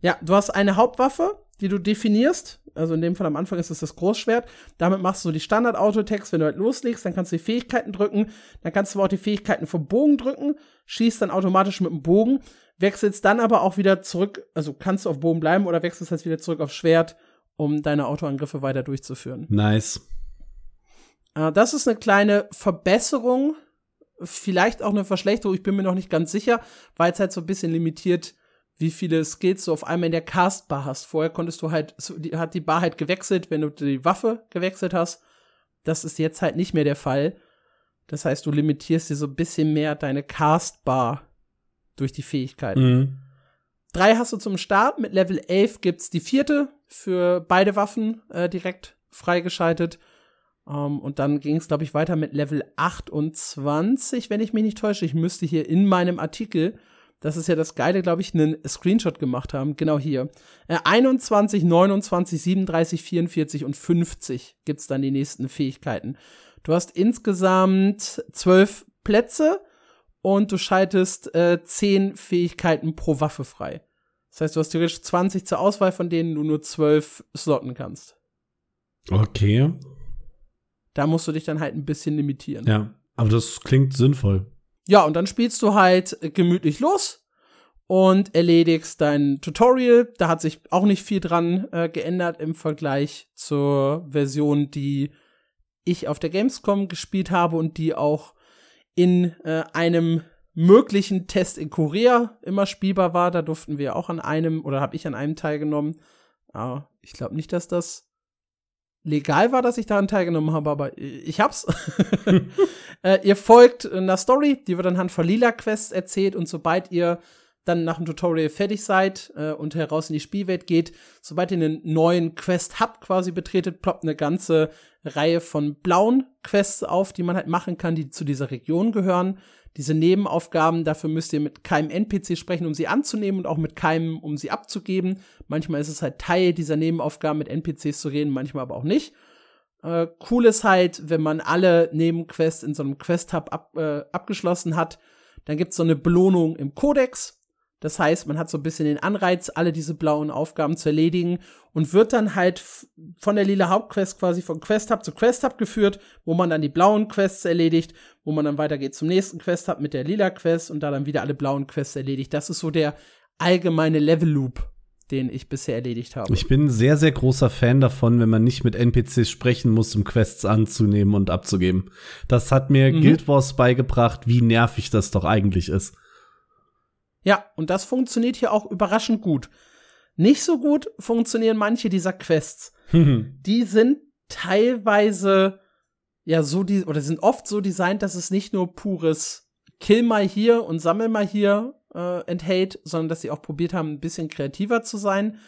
Ja, du hast eine Hauptwaffe, die du definierst, also in dem Fall am Anfang ist es das Großschwert. Damit machst du die Standard-Autotext, wenn du halt loslegst, dann kannst du die Fähigkeiten drücken. Dann kannst du auch die Fähigkeiten vom Bogen drücken, schießt dann automatisch mit dem Bogen, wechselst dann aber auch wieder zurück, also kannst du auf Bogen bleiben oder wechselst halt wieder zurück auf Schwert, um deine Autoangriffe weiter durchzuführen. Nice. Äh, das ist eine kleine Verbesserung, vielleicht auch eine Verschlechterung, ich bin mir noch nicht ganz sicher, weil es halt so ein bisschen limitiert wie viele Skills du auf einmal in der Castbar hast. Vorher konntest du halt, hat die Bar halt gewechselt, wenn du die Waffe gewechselt hast. Das ist jetzt halt nicht mehr der Fall. Das heißt, du limitierst dir so ein bisschen mehr deine Castbar durch die Fähigkeiten. Mhm. Drei hast du zum Start. Mit Level 11 gibt's die vierte für beide Waffen äh, direkt freigeschaltet. Um, ähm, und dann ging es, glaube ich, weiter mit Level 28, wenn ich mich nicht täusche. Ich müsste hier in meinem Artikel das ist ja das Geile, glaube ich, einen Screenshot gemacht haben. Genau hier. Äh, 21, 29, 37, 44 und 50 gibt's dann die nächsten Fähigkeiten. Du hast insgesamt zwölf Plätze und du schaltest äh, zehn Fähigkeiten pro Waffe frei. Das heißt, du hast theoretisch 20 zur Auswahl, von denen du nur zwölf slotten kannst. Okay. Da musst du dich dann halt ein bisschen limitieren. Ja, aber das klingt sinnvoll. Ja, und dann spielst du halt gemütlich los und erledigst dein Tutorial. Da hat sich auch nicht viel dran äh, geändert im Vergleich zur Version, die ich auf der Gamescom gespielt habe und die auch in äh, einem möglichen Test in Korea immer spielbar war. Da durften wir auch an einem oder habe ich an einem teilgenommen. Ah, ich glaube nicht, dass das legal war, dass ich daran teilgenommen habe, aber ich hab's. äh, ihr folgt einer Story, die wird anhand von lila Quests erzählt und sobald ihr dann nach dem Tutorial fertig seid äh, und heraus in die Spielwelt geht, sobald ihr einen neuen Quest-Hub quasi betretet, ploppt eine ganze Reihe von blauen Quests auf, die man halt machen kann, die zu dieser Region gehören. Diese Nebenaufgaben, dafür müsst ihr mit keinem NPC sprechen, um sie anzunehmen und auch mit keinem, um sie abzugeben. Manchmal ist es halt Teil dieser Nebenaufgaben, mit NPCs zu reden, manchmal aber auch nicht. Äh, cool ist halt, wenn man alle Nebenquests in so einem Quest-Hub ab, äh, abgeschlossen hat, dann gibt's so eine Belohnung im Kodex. Das heißt, man hat so ein bisschen den Anreiz, alle diese blauen Aufgaben zu erledigen und wird dann halt von der lila Hauptquest quasi von Quest Hub zu Quest Hub geführt, wo man dann die blauen Quests erledigt, wo man dann weitergeht zum nächsten Quest Hub mit der lila Quest und da dann wieder alle blauen Quests erledigt. Das ist so der allgemeine Level Loop, den ich bisher erledigt habe. Ich bin sehr, sehr großer Fan davon, wenn man nicht mit NPCs sprechen muss, um Quests anzunehmen und abzugeben. Das hat mir mhm. Guild Wars beigebracht, wie nervig das doch eigentlich ist. Ja, und das funktioniert hier auch überraschend gut. Nicht so gut funktionieren manche dieser Quests. die sind teilweise ja so die oder sind oft so designt, dass es nicht nur pures Kill mal hier und sammel mal hier äh, enthält, sondern dass sie auch probiert haben, ein bisschen kreativer zu sein.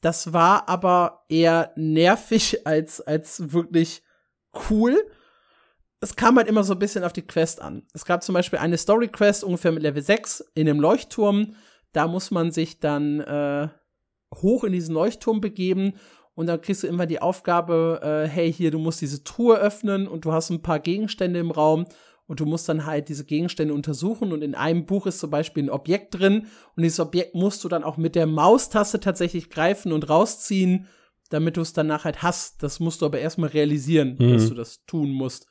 Das war aber eher nervig als als wirklich cool es kam halt immer so ein bisschen auf die Quest an. Es gab zum Beispiel eine Story-Quest ungefähr mit Level 6 in einem Leuchtturm. Da muss man sich dann äh, hoch in diesen Leuchtturm begeben und dann kriegst du immer die Aufgabe, äh, hey, hier, du musst diese Truhe öffnen und du hast ein paar Gegenstände im Raum und du musst dann halt diese Gegenstände untersuchen und in einem Buch ist zum Beispiel ein Objekt drin und dieses Objekt musst du dann auch mit der Maustaste tatsächlich greifen und rausziehen, damit du es danach halt hast. Das musst du aber erstmal realisieren, mhm. dass du das tun musst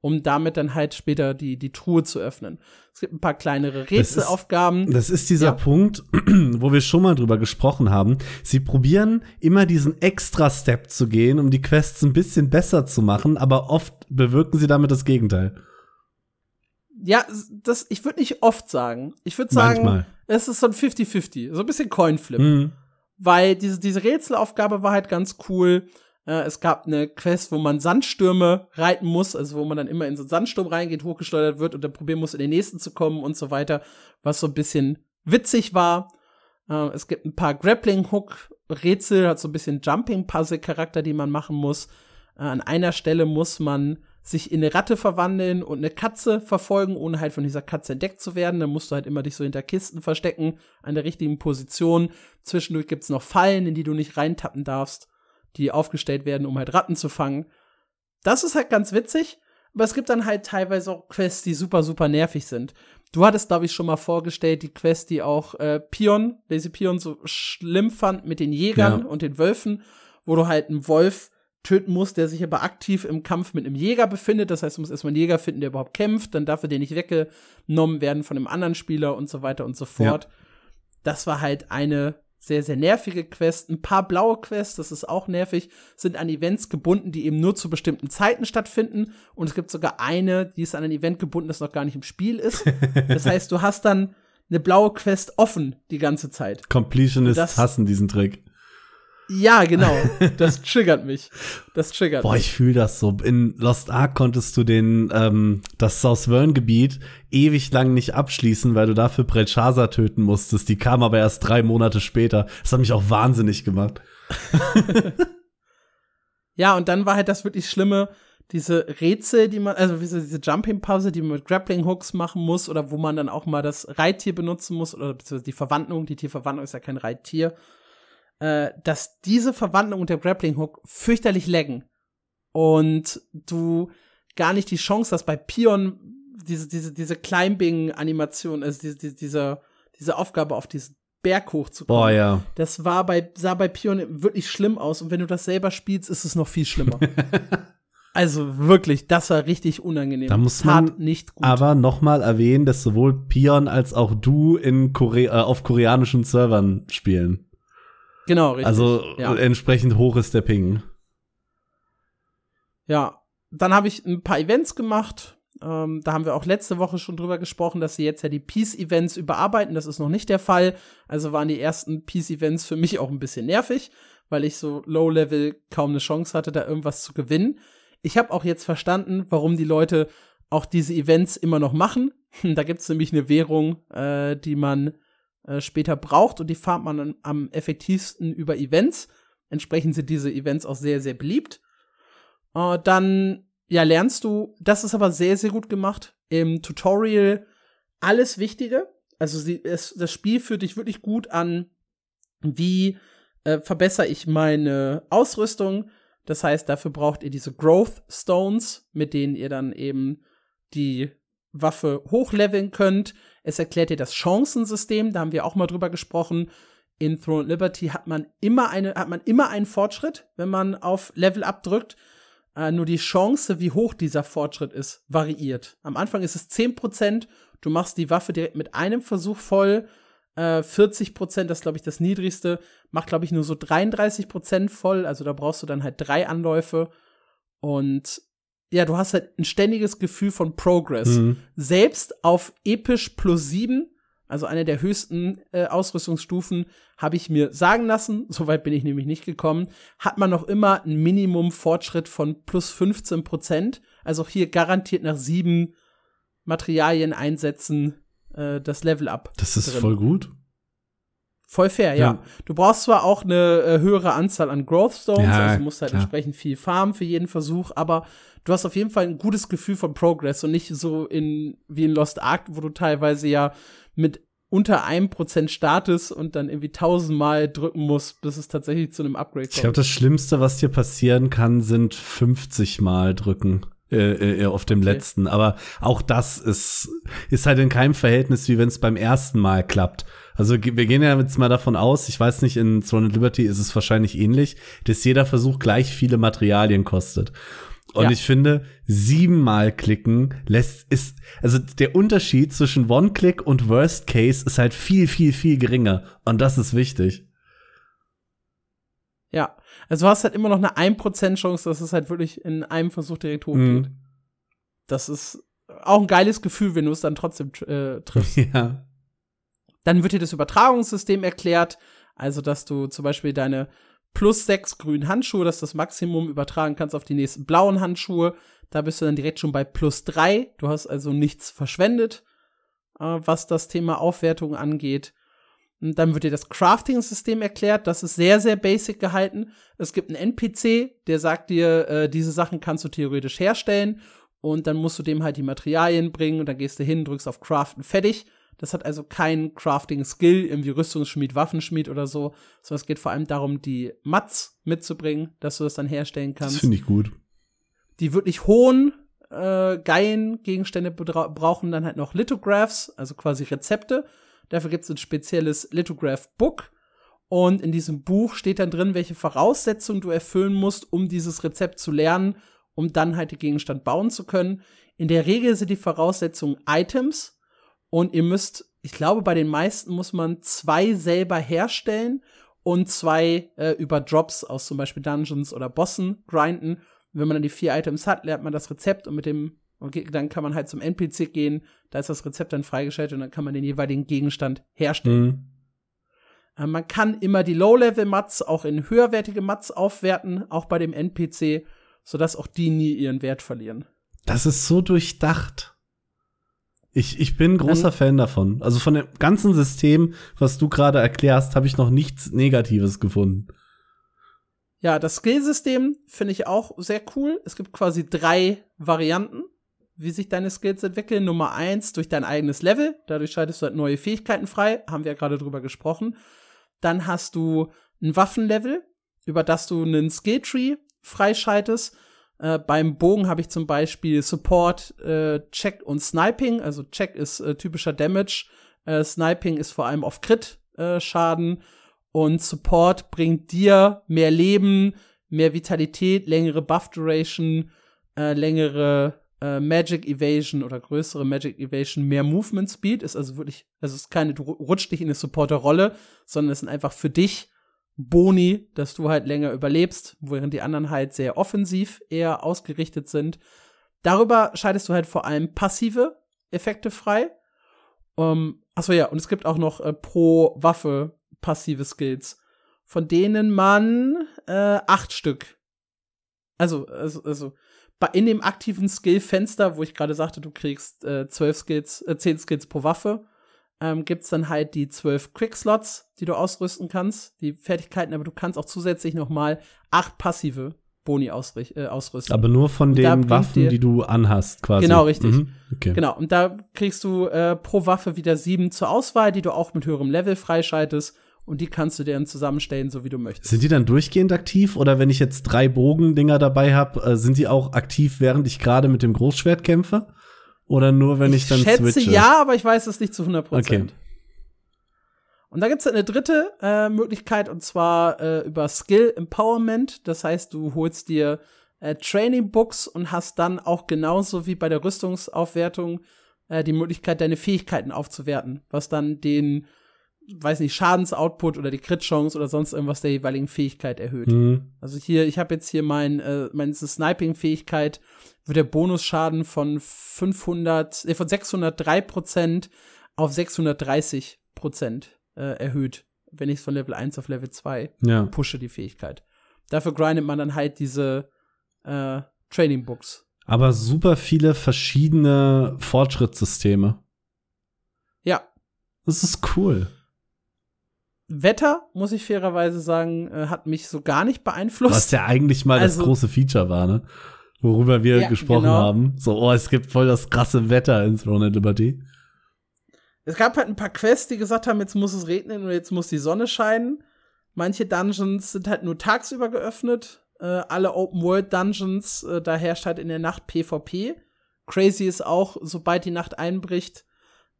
um damit dann halt später die, die Truhe zu öffnen. Es gibt ein paar kleinere Rätselaufgaben. Das ist, das ist dieser ja. Punkt, wo wir schon mal drüber gesprochen haben. Sie probieren immer diesen extra Step zu gehen, um die Quests ein bisschen besser zu machen, aber oft bewirken sie damit das Gegenteil. Ja, das, ich würde nicht oft sagen. Ich würde sagen, Manchmal. es ist so ein 50-50, so ein bisschen Coinflip. Mhm. Weil diese, diese Rätselaufgabe war halt ganz cool äh, es gab eine Quest, wo man Sandstürme reiten muss, also wo man dann immer in so einen Sandsturm reingeht, hochgesteuert wird und dann probieren muss, in den nächsten zu kommen und so weiter, was so ein bisschen witzig war. Äh, es gibt ein paar Grappling-Hook-Rätsel, hat so ein bisschen Jumping-Puzzle-Charakter, die man machen muss. Äh, an einer Stelle muss man sich in eine Ratte verwandeln und eine Katze verfolgen, ohne halt von dieser Katze entdeckt zu werden. Dann musst du halt immer dich so hinter Kisten verstecken, an der richtigen Position. Zwischendurch gibt's noch Fallen, in die du nicht reintappen darfst die aufgestellt werden, um halt Ratten zu fangen. Das ist halt ganz witzig, aber es gibt dann halt teilweise auch Quests, die super, super nervig sind. Du hattest, glaube ich, schon mal vorgestellt, die Quest, die auch äh, Pion, Lazy Pion so schlimm fand mit den Jägern ja. und den Wölfen, wo du halt einen Wolf töten musst, der sich aber aktiv im Kampf mit einem Jäger befindet. Das heißt, du musst erstmal einen Jäger finden, der überhaupt kämpft, dann darf er dir nicht weggenommen werden von einem anderen Spieler und so weiter und so fort. Ja. Das war halt eine sehr, sehr nervige Quests. Ein paar blaue Quests, das ist auch nervig, sind an Events gebunden, die eben nur zu bestimmten Zeiten stattfinden. Und es gibt sogar eine, die ist an ein Event gebunden, das noch gar nicht im Spiel ist. Das heißt, du hast dann eine blaue Quest offen die ganze Zeit. Completionists hassen diesen Trick. Ja, genau. Das triggert mich. Das triggert Boah, mich. ich fühle das so. In Lost Ark konntest du den ähm, das South Vern-Gebiet ewig lang nicht abschließen, weil du dafür Belshazzar töten musstest. Die kam aber erst drei Monate später. Das hat mich auch wahnsinnig gemacht. ja, und dann war halt das wirklich Schlimme, diese Rätsel, die man, also diese Jumping-Pause, die man mit Grappling-Hooks machen muss, oder wo man dann auch mal das Reittier benutzen muss, oder beziehungsweise die Verwandlung, die Tierverwandlung ist ja kein Reittier äh, dass diese Verwandlung und der Grappling Hook fürchterlich laggen. Und du gar nicht die Chance hast, bei Pion diese, diese, diese Climbing-Animation, also diese, diese, diese, diese Aufgabe auf diesen Berg hochzukommen. Boah, ja. Das war bei, sah bei Pion wirklich schlimm aus. Und wenn du das selber spielst, ist es noch viel schlimmer. also wirklich, das war richtig unangenehm. Da muss Tat man nicht gut. Aber nochmal erwähnen, dass sowohl Pion als auch du in Kore äh, auf koreanischen Servern spielen. Genau, richtig. Also ja. entsprechend hoch ist der Ping. Ja, dann habe ich ein paar Events gemacht. Ähm, da haben wir auch letzte Woche schon drüber gesprochen, dass sie jetzt ja die Peace-Events überarbeiten. Das ist noch nicht der Fall. Also waren die ersten Peace-Events für mich auch ein bisschen nervig, weil ich so Low-Level kaum eine Chance hatte, da irgendwas zu gewinnen. Ich habe auch jetzt verstanden, warum die Leute auch diese Events immer noch machen. Da gibt's nämlich eine Währung, äh, die man äh, später braucht und die fahrt man am, am effektivsten über Events. Entsprechend sind diese Events auch sehr, sehr beliebt. Äh, dann ja, lernst du, das ist aber sehr, sehr gut gemacht, im Tutorial alles Wichtige. Also sie, es, das Spiel führt dich wirklich gut an, wie äh, verbessere ich meine Ausrüstung. Das heißt, dafür braucht ihr diese Growth Stones, mit denen ihr dann eben die Waffe hochleveln könnt. Es erklärt dir das Chancensystem, da haben wir auch mal drüber gesprochen. In Throne Liberty hat man immer eine, hat man immer einen Fortschritt, wenn man auf Level up drückt. Äh, nur die Chance, wie hoch dieser Fortschritt ist, variiert. Am Anfang ist es 10%, du machst die Waffe direkt mit einem Versuch voll. Äh, 40%, das ist, glaube ich, das niedrigste, macht, glaube ich, nur so 33% voll. Also da brauchst du dann halt drei Anläufe. Und ja, du hast halt ein ständiges Gefühl von Progress. Mhm. Selbst auf episch plus 7, also eine der höchsten äh, Ausrüstungsstufen, habe ich mir sagen lassen, soweit bin ich nämlich nicht gekommen, hat man noch immer ein Minimum Fortschritt von plus 15 Prozent. Also auch hier garantiert nach sieben Materialien einsetzen äh, das Level up. Das ist drin. voll gut. Voll fair, ja. Ja. Du brauchst zwar auch eine äh, höhere Anzahl an Growth Stones, Ja, also musst halt klar. entsprechend viel farmen für jeden Versuch, aber du hast auf jeden Fall ein gutes Gefühl von Progress und nicht so in wie in Lost Ark, wo du teilweise ja mit unter einem Prozent startest und dann irgendwie tausendmal drücken musst, bis es tatsächlich zu einem Upgrade Ich glaube, kommt. das Schlimmste, was dir passieren kann, sind 50 Mal drücken. Äh, äh, auf dem Okay. letzten. Aber auch das ist, ist halt in keinem Verhältnis, wie wenn es beim ersten Mal klappt. Also wir gehen ja jetzt mal davon aus, ich weiß nicht, in Throne of Liberty ist es wahrscheinlich ähnlich, dass jeder Versuch gleich viele Materialien kostet. Und Ja. ich finde, siebenmal klicken lässt, ist, also der Unterschied zwischen One-Click und Worst Case ist halt viel, viel, viel geringer. Und das ist wichtig. Ja. Also du hast halt immer noch eine 1% Chance, dass es halt wirklich in einem Versuch direkt hochgeht. Mhm. Das ist auch ein geiles Gefühl, wenn du es dann trotzdem äh, triffst. Ja. Dann wird dir das Übertragungssystem erklärt, also dass du zum Beispiel deine plus sechs grünen Handschuhe, dass du das Maximum übertragen kannst auf die nächsten blauen Handschuhe. Da bist du dann direkt schon bei plus drei. Du hast also nichts verschwendet, äh, was das Thema Aufwertung angeht. Und dann wird dir das Crafting-System erklärt. Das ist sehr, sehr basic gehalten. Es gibt einen NPC, der sagt dir, äh, diese Sachen kannst du theoretisch herstellen. Und dann musst du dem halt die Materialien bringen und dann gehst du hin, drückst auf Craften, fertig. Das hat also keinen Crafting-Skill, irgendwie Rüstungsschmied, Waffenschmied oder so, sondern es geht vor allem darum, die Mats mitzubringen, dass du das dann herstellen Das kannst. finde ich gut. Die wirklich hohen, äh, geilen Gegenstände brauchen dann halt noch Lithographs, also quasi Rezepte. Dafür gibt es ein spezielles Lithograph-Book. Und in diesem Buch steht dann drin, welche Voraussetzungen du erfüllen musst, um dieses Rezept zu lernen, um dann halt den Gegenstand bauen zu können. In der Regel sind die Voraussetzungen Items. Und ihr müsst, ich glaube, bei den meisten muss man zwei selber herstellen und zwei äh, über Drops aus zum Beispiel Dungeons oder Bossen grinden. Wenn man dann die vier Items hat, lernt man das Rezept und mit dem, okay, dann kann man halt zum NPC gehen, da ist das Rezept dann freigeschaltet und dann kann man den jeweiligen Gegenstand herstellen. Mhm. Äh, Man kann immer die Low-Level-Mats auch in höherwertige Mats aufwerten, auch bei dem NPC, sodass auch die nie ihren Wert verlieren. Das ist so durchdacht. Ich, ich bin großer Fan davon. Also von dem ganzen System, was du gerade erklärst, habe ich noch nichts Negatives gefunden. Ja, das Skillsystem finde ich auch sehr cool. Es gibt quasi drei Varianten, wie sich deine Skills entwickeln. Nummer eins durch dein eigenes Level. Dadurch schaltest du halt neue Fähigkeiten frei. Haben wir ja gerade drüber gesprochen. Dann hast du ein Waffenlevel, über das du einen Skilltree freischaltest. Äh, beim Bogen habe ich zum Beispiel Support, äh, Check und Sniping. Also Check ist äh, typischer Damage. Äh, Sniping ist vor allem auf Crit-Schaden. Äh, und Support bringt dir mehr Leben, mehr Vitalität, längere Buff-Duration, längere Magic Evasion oder größere Magic Evasion, mehr Movement Speed. Ist also wirklich, also es ist keine, du rutscht nicht in eine Supporter-Rolle, sondern es sind einfach für dich Boni, dass du halt länger überlebst, während die anderen halt sehr offensiv eher ausgerichtet sind. Darüber schaltest du halt vor allem passive Effekte frei. Um, achso, ja, und es gibt auch noch äh, pro Waffe passive Skills, von denen man äh, acht Stück. Also, also, also in dem aktiven Skill-Fenster, wo ich gerade sagte, du kriegst äh, zwölf Skills, äh, zehn Skills pro Waffe, ähm, gibt's dann halt die zwölf Quick-Slots, die du ausrüsten kannst, die Fertigkeiten, aber du kannst auch zusätzlich noch mal acht passive Boni äh, ausrüsten. Aber nur von den Waffen, die du anhast, quasi. Genau, richtig. Mhm. Okay. Genau. Und da kriegst du äh, pro Waffe wieder sieben zur Auswahl, die du auch mit höherem Level freischaltest und die kannst du dir dann zusammenstellen, so wie du möchtest. Sind die dann durchgehend aktiv oder wenn ich jetzt drei Bogendinger dabei habe, äh, sind die auch aktiv, während ich gerade mit dem Großschwert kämpfe? Oder nur, wenn ich, ich dann schätze switche? ja, aber ich weiß es nicht zu 100% Okay. Und da gibt es eine dritte äh, Möglichkeit und zwar äh, über Skill Empowerment. Das heißt, du holst dir äh, Training Books und hast dann auch genauso wie bei der Rüstungsaufwertung äh, die Möglichkeit, deine Fähigkeiten aufzuwerten, was dann den weiß nicht, Schadensoutput oder die Crit-Chance oder sonst irgendwas der jeweiligen Fähigkeit erhöht. Mhm. Also hier, ich habe jetzt hier mein, äh, meine Sniping-Fähigkeit, wird der Bonusschaden von 500, äh, von 603 Prozent auf 630 Prozent äh, erhöht, wenn ich von Level 1 auf Level 2 ja. pushe, die Fähigkeit. Dafür grindet man dann halt diese äh, Training Books. Aber super viele verschiedene Fortschrittssysteme. Ja. Das ist cool. Wetter, muss ich fairerweise sagen, äh, hat mich so gar nicht beeinflusst. Was ja eigentlich mal also, das große Feature war, ne? Worüber wir ja, gesprochen genau. haben. So, oh, es gibt voll das krasse Wetter in Throne and Liberty. Es gab halt ein paar Quests, die gesagt haben, jetzt muss es regnen und jetzt muss die Sonne scheinen. Manche Dungeons sind halt nur tagsüber geöffnet. Äh, alle Open-World-Dungeons, äh, da herrscht halt in der Nacht PvP. Crazy ist auch, sobald die Nacht einbricht,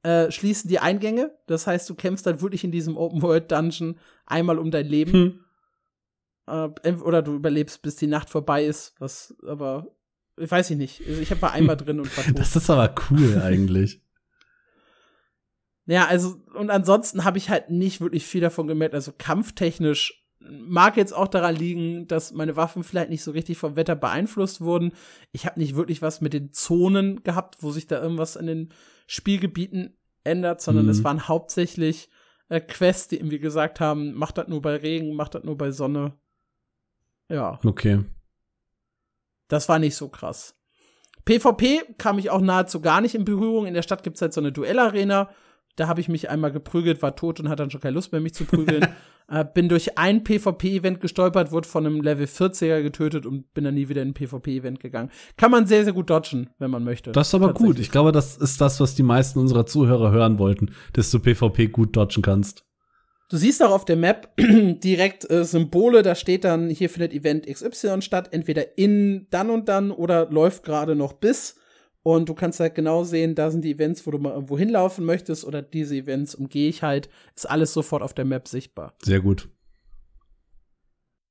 äh, schließen die Eingänge. Das heißt, du kämpfst dann wirklich in diesem Open-World-Dungeon einmal um dein Leben. Hm. Äh, oder du überlebst, bis die Nacht vorbei ist, was aber, ich weiß ich nicht. Also ich war einmal drin und war tot. Das ist aber cool eigentlich. ja, also, und ansonsten habe ich halt nicht wirklich viel davon gemerkt. Also kampftechnisch mag jetzt auch daran liegen, dass meine Waffen vielleicht nicht so richtig vom Wetter beeinflusst wurden. Ich habe nicht wirklich was mit den Zonen gehabt, wo sich da irgendwas in den Spielgebieten ändert, sondern mhm. es waren hauptsächlich äh, Quests, die irgendwie gesagt haben, macht das nur bei Regen, macht das nur bei Sonne. Ja. Okay. Das war nicht so krass. PvP kam ich auch nahezu gar nicht in Berührung. In der Stadt gibt's halt so eine Duellarena. Da habe ich mich einmal geprügelt, war tot und hatte dann schon keine Lust mehr, mich zu prügeln. äh, bin durch ein PvP-Event gestolpert, wurde von einem Level 40er getötet und bin dann nie wieder in ein PvP-Event gegangen. Kann man sehr, sehr gut dodgen, wenn man möchte. Das ist aber gut. Ich glaube, das ist das, was die meisten unserer Zuhörer hören wollten, dass du PvP gut dodgen kannst. Du siehst auch auf der Map direkt äh, Symbole, da steht dann, hier findet Event XY statt, entweder in dann und dann oder läuft gerade noch bis. Und du kannst halt genau sehen, da sind die Events, wo du mal irgendwo hinlaufen möchtest oder diese Events umgehe ich halt. Ist alles sofort auf der Map sichtbar. Sehr gut.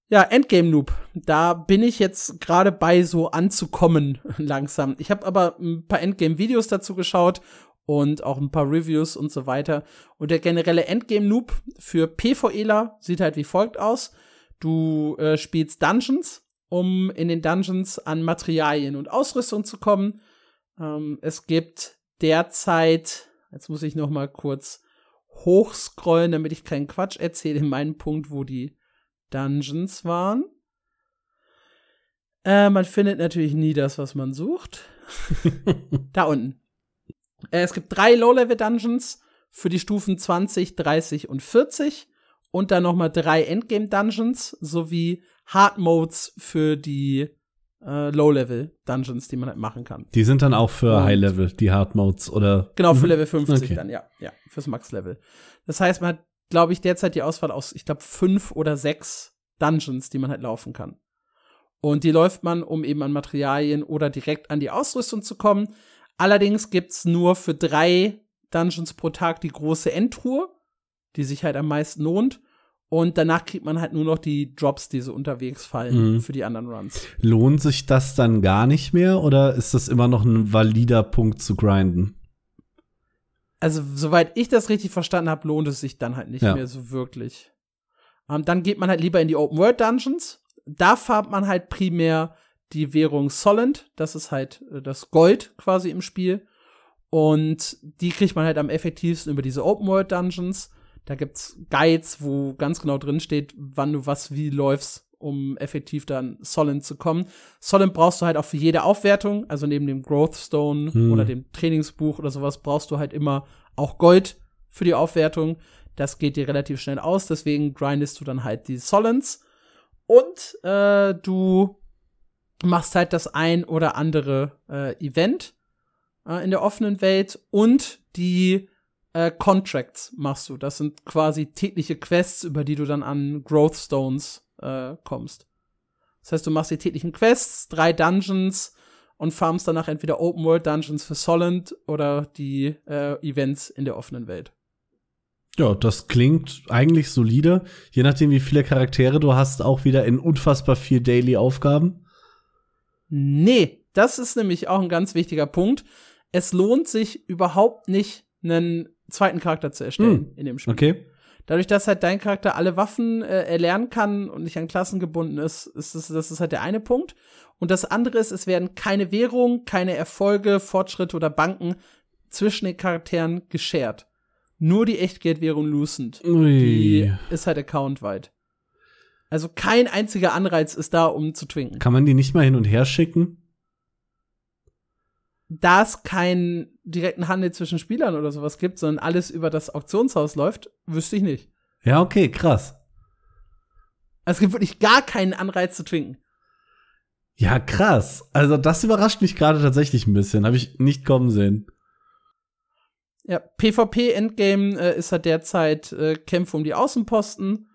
Ja, Endgame Noob. Da bin ich jetzt gerade bei so anzukommen langsam. Ich habe aber ein paar Endgame Videos dazu geschaut und auch ein paar Reviews und so weiter. Und der generelle Endgame Noob für PvEler sieht halt wie folgt aus. Du äh, spielst Dungeons, um in den Dungeons an Materialien und Ausrüstung zu kommen. Ähm, es gibt derzeit, jetzt muss ich noch mal kurz hochscrollen, damit ich keinen Quatsch erzähle, in meinem Punkt, wo die Dungeons waren. Äh, man findet natürlich nie das, was man sucht. da unten. Äh, es gibt drei Low-Level-Dungeons für die Stufen 20, 30 und 40 und dann noch mal drei Endgame-Dungeons sowie Hard Modes für die äh, Low-Level-Dungeons, die man halt machen kann. Die sind dann auch für High-Level, die Hard-Modes, oder? Genau, für mhm. Level 50 okay. dann, ja. Ja, fürs Max-Level. Das heißt, man hat, glaube ich, derzeit die Auswahl aus, ich glaube, fünf oder sechs Dungeons, die man halt laufen kann. Und die läuft man, um eben an Materialien oder direkt an die Ausrüstung zu kommen. Allerdings gibt's nur für drei Dungeons pro Tag die große Endtruhe, die sich halt am meisten lohnt. Und danach kriegt man halt nur noch die Drops, die so unterwegs fallen Mhm. für die anderen Runs. Lohnt sich das dann gar nicht mehr oder ist das immer noch ein valider Punkt zu grinden? Also, soweit ich das richtig verstanden habe, lohnt es sich dann halt nicht Ja. mehr so wirklich. Ähm, dann geht man halt lieber in die Open World Dungeons. Da farbt man halt primär die Währung Solent. Das ist halt äh, das Gold quasi im Spiel. Und die kriegt man halt am effektivsten über diese Open World Dungeons. Da gibt's Guides, wo ganz genau drin steht, wann du was wie läufst, um effektiv dann Solent zu kommen. Solent brauchst du halt auch für jede Aufwertung, also neben dem Growth Stone Hm. oder dem Trainingsbuch oder sowas brauchst du halt immer auch Gold für die Aufwertung. Das geht dir relativ schnell aus, deswegen grindest du dann halt die Solents. Und äh, du machst halt das ein oder andere äh, Event äh, in der offenen Welt und die äh, Contracts machst du. Das sind quasi tägliche Quests, über die du dann an Growth Stones äh, kommst. Das heißt, du machst die täglichen Quests, drei Dungeons und farmst danach entweder Open World Dungeons für Solent oder die äh, Events in der offenen Welt. Ja, das klingt eigentlich solide. Je nachdem, wie viele Charaktere du hast, auch wieder in unfassbar viel Daily-Aufgaben. Nee, das ist nämlich auch ein ganz wichtiger Punkt. Es lohnt sich überhaupt nicht, einen zweiten Charakter zu erstellen in dem Spiel. Okay. Dadurch, dass halt dein Charakter alle Waffen äh, erlernen kann und nicht an Klassen gebunden ist, ist das, das ist halt der eine Punkt. Und das andere ist, es werden keine Währung, keine Erfolge, Fortschritte oder Banken zwischen den Charakteren geshared. Nur die Echtgeldwährung Lucent. Die Ui. ist halt accountweit. Also kein einziger Anreiz ist da, um zu twinken. Kann man die nicht mal hin und her schicken? da es keinen direkten Handel zwischen Spielern oder sowas gibt, sondern alles über das Auktionshaus läuft, wüsste ich nicht. Ja, okay, krass. Also es gibt wirklich gar keinen Anreiz zu twinken. Ja, krass. Also das überrascht mich gerade tatsächlich ein bisschen. Habe ich nicht kommen sehen. Ja, PvP-Endgame äh, ist halt derzeit äh, Kämpfe um die Außenposten.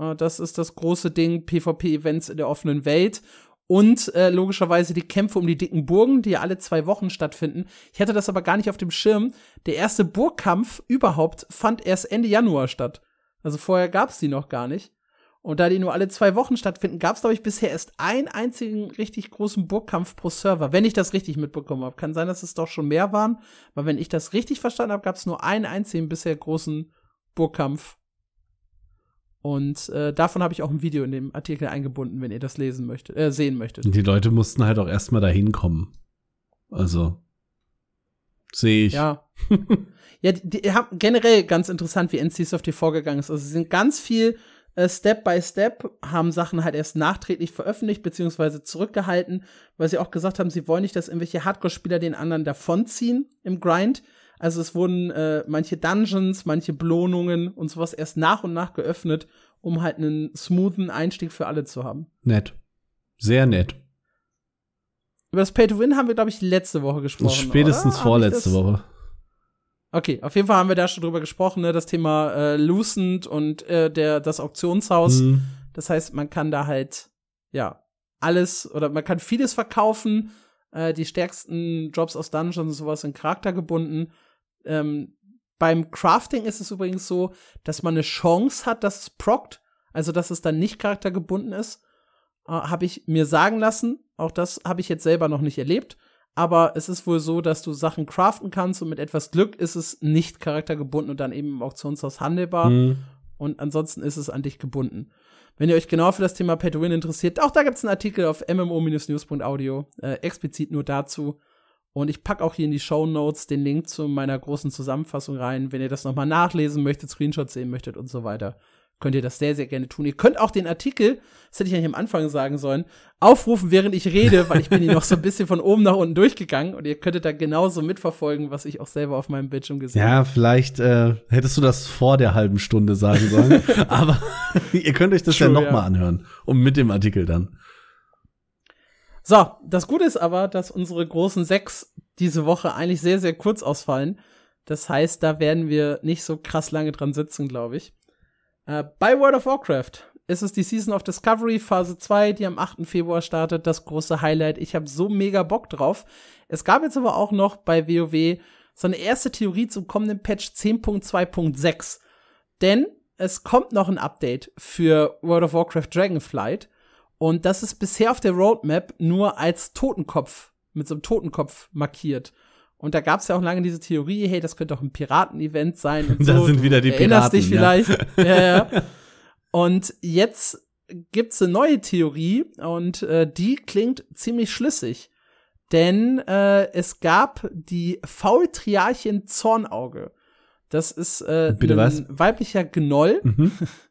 Äh, das ist das große Ding, PvP-Events in der offenen Welt. Und äh, logischerweise die Kämpfe um die dicken Burgen, die ja alle zwei Wochen stattfinden. Ich hatte das aber gar nicht auf dem Schirm. Der erste Burgkampf überhaupt fand erst Ende Januar statt. Also vorher gab's die noch gar nicht. Und da die nur alle zwei Wochen stattfinden, gab's glaube ich, bisher erst einen einzigen richtig großen Burgkampf pro Server, wenn ich das richtig mitbekommen habe. Kann sein, dass es doch schon mehr waren, aber wenn ich das richtig verstanden habe, gab's nur einen einzigen bisher großen Burgkampf. Und äh, davon habe ich auch ein Video in dem Artikel eingebunden, wenn ihr das lesen möchtet, äh, sehen möchtet. Und die Leute mussten halt auch erstmal dahin kommen. Also sehe ich. Ja. ja, die, die haben generell ganz interessant, wie NC vorgegangen ist. Also sie sind ganz viel äh, Step by Step, haben Sachen halt erst nachträglich veröffentlicht, beziehungsweise zurückgehalten, weil sie auch gesagt haben, sie wollen nicht, dass irgendwelche Hardcore-Spieler den anderen davonziehen im Grind. Also es wurden äh, manche Dungeons, manche Belohnungen und sowas erst nach und nach geöffnet, um halt einen smoothen Einstieg für alle zu haben. Nett. Sehr nett. Über das Pay to Win haben wir, glaube ich, letzte Woche gesprochen. Spätestens oder? Vorletzte Woche. Okay, auf jeden Fall haben wir da schon drüber gesprochen, ne, das Thema äh, Lucent und äh, der, das Auktionshaus. Hm. Das heißt, man kann da halt, ja, alles oder man kann vieles verkaufen. Äh, die stärksten Jobs aus Dungeons und sowas sind charaktergebunden. Ähm, beim Crafting ist es übrigens so, dass man eine Chance hat, dass es prockt, also dass es dann nicht charaktergebunden ist. Äh, habe ich mir sagen lassen. Auch das habe ich jetzt selber noch nicht erlebt. Aber es ist wohl so, dass du Sachen craften kannst und mit etwas Glück ist es nicht charaktergebunden und dann eben im Auktionshaus handelbar Hm. und ansonsten ist es an dich gebunden. Wenn ihr euch genau für das Thema Pay to Win interessiert, auch da gibt es einen Artikel auf mmo-news.audio, äh, explizit nur dazu. Und ich packe auch hier in die Show Notes den Link zu meiner großen Zusammenfassung rein, wenn ihr das nochmal nachlesen möchtet, Screenshots sehen möchtet und so weiter. Könnt ihr das sehr, sehr gerne tun. Ihr könnt auch den Artikel, das hätte ich eigentlich am Anfang sagen sollen, aufrufen, während ich rede, weil ich bin hier noch so ein bisschen von oben nach unten durchgegangen und ihr könntet da genauso mitverfolgen, was ich auch selber auf meinem Bildschirm gesehen habe. Ja, vielleicht äh, hättest du das vor der halben Stunde sagen sollen. Aber ihr könnt euch das True, ja noch ja. anhören. Und mit dem Artikel dann. So, das Gute ist aber, dass unsere großen sechs diese Woche eigentlich sehr, sehr kurz ausfallen. Das heißt, da werden wir nicht so krass lange dran sitzen, glaube ich. Äh, bei World of Warcraft es ist die Season of Discovery Phase 2, die am 8. Februar startet. Das große Highlight. Ich habe so mega Bock drauf. Es gab jetzt aber auch noch bei WoW so eine erste Theorie zum kommenden Patch 10.2.6. Denn es kommt noch ein Update für World of Warcraft Dragonflight. Und das ist bisher auf der Roadmap nur als Totenkopf, mit so einem Totenkopf markiert. Und da gab es ja auch lange diese Theorie, hey, das könnte auch ein Piraten-Event sein. Und da so. sind wieder die Du Erinnerst Piraten. dich vielleicht. ja, ja. Und jetzt gibt's eine neue Theorie und äh, die klingt ziemlich schlüssig. Denn äh, es gab die Faultriarchin Zornauge. Das ist äh, Bitte ein weiblicher Gnoll, Mhm.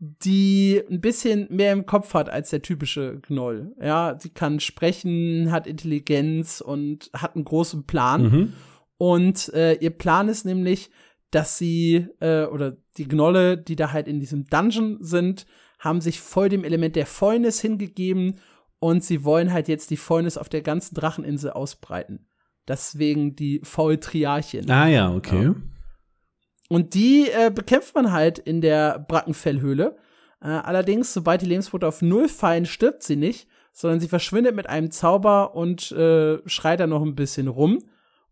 die ein bisschen mehr im Kopf hat als der typische Gnoll. Ja, sie kann sprechen, hat Intelligenz und hat einen großen Plan. Mhm. Und äh, ihr Plan ist nämlich, dass sie, äh, oder die Gnolle, die da halt in diesem Dungeon sind, haben sich voll dem Element der Fäulnis hingegeben und sie wollen halt jetzt die Fäulnis auf der ganzen Dracheninsel ausbreiten. Deswegen die Faultriarchin. Ah ja, okay. Ja. Und die äh, bekämpft man halt in der Brackenfellhöhle. Äh, allerdings, sobald die Lebenspunkte auf Null fallen, stirbt sie nicht, sondern sie verschwindet mit einem Zauber und äh, schreit dann noch ein bisschen rum.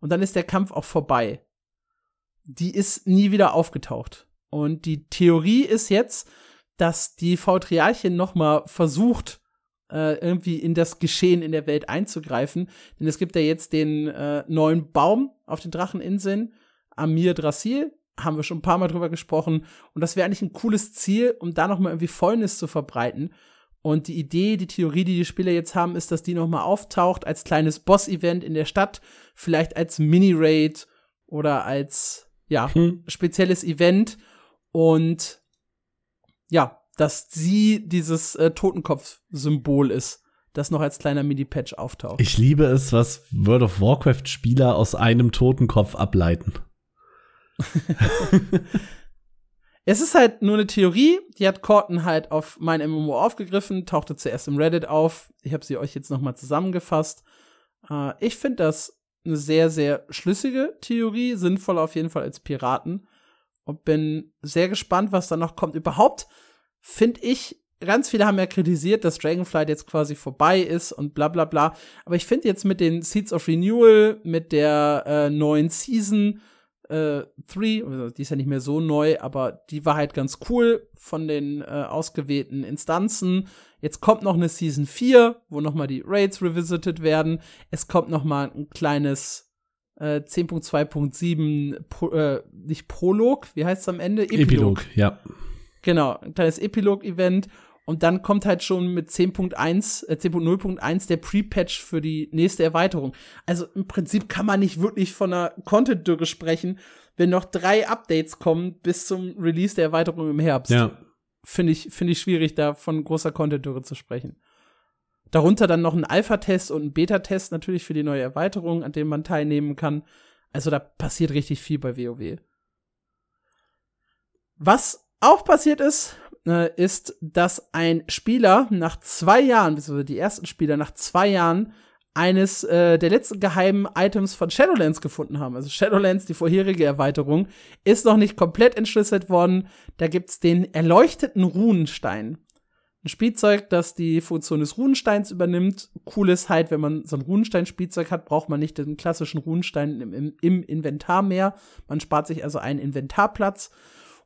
Und dann ist der Kampf auch vorbei. Die ist nie wieder aufgetaucht. Und die Theorie ist jetzt, dass die Fautriarchin noch mal versucht, äh, irgendwie in das Geschehen in der Welt einzugreifen. Denn es gibt ja jetzt den äh, neuen Baum auf den Dracheninseln, Amir Drasil, haben wir schon ein paar Mal drüber gesprochen. Und das wäre eigentlich ein cooles Ziel, um da noch mal irgendwie Fäulnis zu verbreiten. Und die Idee, die Theorie, die die Spieler jetzt haben, ist, dass die noch mal auftaucht als kleines Boss-Event in der Stadt, vielleicht als Mini-Raid oder als, ja, Hm. spezielles Event. Und ja, dass sie dieses äh, Totenkopf-Symbol ist, das noch als kleiner Mini-Patch auftaucht. Ich liebe es, was World of Warcraft-Spieler aus einem Totenkopf ableiten. Es ist halt nur eine Theorie, die hat Corton halt auf mein MMO aufgegriffen, tauchte zuerst im Reddit auf. Ich habe sie euch jetzt noch mal zusammengefasst. Äh, ich finde das eine sehr, sehr schlüssige Theorie, sinnvoll auf jeden Fall als Piraten. Und bin sehr gespannt, was da noch kommt. Überhaupt finde ich, ganz viele haben ja kritisiert, dass Dragonflight jetzt quasi vorbei ist und bla bla bla. Aber ich finde jetzt mit den Seeds of Renewal, mit der äh, neuen Season, äh, 3, also die ist ja nicht mehr so neu, aber die war halt ganz cool von den äh, ausgewählten Instanzen. Jetzt kommt noch eine Season 4, wo noch mal die Raids revisited werden. Es kommt noch mal ein kleines äh, 10.2.7 Pro, äh, nicht Prolog, wie heißt es am Ende? Epilog, ja. Genau, ein kleines Epilog-Event. Und dann kommt halt schon mit 10.1, äh, 10.0.1 der Pre-Patch für die nächste Erweiterung. Also im Prinzip kann man nicht wirklich von einer Content-Dürre sprechen, wenn noch drei Updates kommen bis zum Release der Erweiterung im Herbst. Ja. Finde ich, finde ich schwierig, da von großer Content-Dürre zu sprechen. Darunter dann noch ein Alpha-Test und ein Beta-Test natürlich für die neue Erweiterung, an dem man teilnehmen kann. Also da passiert richtig viel bei WoW. Was auch passiert ist, äh, ist, dass ein Spieler nach zwei Jahren, beziehungsweise die ersten Spieler nach zwei Jahren eines äh, der letzten geheimen Items von Shadowlands gefunden haben. Also Shadowlands, die vorherige Erweiterung, ist noch nicht komplett entschlüsselt worden. Da gibt's den erleuchteten Runenstein. Ein Spielzeug, das die Funktion des Runensteins übernimmt. Cool ist halt, wenn man so ein Runenstein-Spielzeug hat, braucht man nicht den klassischen Runenstein im, im, im Inventar mehr. Man spart sich also einen Inventarplatz.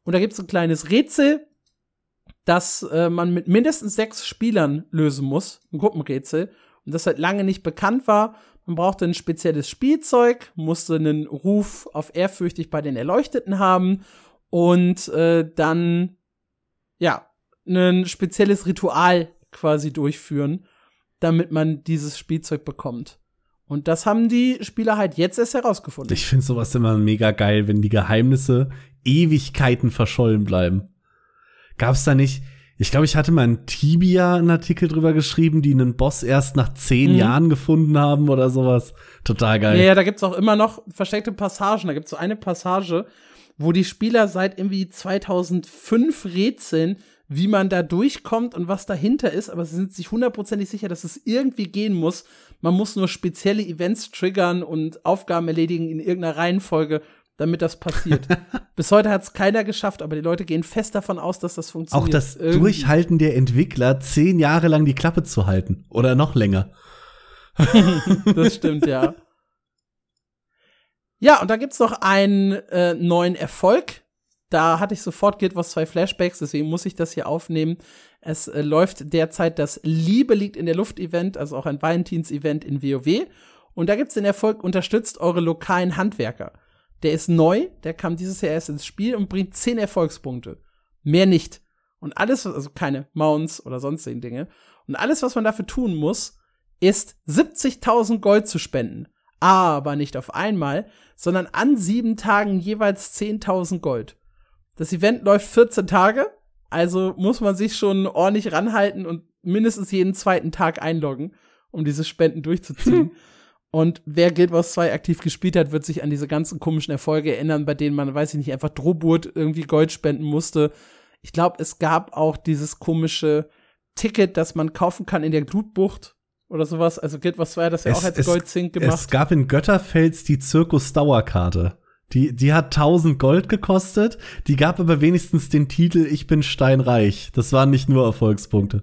Und da gibt's ein kleines Rätsel, das äh, man mit mindestens sechs Spielern lösen muss. Ein Gruppenrätsel. Und das halt lange nicht bekannt war. Man brauchte ein spezielles Spielzeug, musste einen Ruf auf ehrfürchtig bei den Erleuchteten haben und äh, dann, ja, ein spezielles Ritual quasi durchführen, damit man dieses Spielzeug bekommt. Und das haben die Spieler halt jetzt erst herausgefunden. Ich finde sowas immer mega geil, wenn die Geheimnisse Ewigkeiten verschollen bleiben. Gab's da nicht? Ich glaube, ich hatte mal in Tibia einen Artikel drüber geschrieben, die einen Boss erst nach zehn Mhm. Jahren gefunden haben oder sowas. Total geil. Ja, ja, da gibt's auch immer noch versteckte Passagen. Da gibt's so eine Passage, wo die Spieler seit irgendwie 2005 rätseln, wie man da durchkommt und was dahinter ist, aber sie sind sich hundertprozentig sicher, dass es irgendwie gehen muss. Man muss nur spezielle Events triggern und Aufgaben erledigen in irgendeiner Reihenfolge. Damit das passiert. Bis heute hat es keiner geschafft, aber die Leute gehen fest davon aus, dass das funktioniert. Auch das Irgendwie. Durchhalten der Entwickler, zehn Jahre lang die Klappe zu halten. Oder noch länger. das stimmt, ja. Ja, und da gibt's noch einen äh, neuen Erfolg. Da hatte ich sofort Guild Wars 2 Flashbacks, deswegen muss ich das hier aufnehmen. Es äh, läuft derzeit das Liebe liegt in der Luft Event, also auch ein Valentins-Event in WoW. Und da gibt's den Erfolg, unterstützt eure lokalen Handwerker. Der ist neu, der kam dieses Jahr erst ins Spiel und bringt 10 Erfolgspunkte. Mehr nicht. Und alles, also keine Mounts oder sonstigen Dinge. Und alles, was man dafür tun muss, ist 70.000 Gold zu spenden. Aber nicht auf einmal, sondern an sieben Tagen jeweils 10.000 Gold. Das Event läuft 14 Tage, also muss man sich schon ordentlich ranhalten und mindestens jeden zweiten Tag einloggen, um diese Spenden durchzuziehen. Und wer Guild Wars 2 aktiv gespielt hat, wird sich an diese ganzen komischen Erfolge erinnern, bei denen man, weiß ich nicht, einfach Droburt irgendwie Gold spenden musste. Ich glaube, es gab auch dieses komische Ticket, das man kaufen kann in der Glutbucht oder sowas. Also Guild Wars 2 hat das ja es, auch als Goldzink gemacht. Es gab in Götterfels die Zirkus-Dauerkarte. Die, die hat 1000 Gold gekostet, die gab aber wenigstens den Titel Ich bin steinreich. Das waren nicht nur Erfolgspunkte.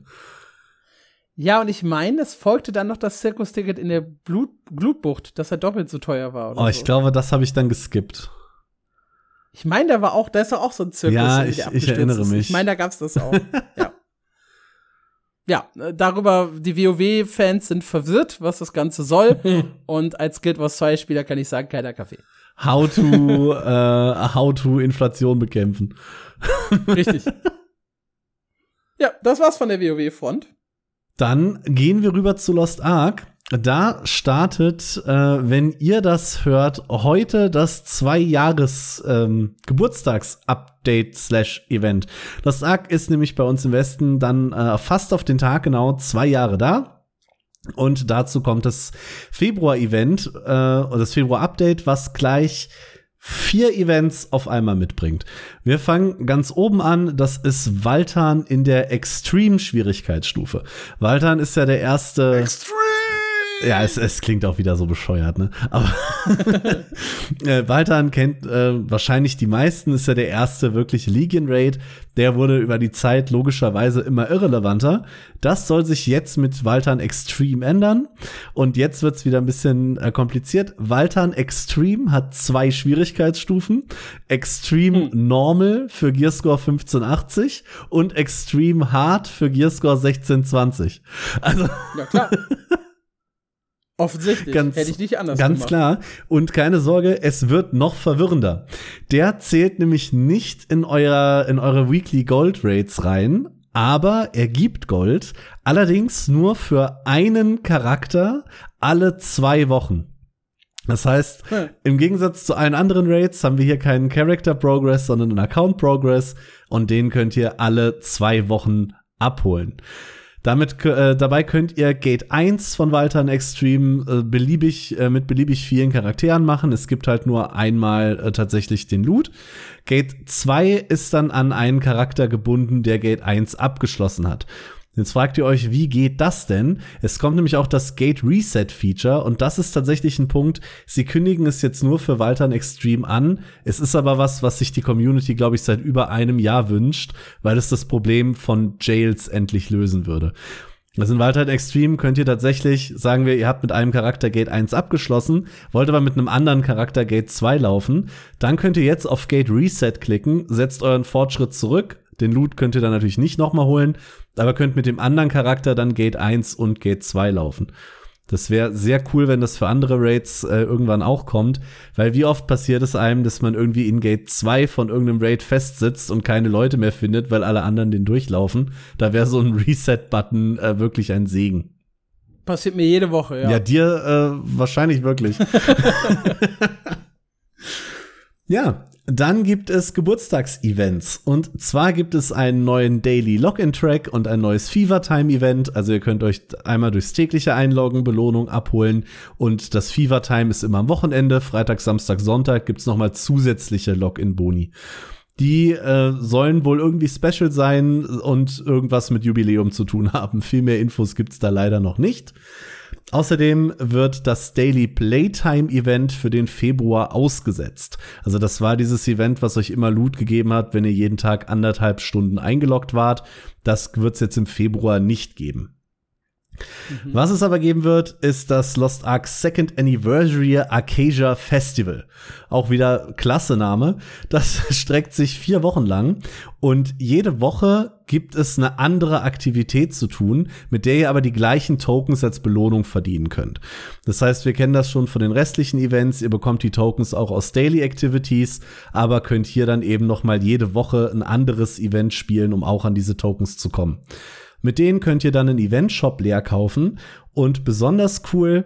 Ja, und ich meine, es folgte dann noch das Zirkusticket in der Blut Blutbucht, dass er doppelt so teuer war. Oh, ich so. glaube, das habe ich dann geskippt. Ich meine, da war auch, da ist doch auch so ein Zirkus. Ja, ich, ich erinnere mich. Ich meine, da gab's das auch. ja. Ja, äh, darüber, die WoW-Fans sind verwirrt, was das Ganze soll. und als Guild Wars 2 Spieler kann ich sagen, keiner Kaffee. How to, äh, how to Inflation bekämpfen. Richtig. Ja, das war's von der WoW-Front. Dann gehen wir rüber zu Lost Ark. Da startet, äh, wenn ihr das hört, heute das zwei Jahres ähm. Lost Ark ist nämlich bei uns im Westen dann äh, fast auf den Tag genau zwei Jahre da. Und dazu kommt das Februar-Event, äh, das Februar-Update, was gleich vier Events auf einmal mitbringt. Wir fangen ganz oben an, das ist Waltan in der Extreme-Schwierigkeitsstufe. Waltan ist ja der erste. Extreme! Ja, es, es klingt auch wieder so bescheuert, ne? Aber äh, Waltan kennt äh, wahrscheinlich die meisten, ist ja der erste wirkliche Legion Raid. Der wurde über die Zeit logischerweise immer irrelevanter. Das soll sich jetzt mit Waltan Extreme ändern. Und jetzt wird's wieder ein bisschen äh, kompliziert. Waltan Extreme hat zwei Schwierigkeitsstufen. Extreme hm. Normal für Gearscore 1580 und Extreme Hard für Gearscore 1620. Also. Ja, klar. Offensichtlich. Ganz, Hätte ich nicht anders Ganz gemacht. klar. Und keine Sorge, es wird noch verwirrender. Der zählt nämlich nicht in euer, in eure Weekly Gold Rates rein, aber er gibt Gold. Allerdings nur für einen Charakter alle zwei Wochen. Das heißt, hm. im Gegensatz zu allen anderen Raids haben wir hier keinen Character Progress, sondern einen Account Progress und den könnt ihr alle zwei Wochen abholen. Damit, äh, dabei könnt ihr Gate 1 von Waltern Extreme äh, beliebig, äh, mit beliebig vielen Charakteren machen. Es gibt halt nur einmal äh, tatsächlich den Loot. Gate 2 ist dann an einen Charakter gebunden, der Gate 1 abgeschlossen hat. Jetzt fragt ihr euch, wie geht das denn? Es kommt nämlich auch das Gate Reset Feature und das ist tatsächlich ein Punkt. Sie kündigen es jetzt nur für Waltern Extreme an. Es ist aber was, was sich die Community, glaube ich, seit über einem Jahr wünscht, weil es das Problem von Jails endlich lösen würde. Also in Wildheit Extreme könnt ihr tatsächlich, sagen wir, ihr habt mit einem Charakter Gate 1 abgeschlossen, wollt aber mit einem anderen Charakter Gate 2 laufen, dann könnt ihr jetzt auf Gate Reset klicken, setzt euren Fortschritt zurück, den Loot könnt ihr dann natürlich nicht nochmal holen, aber könnt mit dem anderen Charakter dann Gate 1 und Gate 2 laufen. Das wäre sehr cool, wenn das für andere Raids äh, irgendwann auch kommt, weil wie oft passiert es einem, dass man irgendwie in Gate 2 von irgendeinem Raid festsitzt und keine Leute mehr findet, weil alle anderen den durchlaufen. Da wäre so ein Reset-Button äh, wirklich ein Segen. Passiert mir jede Woche, ja. Ja, dir äh, wahrscheinlich wirklich. ja, dann gibt es Geburtstagsevents. Und zwar gibt es einen neuen Daily Login-Track und ein neues Fever Time-Event. Also ihr könnt euch einmal durchs tägliche Einloggen, Belohnung abholen. Und das Fever Time ist immer am Wochenende. Freitag, Samstag, Sonntag gibt's nochmal zusätzliche Login-Boni. Die äh, sollen wohl irgendwie special sein und irgendwas mit Jubiläum zu tun haben. Viel mehr Infos gibt's da leider noch nicht. Außerdem wird das Daily Playtime Event für den Februar ausgesetzt. Also das war dieses Event, was euch immer Loot gegeben hat, wenn ihr jeden Tag anderthalb Stunden eingeloggt wart. Das wird es jetzt im Februar nicht geben. Mhm. Was es aber geben wird, ist das Lost Ark Second Anniversary Arcasia Festival. Auch wieder klasse Name. Das streckt sich vier Wochen lang und jede Woche gibt es eine andere Aktivität zu tun, mit der ihr aber die gleichen Tokens als Belohnung verdienen könnt. Das heißt, wir kennen das schon von den restlichen Events. Ihr bekommt die Tokens auch aus Daily Activities, aber könnt hier dann eben noch mal jede Woche ein anderes Event spielen, um auch an diese Tokens zu kommen. Mit denen könnt ihr dann einen Event-Shop leer kaufen. Und besonders cool,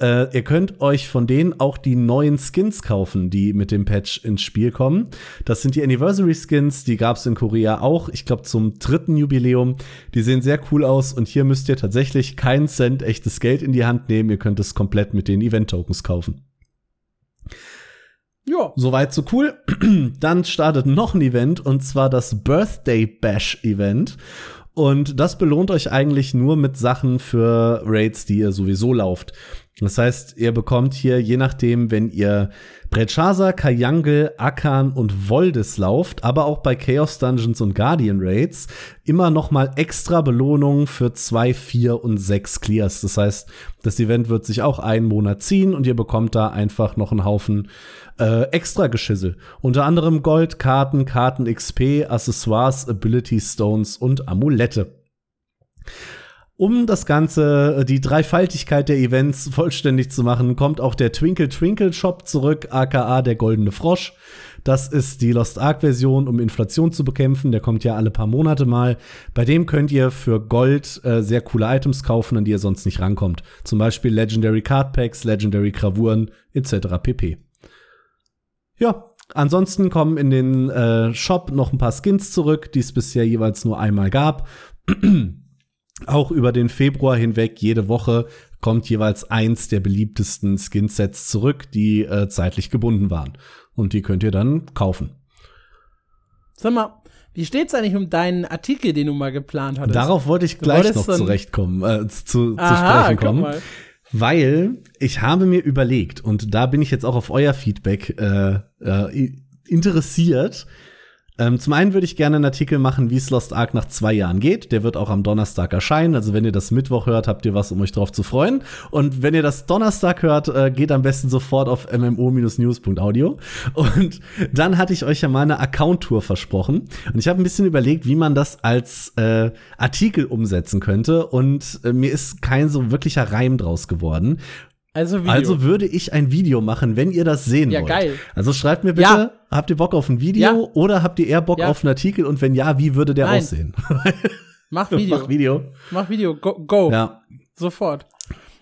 äh, ihr könnt euch von denen auch die neuen Skins kaufen, die mit dem Patch ins Spiel kommen. Das sind die Anniversary Skins, die gab es in Korea auch, ich glaube zum dritten Jubiläum. Die sehen sehr cool aus und hier müsst ihr tatsächlich keinen Cent echtes Geld in die Hand nehmen. Ihr könnt es komplett mit den Event-Tokens kaufen. Ja. Soweit so cool. Dann startet noch ein Event und zwar das Birthday Bash Event. Und das belohnt euch eigentlich nur mit Sachen für Raids, die ihr sowieso lauft. Das heißt, ihr bekommt hier, je nachdem, wenn ihr Brechasa, Kayangel, Akan und Voldis lauft, aber auch bei Chaos Dungeons und Guardian Raids, immer noch mal extra Belohnungen für zwei, vier und sechs Clears. Das heißt, das Event wird sich auch einen Monat ziehen und ihr bekommt da einfach noch einen Haufen äh, extra Geschissel. Unter anderem Gold, Karten, Karten XP, Accessoires, Ability Stones und Amulette. Um das Ganze, äh, die Dreifaltigkeit der Events vollständig zu machen, kommt auch der Twinkle Twinkle Shop zurück, aka der Goldene Frosch. Das ist die Lost Ark Version, um Inflation zu bekämpfen. Der kommt ja alle paar Monate mal. Bei dem könnt ihr für Gold äh, sehr coole Items kaufen, an die ihr sonst nicht rankommt. Zum Beispiel Legendary Card Packs, Legendary Gravuren etc. pp. Ja, ansonsten kommen in den äh, Shop noch ein paar Skins zurück, die es bisher jeweils nur einmal gab. Auch über den Februar hinweg jede Woche kommt jeweils eins der beliebtesten Skinsets zurück, die äh, zeitlich gebunden waren. Und die könnt ihr dann kaufen. Sag mal, wie steht's eigentlich um deinen Artikel, den du mal geplant hattest? Darauf wollte ich gleich noch zurechtkommen, äh, zu, Aha, zu sprechen kommen. Weil ich habe mir überlegt, und da bin ich jetzt auch auf euer Feedback äh, äh, interessiert, ähm, zum einen würde ich gerne einen Artikel machen, wie es Lost Ark nach zwei Jahren geht. Der wird auch am Donnerstag erscheinen. Also wenn ihr das Mittwoch hört, habt ihr was, um euch drauf zu freuen. Und wenn ihr das Donnerstag hört, äh, geht am besten sofort auf mmo-news.audio. Und dann hatte ich euch ja mal eine Account-Tour versprochen. Und ich habe ein bisschen überlegt, wie man das als äh, Artikel umsetzen könnte. Und äh, mir ist kein so wirklicher Reim draus geworden. Also, Video. also würde ich ein Video machen, wenn ihr das sehen ja, wollt. Ja, geil. Also schreibt mir bitte, ja. habt ihr Bock auf ein Video ja. oder habt ihr eher Bock auf einen Artikel und wenn ja, wie würde der Nein. aussehen? Mach Video. Mach Video. Mach Video. Go. go. Ja. Sofort.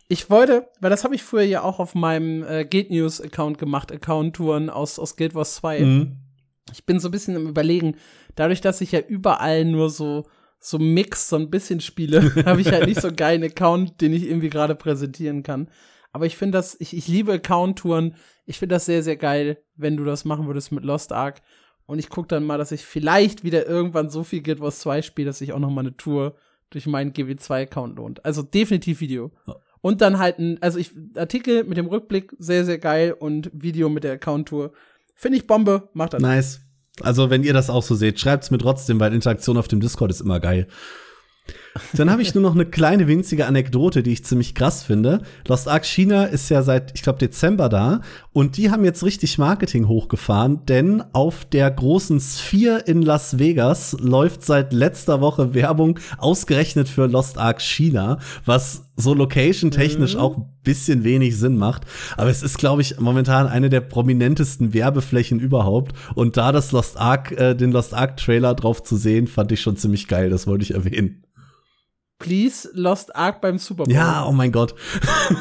Ich wollte, weil das habe ich früher ja auch auf meinem äh, Guild News Account gemacht, Account-Touren aus, aus Guild Wars 2. Mhm. Ich bin so ein bisschen im Überlegen, dadurch, dass ich ja überall nur so so Mix, so ein bisschen spiele, habe ich halt nicht so einen geilen Account, den ich irgendwie gerade präsentieren kann. Aber ich finde das, ich, ich liebe Account-Touren. Ich finde das sehr, sehr geil, wenn du das machen würdest mit Lost Ark. Und ich gucke dann mal, dass ich vielleicht wieder irgendwann so viel Guild Wars 2 spiele, dass sich auch noch mal eine Tour durch meinen GW2-Account lohnt. Also definitiv Video. Und dann halt ein, also ich, Artikel mit dem Rückblick, sehr, sehr geil und Video mit der Account-Tour. Finde ich Bombe, macht das. Nice. Also, wenn ihr das auch so seht, schreibt's mir trotzdem, weil Interaktion auf dem Discord ist immer geil. Dann habe ich nur noch eine kleine winzige Anekdote, die ich ziemlich krass finde. Lost Ark China ist ja seit, ich glaube, Dezember da und die haben jetzt richtig Marketing hochgefahren, denn auf der großen Sphere in Las Vegas läuft seit letzter Woche Werbung ausgerechnet für Lost Ark China, was so location-technisch mhm. auch ein bisschen wenig Sinn macht. Aber es ist, glaube ich, momentan eine der prominentesten Werbeflächen überhaupt. Und da das Lost Ark, äh, den Lost Ark Trailer drauf zu sehen, fand ich schon ziemlich geil. Das wollte ich erwähnen. Please Lost Ark beim Super Bowl. Ja, oh mein Gott.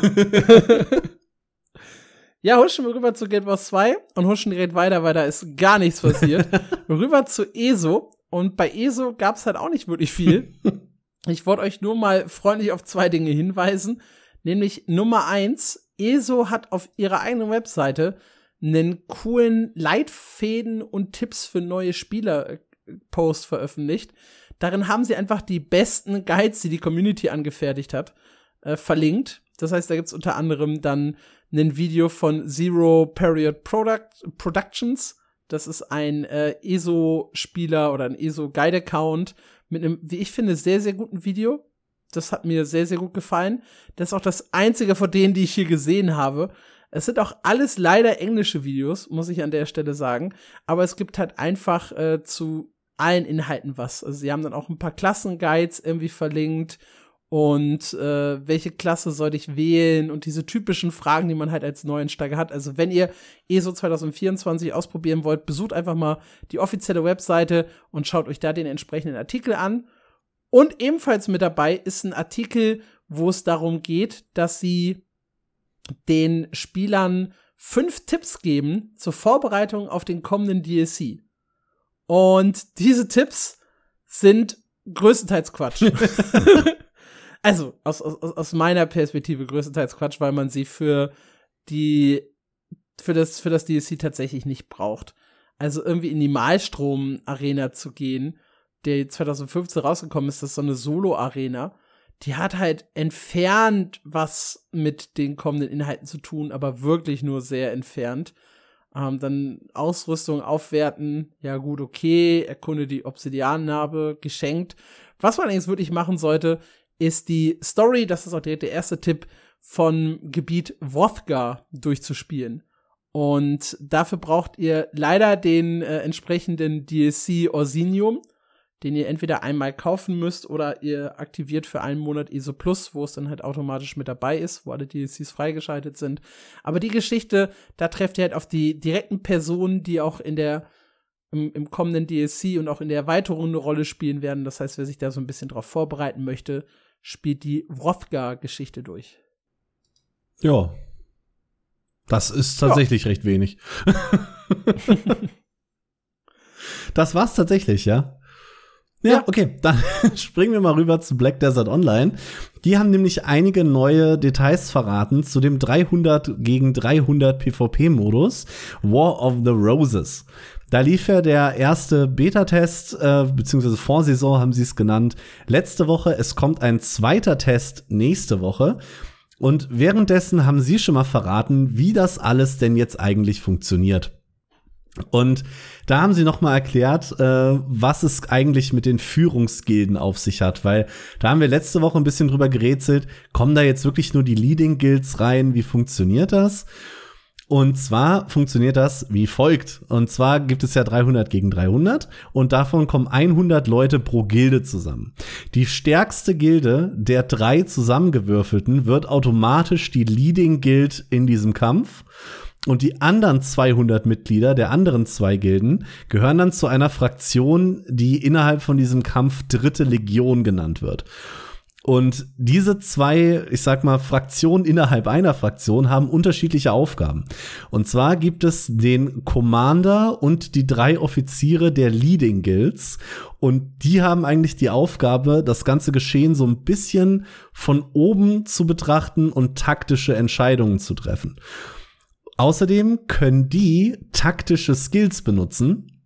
ja, huschen wir rüber zu Guild Wars 2 und huschen direkt weiter, weil da ist gar nichts passiert. rüber zu ESO und bei ESO gab's halt auch nicht wirklich viel. ich wollte euch nur mal freundlich auf zwei Dinge hinweisen, nämlich Nummer eins, ESO hat auf ihrer eigenen Webseite einen coolen Leitfäden und Tipps für neue Spieler Post veröffentlicht. Darin haben sie einfach die besten Guides, die die Community angefertigt hat, äh, verlinkt. Das heißt, da gibt's unter anderem dann ein Video von Zero Period Product Productions. Das ist ein äh, ESO-Spieler oder ein ESO-Guide-Account mit einem, wie ich finde, sehr, sehr guten Video. Das hat mir sehr, sehr gut gefallen. Das ist auch das einzige von denen, die ich hier gesehen habe. Es sind auch alles leider englische Videos, muss ich an der Stelle sagen. Aber es gibt halt einfach äh, zu allen Inhalten was. Also sie haben dann auch ein paar Klassenguides irgendwie verlinkt und äh, welche Klasse sollte ich wählen und diese typischen Fragen, die man halt als Neuensteiger hat. Also wenn ihr ESO 2024 ausprobieren wollt, besucht einfach mal die offizielle Webseite und schaut euch da den entsprechenden Artikel an. Und ebenfalls mit dabei ist ein Artikel, wo es darum geht, dass sie den Spielern fünf Tipps geben zur Vorbereitung auf den kommenden DLC. Und diese Tipps sind größtenteils Quatsch. also, aus, aus, aus meiner Perspektive größtenteils Quatsch, weil man sie für die, für das, für das DLC tatsächlich nicht braucht. Also irgendwie in die Malstrom-Arena zu gehen, der 2015 rausgekommen ist, das ist so eine Solo-Arena die hat halt entfernt was mit den kommenden Inhalten zu tun, aber wirklich nur sehr entfernt. Ähm, dann Ausrüstung aufwerten, ja gut, okay, erkunde die Obsidiannarbe, geschenkt. Was man allerdings wirklich machen sollte, ist die Story, das ist auch direkt der erste Tipp, von Gebiet Wothgar durchzuspielen. Und dafür braucht ihr leider den äh, entsprechenden DLC Orsinium den ihr entweder einmal kaufen müsst oder ihr aktiviert für einen Monat ISO Plus, wo es dann halt automatisch mit dabei ist, wo alle DLCs freigeschaltet sind. Aber die Geschichte, da trefft ihr halt auf die direkten Personen, die auch in der im, im kommenden DLC und auch in der Erweiterung eine Rolle spielen werden. Das heißt, wer sich da so ein bisschen drauf vorbereiten möchte, spielt die Wrothgar-Geschichte durch. Ja. Das ist tatsächlich ja. recht wenig. das war's tatsächlich, ja. Ja, okay, dann springen wir mal rüber zu Black Desert Online. Die haben nämlich einige neue Details verraten zu dem 300 gegen 300 PvP-Modus War of the Roses. Da lief ja der erste Beta-Test, äh, beziehungsweise Vorsaison haben sie es genannt, letzte Woche. Es kommt ein zweiter Test nächste Woche. Und währenddessen haben sie schon mal verraten, wie das alles denn jetzt eigentlich funktioniert. Und da haben sie noch mal erklärt, äh, was es eigentlich mit den Führungsgilden auf sich hat, weil da haben wir letzte Woche ein bisschen drüber gerätselt, kommen da jetzt wirklich nur die Leading Guilds rein, wie funktioniert das? Und zwar funktioniert das wie folgt. Und zwar gibt es ja 300 gegen 300 und davon kommen 100 Leute pro Gilde zusammen. Die stärkste Gilde der drei zusammengewürfelten wird automatisch die Leading Guild in diesem Kampf. Und die anderen 200 Mitglieder der anderen zwei Gilden gehören dann zu einer Fraktion, die innerhalb von diesem Kampf Dritte Legion genannt wird. Und diese zwei, ich sag mal, Fraktionen innerhalb einer Fraktion haben unterschiedliche Aufgaben. Und zwar gibt es den Commander und die drei Offiziere der Leading Guilds. Und die haben eigentlich die Aufgabe, das ganze Geschehen so ein bisschen von oben zu betrachten und taktische Entscheidungen zu treffen. Außerdem können die taktische Skills benutzen.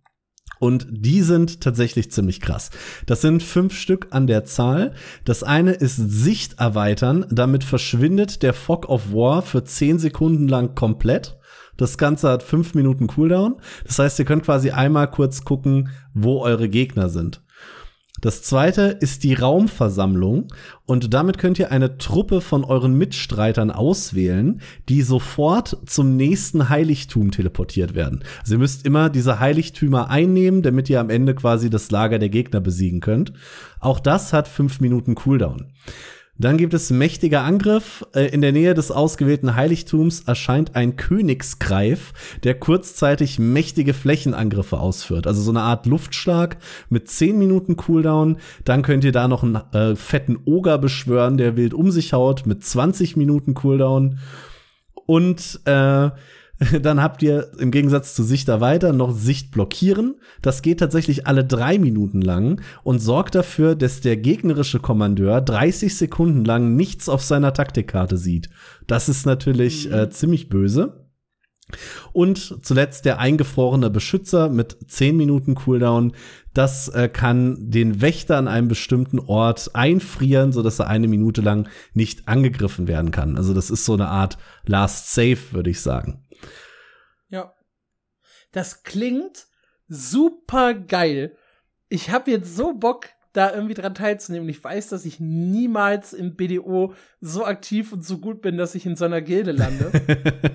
Und die sind tatsächlich ziemlich krass. Das sind fünf Stück an der Zahl. Das eine ist Sicht erweitern. Damit verschwindet der Fog of War für zehn Sekunden lang komplett. Das Ganze hat fünf Minuten Cooldown. Das heißt, ihr könnt quasi einmal kurz gucken, wo eure Gegner sind. Das zweite ist die Raumversammlung und damit könnt ihr eine Truppe von euren Mitstreitern auswählen, die sofort zum nächsten Heiligtum teleportiert werden. Also ihr müsst immer diese Heiligtümer einnehmen, damit ihr am Ende quasi das Lager der Gegner besiegen könnt. Auch das hat fünf Minuten Cooldown. Dann gibt es mächtiger Angriff. Äh, in der Nähe des ausgewählten Heiligtums erscheint ein Königsgreif, der kurzzeitig mächtige Flächenangriffe ausführt. Also so eine Art Luftschlag mit 10 Minuten Cooldown. Dann könnt ihr da noch einen äh, fetten Oger beschwören, der wild um sich haut mit 20 Minuten Cooldown. Und äh, Dann habt ihr im Gegensatz zu Sicht weiter noch Sicht blockieren. Das geht tatsächlich alle drei Minuten lang und sorgt dafür, dass der gegnerische Kommandeur 30 Sekunden lang nichts auf seiner Taktikkarte sieht. Das ist natürlich mhm. äh, ziemlich böse. Und zuletzt der eingefrorene Beschützer mit 10 Minuten Cooldown. Das äh, kann den Wächter an einem bestimmten Ort einfrieren, sodass er eine Minute lang nicht angegriffen werden kann. Also das ist so eine Art Last Save, würde ich sagen. Ja. Das klingt super geil. Ich habe jetzt so Bock, da irgendwie dran teilzunehmen. Und ich weiß, dass ich niemals im BDO so aktiv und so gut bin, dass ich in so einer Gilde lande.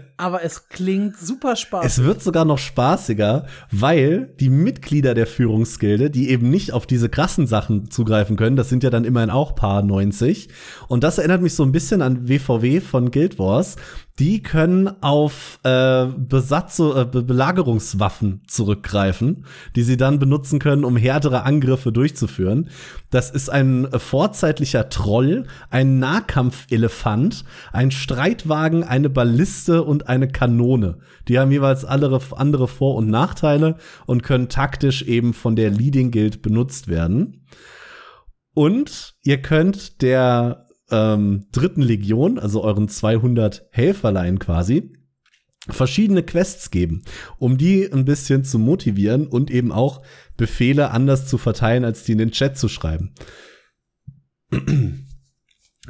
Aber es klingt super spaßig. Es wird sogar noch spaßiger, weil die Mitglieder der Führungsgilde, die eben nicht auf diese krassen Sachen zugreifen können, das sind ja dann immerhin auch paar 90. Und das erinnert mich so ein bisschen an WVW von Guild Wars die können auf äh, Besatz äh, Be Belagerungswaffen zurückgreifen, die sie dann benutzen können, um härtere Angriffe durchzuführen. Das ist ein vorzeitlicher Troll, ein Nahkampfelefant, ein Streitwagen, eine Balliste und eine Kanone. Die haben jeweils andere, andere Vor- und Nachteile und können taktisch eben von der Leading Guild benutzt werden. Und ihr könnt der ähm, dritten Legion, also euren 200 Helferlein quasi, verschiedene Quests geben, um die ein bisschen zu motivieren und eben auch Befehle anders zu verteilen, als die in den Chat zu schreiben.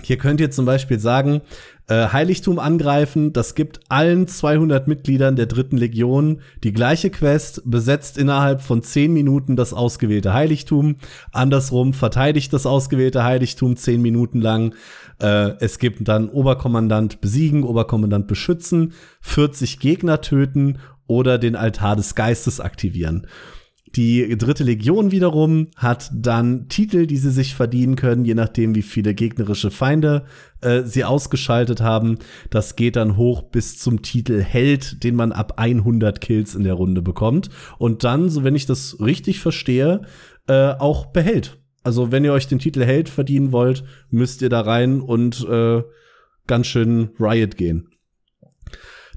Hier könnt ihr zum Beispiel sagen, äh, Heiligtum angreifen, das gibt allen 200 Mitgliedern der dritten Legion die gleiche Quest, besetzt innerhalb von 10 Minuten das ausgewählte Heiligtum. Andersrum verteidigt das ausgewählte Heiligtum 10 Minuten lang. Äh, es gibt dann Oberkommandant besiegen, Oberkommandant beschützen, 40 Gegner töten oder den Altar des Geistes aktivieren. Die dritte Legion wiederum hat dann Titel, die sie sich verdienen können, je nachdem, wie viele gegnerische Feinde äh, sie ausgeschaltet haben. Das geht dann hoch bis zum Titel Held, den man ab 100 Kills in der Runde bekommt. Und dann, so wenn ich das richtig verstehe, äh, auch behält. Also wenn ihr euch den Titel Held verdienen wollt, müsst ihr da rein und äh, ganz schön Riot gehen.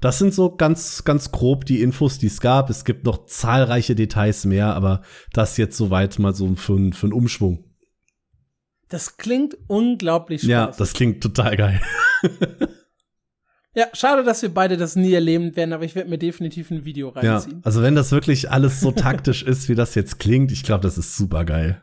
Das sind so ganz, ganz grob die Infos, die es gab. Es gibt noch zahlreiche Details mehr, aber das jetzt soweit mal so für, für einen Umschwung. Das klingt unglaublich spaßig. Ja, das klingt total geil. ja, schade, dass wir beide das nie erleben werden, aber ich werde mir definitiv ein Video reinziehen. Ja, also wenn das wirklich alles so taktisch ist, wie das jetzt klingt, ich glaube, das ist super geil.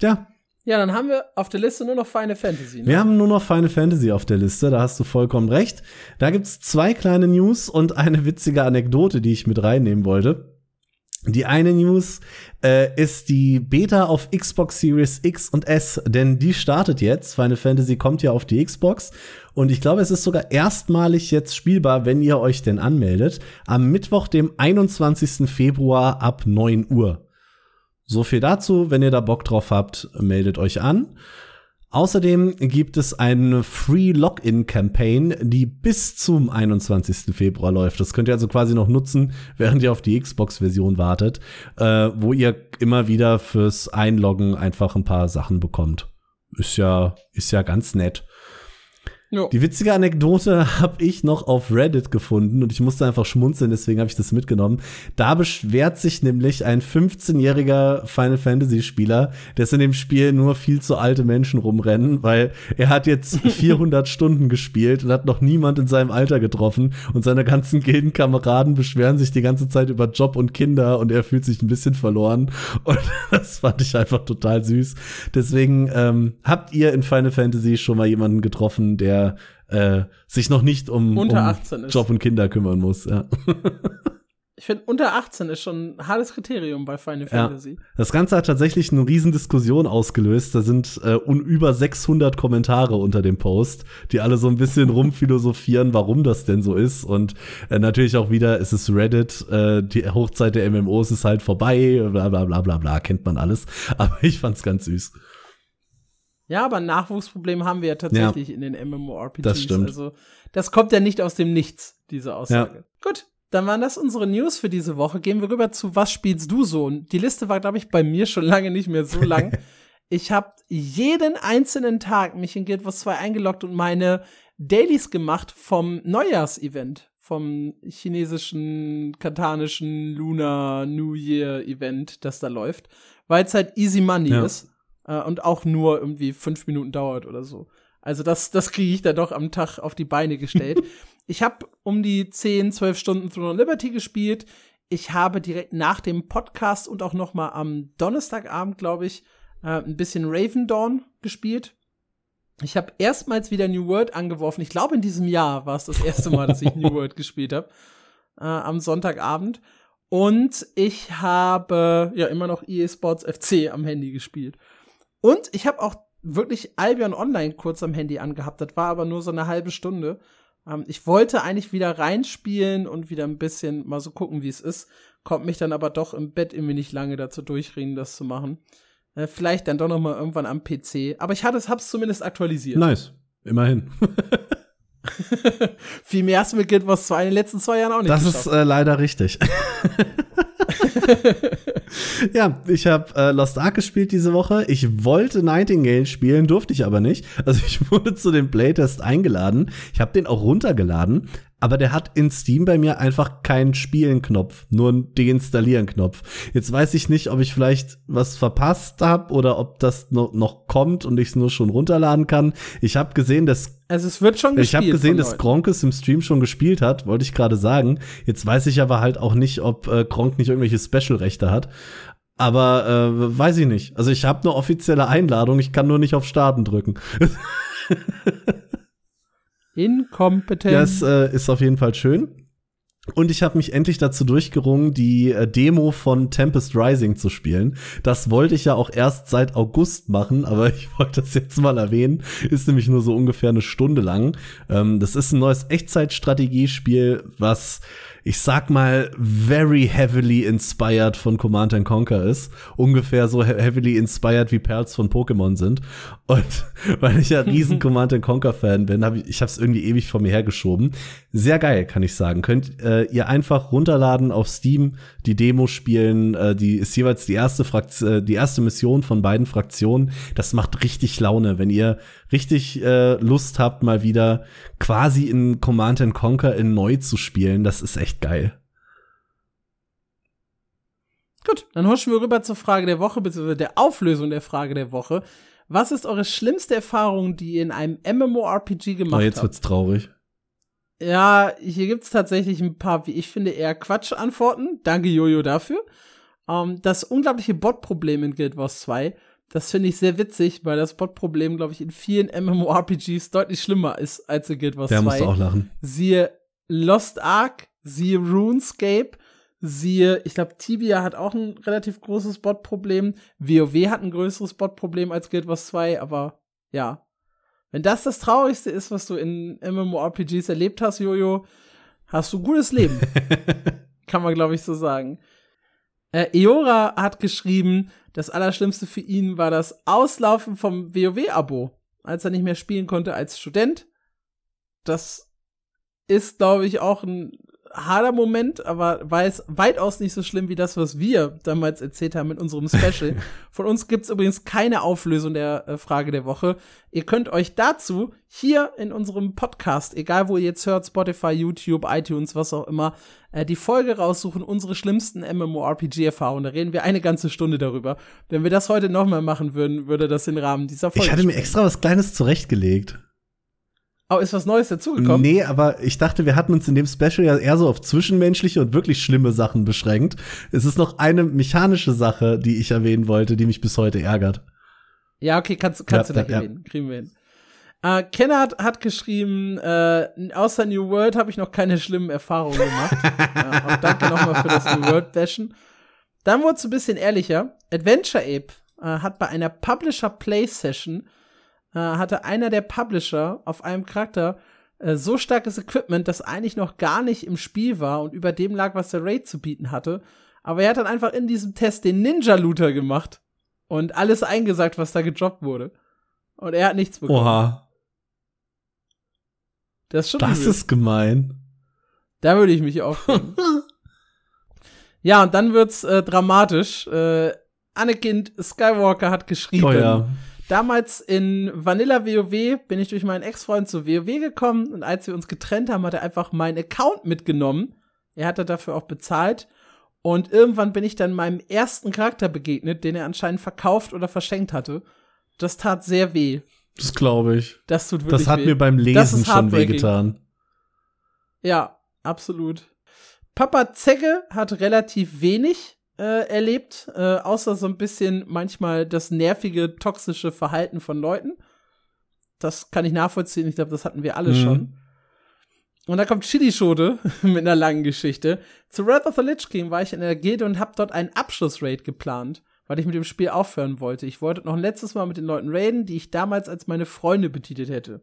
Ja, ja, dann haben wir auf der Liste nur noch Final Fantasy. Ne? Wir haben nur noch Final Fantasy auf der Liste, da hast du vollkommen recht. Da gibt's zwei kleine News und eine witzige Anekdote, die ich mit reinnehmen wollte. Die eine News äh, ist die Beta auf Xbox Series X und S, denn die startet jetzt. Final Fantasy kommt ja auf die Xbox und ich glaube, es ist sogar erstmalig jetzt spielbar, wenn ihr euch denn anmeldet, am Mittwoch, dem 21. Februar ab 9 Uhr. So viel dazu. Wenn ihr da Bock drauf habt, meldet euch an. Außerdem gibt es eine Free Login Campaign, die bis zum 21. Februar läuft. Das könnt ihr also quasi noch nutzen, während ihr auf die Xbox-Version wartet, äh, wo ihr immer wieder fürs Einloggen einfach ein paar Sachen bekommt. Ist ja, ist ja ganz nett. Jo. Die witzige Anekdote habe ich noch auf Reddit gefunden und ich musste einfach schmunzeln, deswegen habe ich das mitgenommen. Da beschwert sich nämlich ein 15-jähriger Final Fantasy Spieler, dass in dem Spiel nur viel zu alte Menschen rumrennen, weil er hat jetzt 400 Stunden gespielt und hat noch niemand in seinem Alter getroffen und seine ganzen Gildenkameraden beschweren sich die ganze Zeit über Job und Kinder und er fühlt sich ein bisschen verloren und das fand ich einfach total süß. Deswegen ähm, habt ihr in Final Fantasy schon mal jemanden getroffen, der äh, sich noch nicht um, um Job und Kinder kümmern muss. Ja. Ich finde, unter 18 ist schon ein hartes Kriterium bei Final ja. Fantasy. Das Ganze hat tatsächlich eine Riesendiskussion ausgelöst. Da sind äh, über 600 Kommentare unter dem Post, die alle so ein bisschen rumphilosophieren, warum das denn so ist. Und äh, natürlich auch wieder, es ist Reddit, äh, die Hochzeit der MMOs ist halt vorbei, bla bla bla bla bla, kennt man alles. Aber ich fand's ganz süß. Ja, aber ein Nachwuchsproblem haben wir ja tatsächlich ja, in den MMORPGs. Das stimmt. Also, das kommt ja nicht aus dem Nichts, diese Aussage. Ja. Gut, dann waren das unsere News für diese Woche. Gehen wir rüber zu Was spielst du so? Und die Liste war, glaube ich, bei mir schon lange nicht mehr so lang. ich habe jeden einzelnen Tag mich in Guild Wars 2 eingeloggt und meine Dailies gemacht vom Neujahrsevent, vom chinesischen, katanischen Lunar New Year Event, das da läuft, weil es halt easy money ja. ist äh, und auch nur irgendwie fünf Minuten dauert oder so. Also das, das kriege ich da doch am Tag auf die Beine gestellt. ich habe um die 10, 12 Stunden Throne of Liberty gespielt. Ich habe direkt nach dem Podcast und auch noch mal am Donnerstagabend, glaube ich, äh, ein bisschen Raven Dawn gespielt. Ich habe erstmals wieder New World angeworfen. Ich glaube, in diesem Jahr war es das erste Mal, dass ich New World gespielt habe. Äh, am Sonntagabend. Und ich habe ja immer noch EA Sports FC am Handy gespielt. Und ich habe auch wirklich Albion Online kurz am Handy angehabt. Das war aber nur so eine halbe Stunde. Ähm, ich wollte eigentlich wieder reinspielen und wieder ein bisschen mal so gucken, wie es ist. Kommt mich dann aber doch im Bett irgendwie nicht lange dazu durchringen, das zu machen. Äh, vielleicht dann doch noch mal irgendwann am PC. Aber ich hatte es, hab's zumindest aktualisiert. Nice. Immerhin. Viel mehr hast du mit Guild Wars 2 in den letzten zwei Jahren auch nicht Das geschafft. ist äh, leider richtig. ja, ich habe äh, Lost Ark gespielt diese Woche. Ich wollte Nightingale spielen, durfte ich aber nicht. Also ich wurde zu dem Playtest eingeladen. Ich habe den auch runtergeladen, aber der hat in Steam bei mir einfach keinen Spielen-Knopf, nur einen Deinstallieren-Knopf. Jetzt weiß ich nicht, ob ich vielleicht was verpasst habe oder ob das noch, noch kommt und ich es nur schon runterladen kann. Ich habe gesehen, dass also es wird schon gespielt. Ich habe gesehen, dass Gronk es im Stream schon gespielt hat, wollte ich gerade sagen. Jetzt weiß ich aber halt auch nicht, ob äh, Gronk nicht irgendwelche Special-Rechte hat. Aber äh, weiß ich nicht. Also ich habe eine offizielle Einladung, ich kann nur nicht auf Starten drücken. Inkompetent. Das äh, ist auf jeden Fall schön. Und ich habe mich endlich dazu durchgerungen, die äh, Demo von Tempest Rising zu spielen. Das wollte ich ja auch erst seit August machen, aber ich wollte das jetzt mal erwähnen. Ist nämlich nur so ungefähr eine Stunde lang. Ähm, das ist ein neues Echtzeitstrategiespiel, was ich sag mal, very heavily inspired von Command and Conquer ist. Ungefähr so heavily inspired wie Perls von Pokémon sind. Und weil ich ja riesen Command and Conquer Fan bin, habe ich, ich habe es irgendwie ewig vor mir hergeschoben. Sehr geil, kann ich sagen. Könnt äh, ihr einfach runterladen auf Steam, die Demo spielen. Äh, die ist jeweils die erste Fraktion, äh, die erste Mission von beiden Fraktionen. Das macht richtig Laune, wenn ihr richtig äh, Lust habt, mal wieder quasi in Command and Conquer in neu zu spielen. Das ist echt geil. Gut, dann huschen wir rüber zur Frage der Woche, beziehungsweise der Auflösung der Frage der Woche. Was ist eure schlimmste Erfahrung, die ihr in einem MMORPG gemacht habt? Oh, jetzt wird's traurig. Ja, hier gibt's tatsächlich ein paar, wie ich finde, eher Quatsch-Antworten. Danke, Jojo, dafür. Um, ähm, das unglaubliche Bot-Problem in Guild Wars 2 das finde ich sehr witzig, weil das Bot-Problem, glaube ich, in vielen MMORPGs deutlich schlimmer ist als in Guild Wars Der 2. musst auch lachen. Siehe Lost Ark, siehe RuneScape, siehe, ich glaube, Tibia hat auch ein relativ großes Bot-Problem. WoW hat ein größeres Bot-Problem als Guild Wars 2, aber ja. Wenn das das Traurigste ist, was du in MMORPGs erlebt hast, Jojo, hast du gutes Leben. Kann man, glaube ich, so sagen. Äh, Eora hat geschrieben, das Allerschlimmste für ihn war das Auslaufen vom WoW-Abo, als er nicht mehr spielen konnte als Student. Das ist, glaube ich, auch ein harter Moment, aber war es weitaus nicht so schlimm wie das, was wir damals erzählt haben mit unserem Special. Von uns gibt's übrigens keine Auflösung der äh, Frage der Woche. Ihr könnt euch dazu hier in unserem Podcast, egal wo ihr jetzt hört, Spotify, YouTube, iTunes, was auch immer, äh, die Folge raussuchen, unsere schlimmsten MMORPG-Erfahrungen. Da reden wir eine ganze Stunde darüber. Wenn wir das heute nochmal machen würden, würde das den Rahmen dieser Folge. Ich hatte mir extra was Kleines zurechtgelegt. Oh, ist was Neues dazugekommen? Nee, aber ich dachte, wir hatten uns in dem Special ja eher so auf zwischenmenschliche und wirklich schlimme Sachen beschränkt. Es ist noch eine mechanische Sache, die ich erwähnen wollte, die mich bis heute ärgert. Ja, okay, kannst, kannst ja, du da ja. erwähnen. Kriegen wir hin. Äh, Kennard hat geschrieben, äh, außer New World habe ich noch keine schlimmen Erfahrungen gemacht. äh, auch danke nochmal für das New World Bashen. Dann wurde es ein bisschen ehrlicher. Adventure Ape äh, hat bei einer Publisher Play Session hatte einer der Publisher auf einem Charakter äh, so starkes Equipment, das eigentlich noch gar nicht im Spiel war und über dem lag, was der Raid zu bieten hatte. Aber er hat dann einfach in diesem Test den Ninja-Looter gemacht und alles eingesagt, was da gedroppt wurde. Und er hat nichts bekommen. Oha. Das ist schon Das übel. ist gemein. Da würde ich mich aufregen. ja, und dann wird's äh, dramatisch. Äh, Anakin Skywalker hat geschrieben. Oh ja. Damals in Vanilla WoW bin ich durch meinen Ex-Freund zu WoW gekommen und als wir uns getrennt haben, hat er einfach meinen Account mitgenommen. Er hatte dafür auch bezahlt. Und irgendwann bin ich dann meinem ersten Charakter begegnet, den er anscheinend verkauft oder verschenkt hatte. Das tat sehr weh. Das glaube ich. Das tut wirklich Das hat weh. mir beim Lesen schon wehgetan. Ja, absolut. Papa Zegge hat relativ wenig äh, erlebt, äh, außer so ein bisschen manchmal das nervige, toxische Verhalten von Leuten. Das kann ich nachvollziehen. Ich glaube, das hatten wir alle Mhm. schon. Und da kommt Chili Schode mit einer langen Geschichte. Zu Wrath of the Lich King war ich in der Gilde und habe dort einen Abschlussraid geplant, weil ich mit dem Spiel aufhören wollte. Ich wollte noch ein letztes Mal mit den Leuten raiden, die ich damals als meine Freunde betitelt hätte.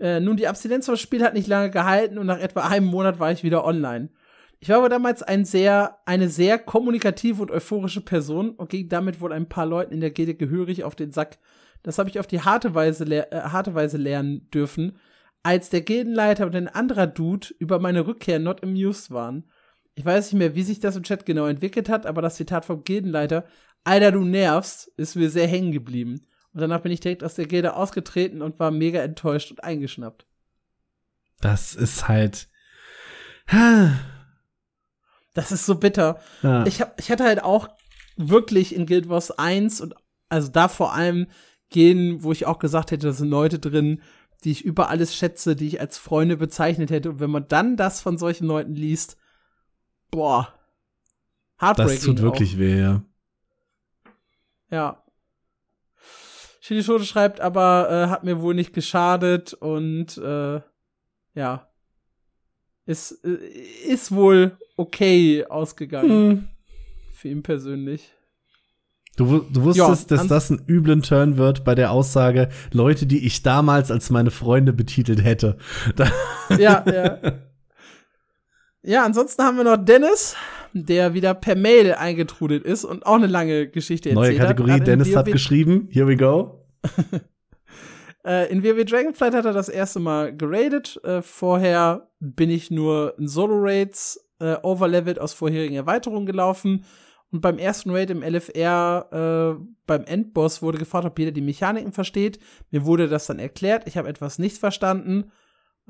Äh, nun, die Abstinenz vom Spiel hat nicht lange gehalten und nach etwa einem Monat war ich wieder online. Ich war aber damals ein sehr, eine sehr kommunikative und euphorische Person und ging damit wohl ein paar Leuten in der Gilde gehörig auf den Sack. Das habe ich auf die harte Weise, äh, harte Weise lernen dürfen, als der Gildenleiter und ein anderer Dude über meine Rückkehr not amused waren. Ich weiß nicht mehr, wie sich das im Chat genau entwickelt hat, aber das Zitat vom Gildenleiter, Alter, du nervst, ist mir sehr hängen geblieben. Und danach bin ich direkt aus der Gilde ausgetreten und war mega enttäuscht und eingeschnappt. Das ist halt. Das ist so bitter. Ja. Ich, hab, ich hatte halt auch wirklich in Guild Wars 1 und also da vor allem gehen, wo ich auch gesagt hätte, da sind Leute drin, die ich über alles schätze, die ich als Freunde bezeichnet hätte. Und wenn man dann das von solchen Leuten liest, boah. Heartbreaking. das tut wirklich auch. weh, ja. Ja. Chili Schote schreibt aber, äh, hat mir wohl nicht geschadet und äh, ja. Ist, äh, ist wohl okay ausgegangen. Hm. Für ihn persönlich. Du, du wusstest, Ja, dass das einen üblen Turn wird bei der Aussage, Leute, die ich damals als meine Freunde betitelt hätte. Da, Ja, ja. Ja, ansonsten haben wir noch Dennis, der wieder per Mail eingetrudelt ist und auch eine lange Geschichte erzählt neue Kategorie, hat. Dennis hat geschrieben, here we go. Äh, in WoW Dragonflight hat er das erste Mal geradet. Äh, vorher bin ich nur in Solo-Raids äh, overlevelt aus vorherigen Erweiterungen gelaufen. Und beim ersten Raid im LFR, äh, beim Endboss, wurde gefragt, ob jeder die Mechaniken versteht. Mir wurde das dann erklärt. Ich habe etwas nicht verstanden.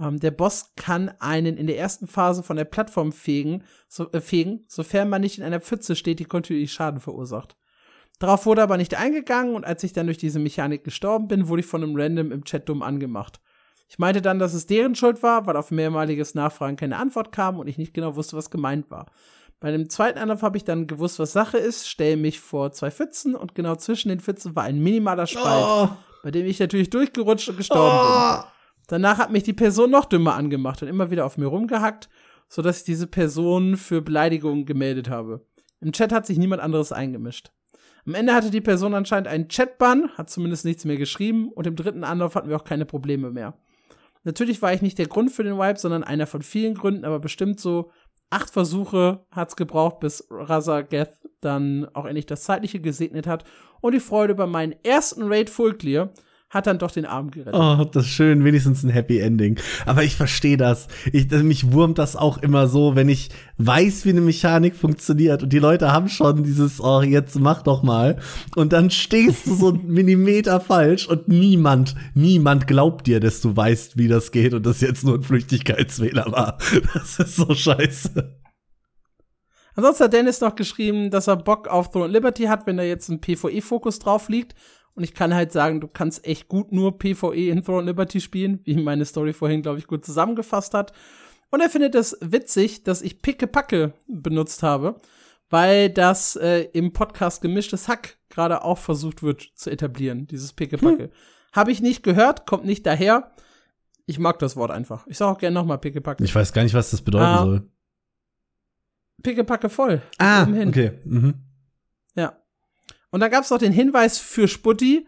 Ähm, der Boss kann einen in der ersten Phase von der Plattform fegen, so, äh, fegen, sofern man nicht in einer Pfütze steht, die kontinuierlich Schaden verursacht. Darauf wurde aber nicht eingegangen und als ich dann durch diese Mechanik gestorben bin, wurde ich von einem Random im Chat dumm angemacht. Ich meinte dann, dass es deren Schuld war, weil auf mehrmaliges Nachfragen keine Antwort kam und ich nicht genau wusste, was gemeint war. Bei dem zweiten Anlauf habe ich dann gewusst, was Sache ist, stelle mich vor zwei Pfützen und genau zwischen den Pfützen war ein minimaler Spalt, Oh, bei dem ich natürlich durchgerutscht und gestorben bin. oh. Danach hat mich die Person noch dümmer angemacht und immer wieder auf mir rumgehackt, sodass ich diese Person für Beleidigung gemeldet habe. Im Chat hat sich niemand anderes eingemischt. Am Ende hatte die Person anscheinend einen Chatban, hat zumindest nichts mehr geschrieben und im dritten Anlauf hatten wir auch keine Probleme mehr. Natürlich war ich nicht der Grund für den Wipe, sondern einer von vielen Gründen, aber bestimmt so acht Versuche hat's gebraucht, bis Razageth dann auch endlich das Zeitliche gesegnet hat und die Freude über meinen ersten Raid Full Clear hat dann doch den Arm gerettet. Oh, das ist schön, wenigstens ein Happy Ending. Aber ich verstehe das. Ich, mich wurmt das auch immer so, wenn ich weiß, wie eine Mechanik funktioniert und die Leute haben schon dieses, oh, jetzt mach doch mal. Und dann stehst du so einen Millimeter falsch und niemand, niemand glaubt dir, dass du weißt, wie das geht und das jetzt nur ein Flüchtigkeitsfehler war. Das ist so scheiße. Ansonsten hat Dennis noch geschrieben, dass er Bock auf Throne Liberty hat, wenn da jetzt ein PvE-Fokus drauf liegt. Und ich kann halt sagen, du kannst echt gut nur PvE in Throne Liberty spielen, wie meine Story vorhin, glaube ich, gut zusammengefasst hat. Und er findet es witzig, dass ich Pickepacke benutzt habe, weil das äh, im Podcast gemischtes Hack gerade auch versucht wird zu etablieren, dieses Pickepacke. Habe ich nicht gehört, kommt nicht daher. Ich mag das Wort einfach. Ich sage auch gerne nochmal Pickepacke. Ich weiß gar nicht, was das bedeuten Ah. soll. Pickepacke voll. Ah, okay. Mhm. Und dann gab es noch den Hinweis für Sputti,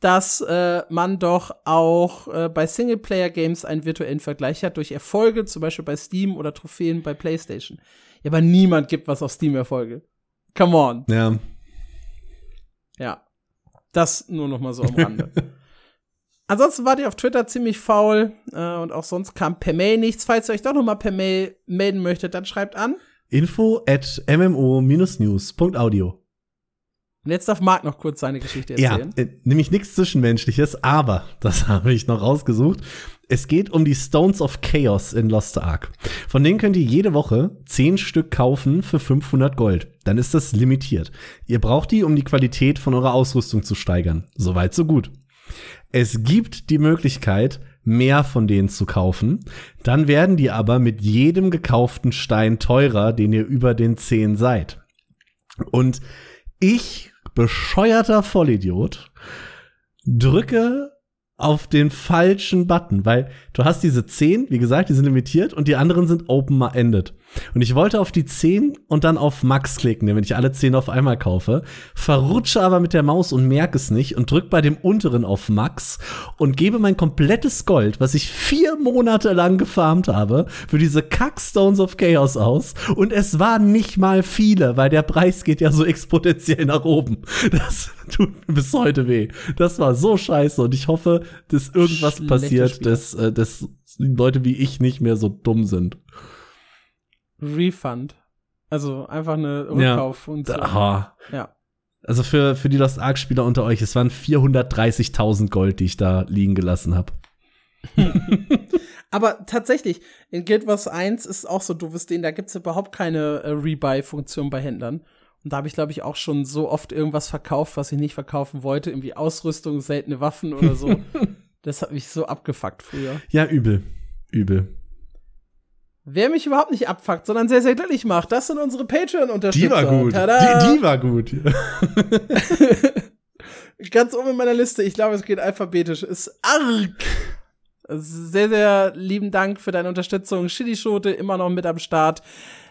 dass äh, man doch auch äh, bei Singleplayer-Games einen virtuellen Vergleich hat durch Erfolge, zum Beispiel bei Steam oder Trophäen bei PlayStation. Ja, aber niemand gibt was auf Steam-Erfolge. Come on. Ja. Ja. Das nur noch mal so am Rande. Ansonsten wart ihr auf Twitter ziemlich faul äh, und auch sonst kam per Mail nichts. Falls ihr euch doch noch mal per Mail melden möchtet, dann schreibt an. Info at mmo-news.audio. Und jetzt darf Marc noch kurz seine Geschichte Ja, erzählen. äh, nämlich nichts Zwischenmenschliches, aber, das habe ich noch rausgesucht, es geht um die Stones of Chaos in Lost Ark. Von denen könnt ihr jede Woche 10 Stück kaufen für 500 Gold. Dann ist das limitiert. Ihr braucht die, um die Qualität von eurer Ausrüstung zu steigern. Soweit, so gut. Es gibt die Möglichkeit, mehr von denen zu kaufen. Dann werden die aber mit jedem gekauften Stein teurer, den ihr über den 10 seid. Und ich, bescheuerter Vollidiot, drücke auf den falschen Button, weil du hast diese 10, wie gesagt, die sind limitiert und die anderen sind open-ended. Und ich wollte auf die 10 und dann auf Max klicken, wenn ich alle 10 auf einmal kaufe, verrutsche aber mit der Maus und merke es nicht und drück bei dem unteren auf Max und gebe mein komplettes Gold, was ich vier Monate lang gefarmt habe, für diese Kackstones of Chaos aus. Und es waren nicht mal viele, weil der Preis geht ja so exponentiell nach oben. Das tut mir bis heute weh. Das war so scheiße und ich hoffe, dass irgendwas Schlechte passiert, dass, äh, dass Leute wie ich nicht mehr so dumm sind. Refund. Also einfach eine Rückkauf ja. und so. Aha. Ja. Also für, für die Lost Ark Spieler unter euch, es waren 430.000 Gold, die ich da liegen gelassen habe. Aber tatsächlich, in Guild Wars 1 ist auch so doofes Ding, da gibt's überhaupt keine äh, Rebuy-Funktion bei Händlern. Und da habe ich, glaube ich, auch schon so oft irgendwas verkauft, was ich nicht verkaufen wollte. Irgendwie Ausrüstung, seltene Waffen oder so. das hat mich so abgefuckt früher. Ja, übel. Übel. Wer mich überhaupt nicht abfuckt, sondern sehr, sehr glücklich macht, das sind unsere Patreon-Unterstützer. Die war gut. Die, die, war gut. Ganz oben in meiner Liste, ich glaube, es geht alphabetisch, ist Ark. Sehr, sehr lieben Dank für deine Unterstützung. Schote immer noch mit am Start.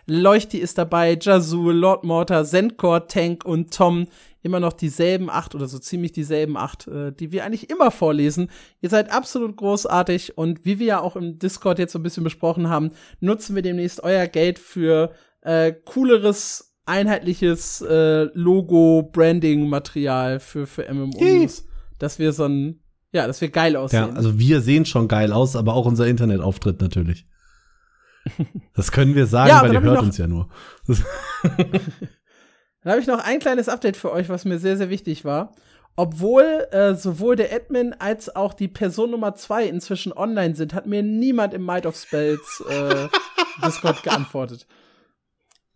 Leuchti ist dabei, Jazul, Lord Mortar, Zendcore, Tank und Tom immer noch dieselben acht oder so ziemlich dieselben acht, äh, die wir eigentlich immer vorlesen. Ihr seid absolut großartig und wie wir ja auch im Discord jetzt so ein bisschen besprochen haben, nutzen wir demnächst euer Geld für äh, cooleres, einheitliches äh, Logo-Branding-Material für, für MMO-News. dass wir so ein, ja, dass wir geil aussehen. Ja, also wir sehen schon geil aus, aber auch unser Internetauftritt natürlich. Das können wir sagen, ja, weil ihr hört uns ja nur. Dann habe ich noch ein kleines Update für euch, was mir sehr, sehr wichtig war. Obwohl äh, sowohl der Admin als auch die Person Nummer zwei inzwischen online sind, hat mir niemand im Might of Spells äh, Discord geantwortet.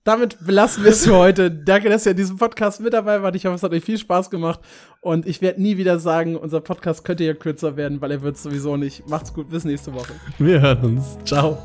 Damit belassen wir es für heute. Danke, dass ihr in diesem Podcast mit dabei wart. Ich hoffe, es hat euch viel Spaß gemacht. Und ich werde nie wieder sagen, unser Podcast könnte ja kürzer werden, weil er wird sowieso nicht. Macht's gut, bis nächste Woche. Wir hören uns. Ciao.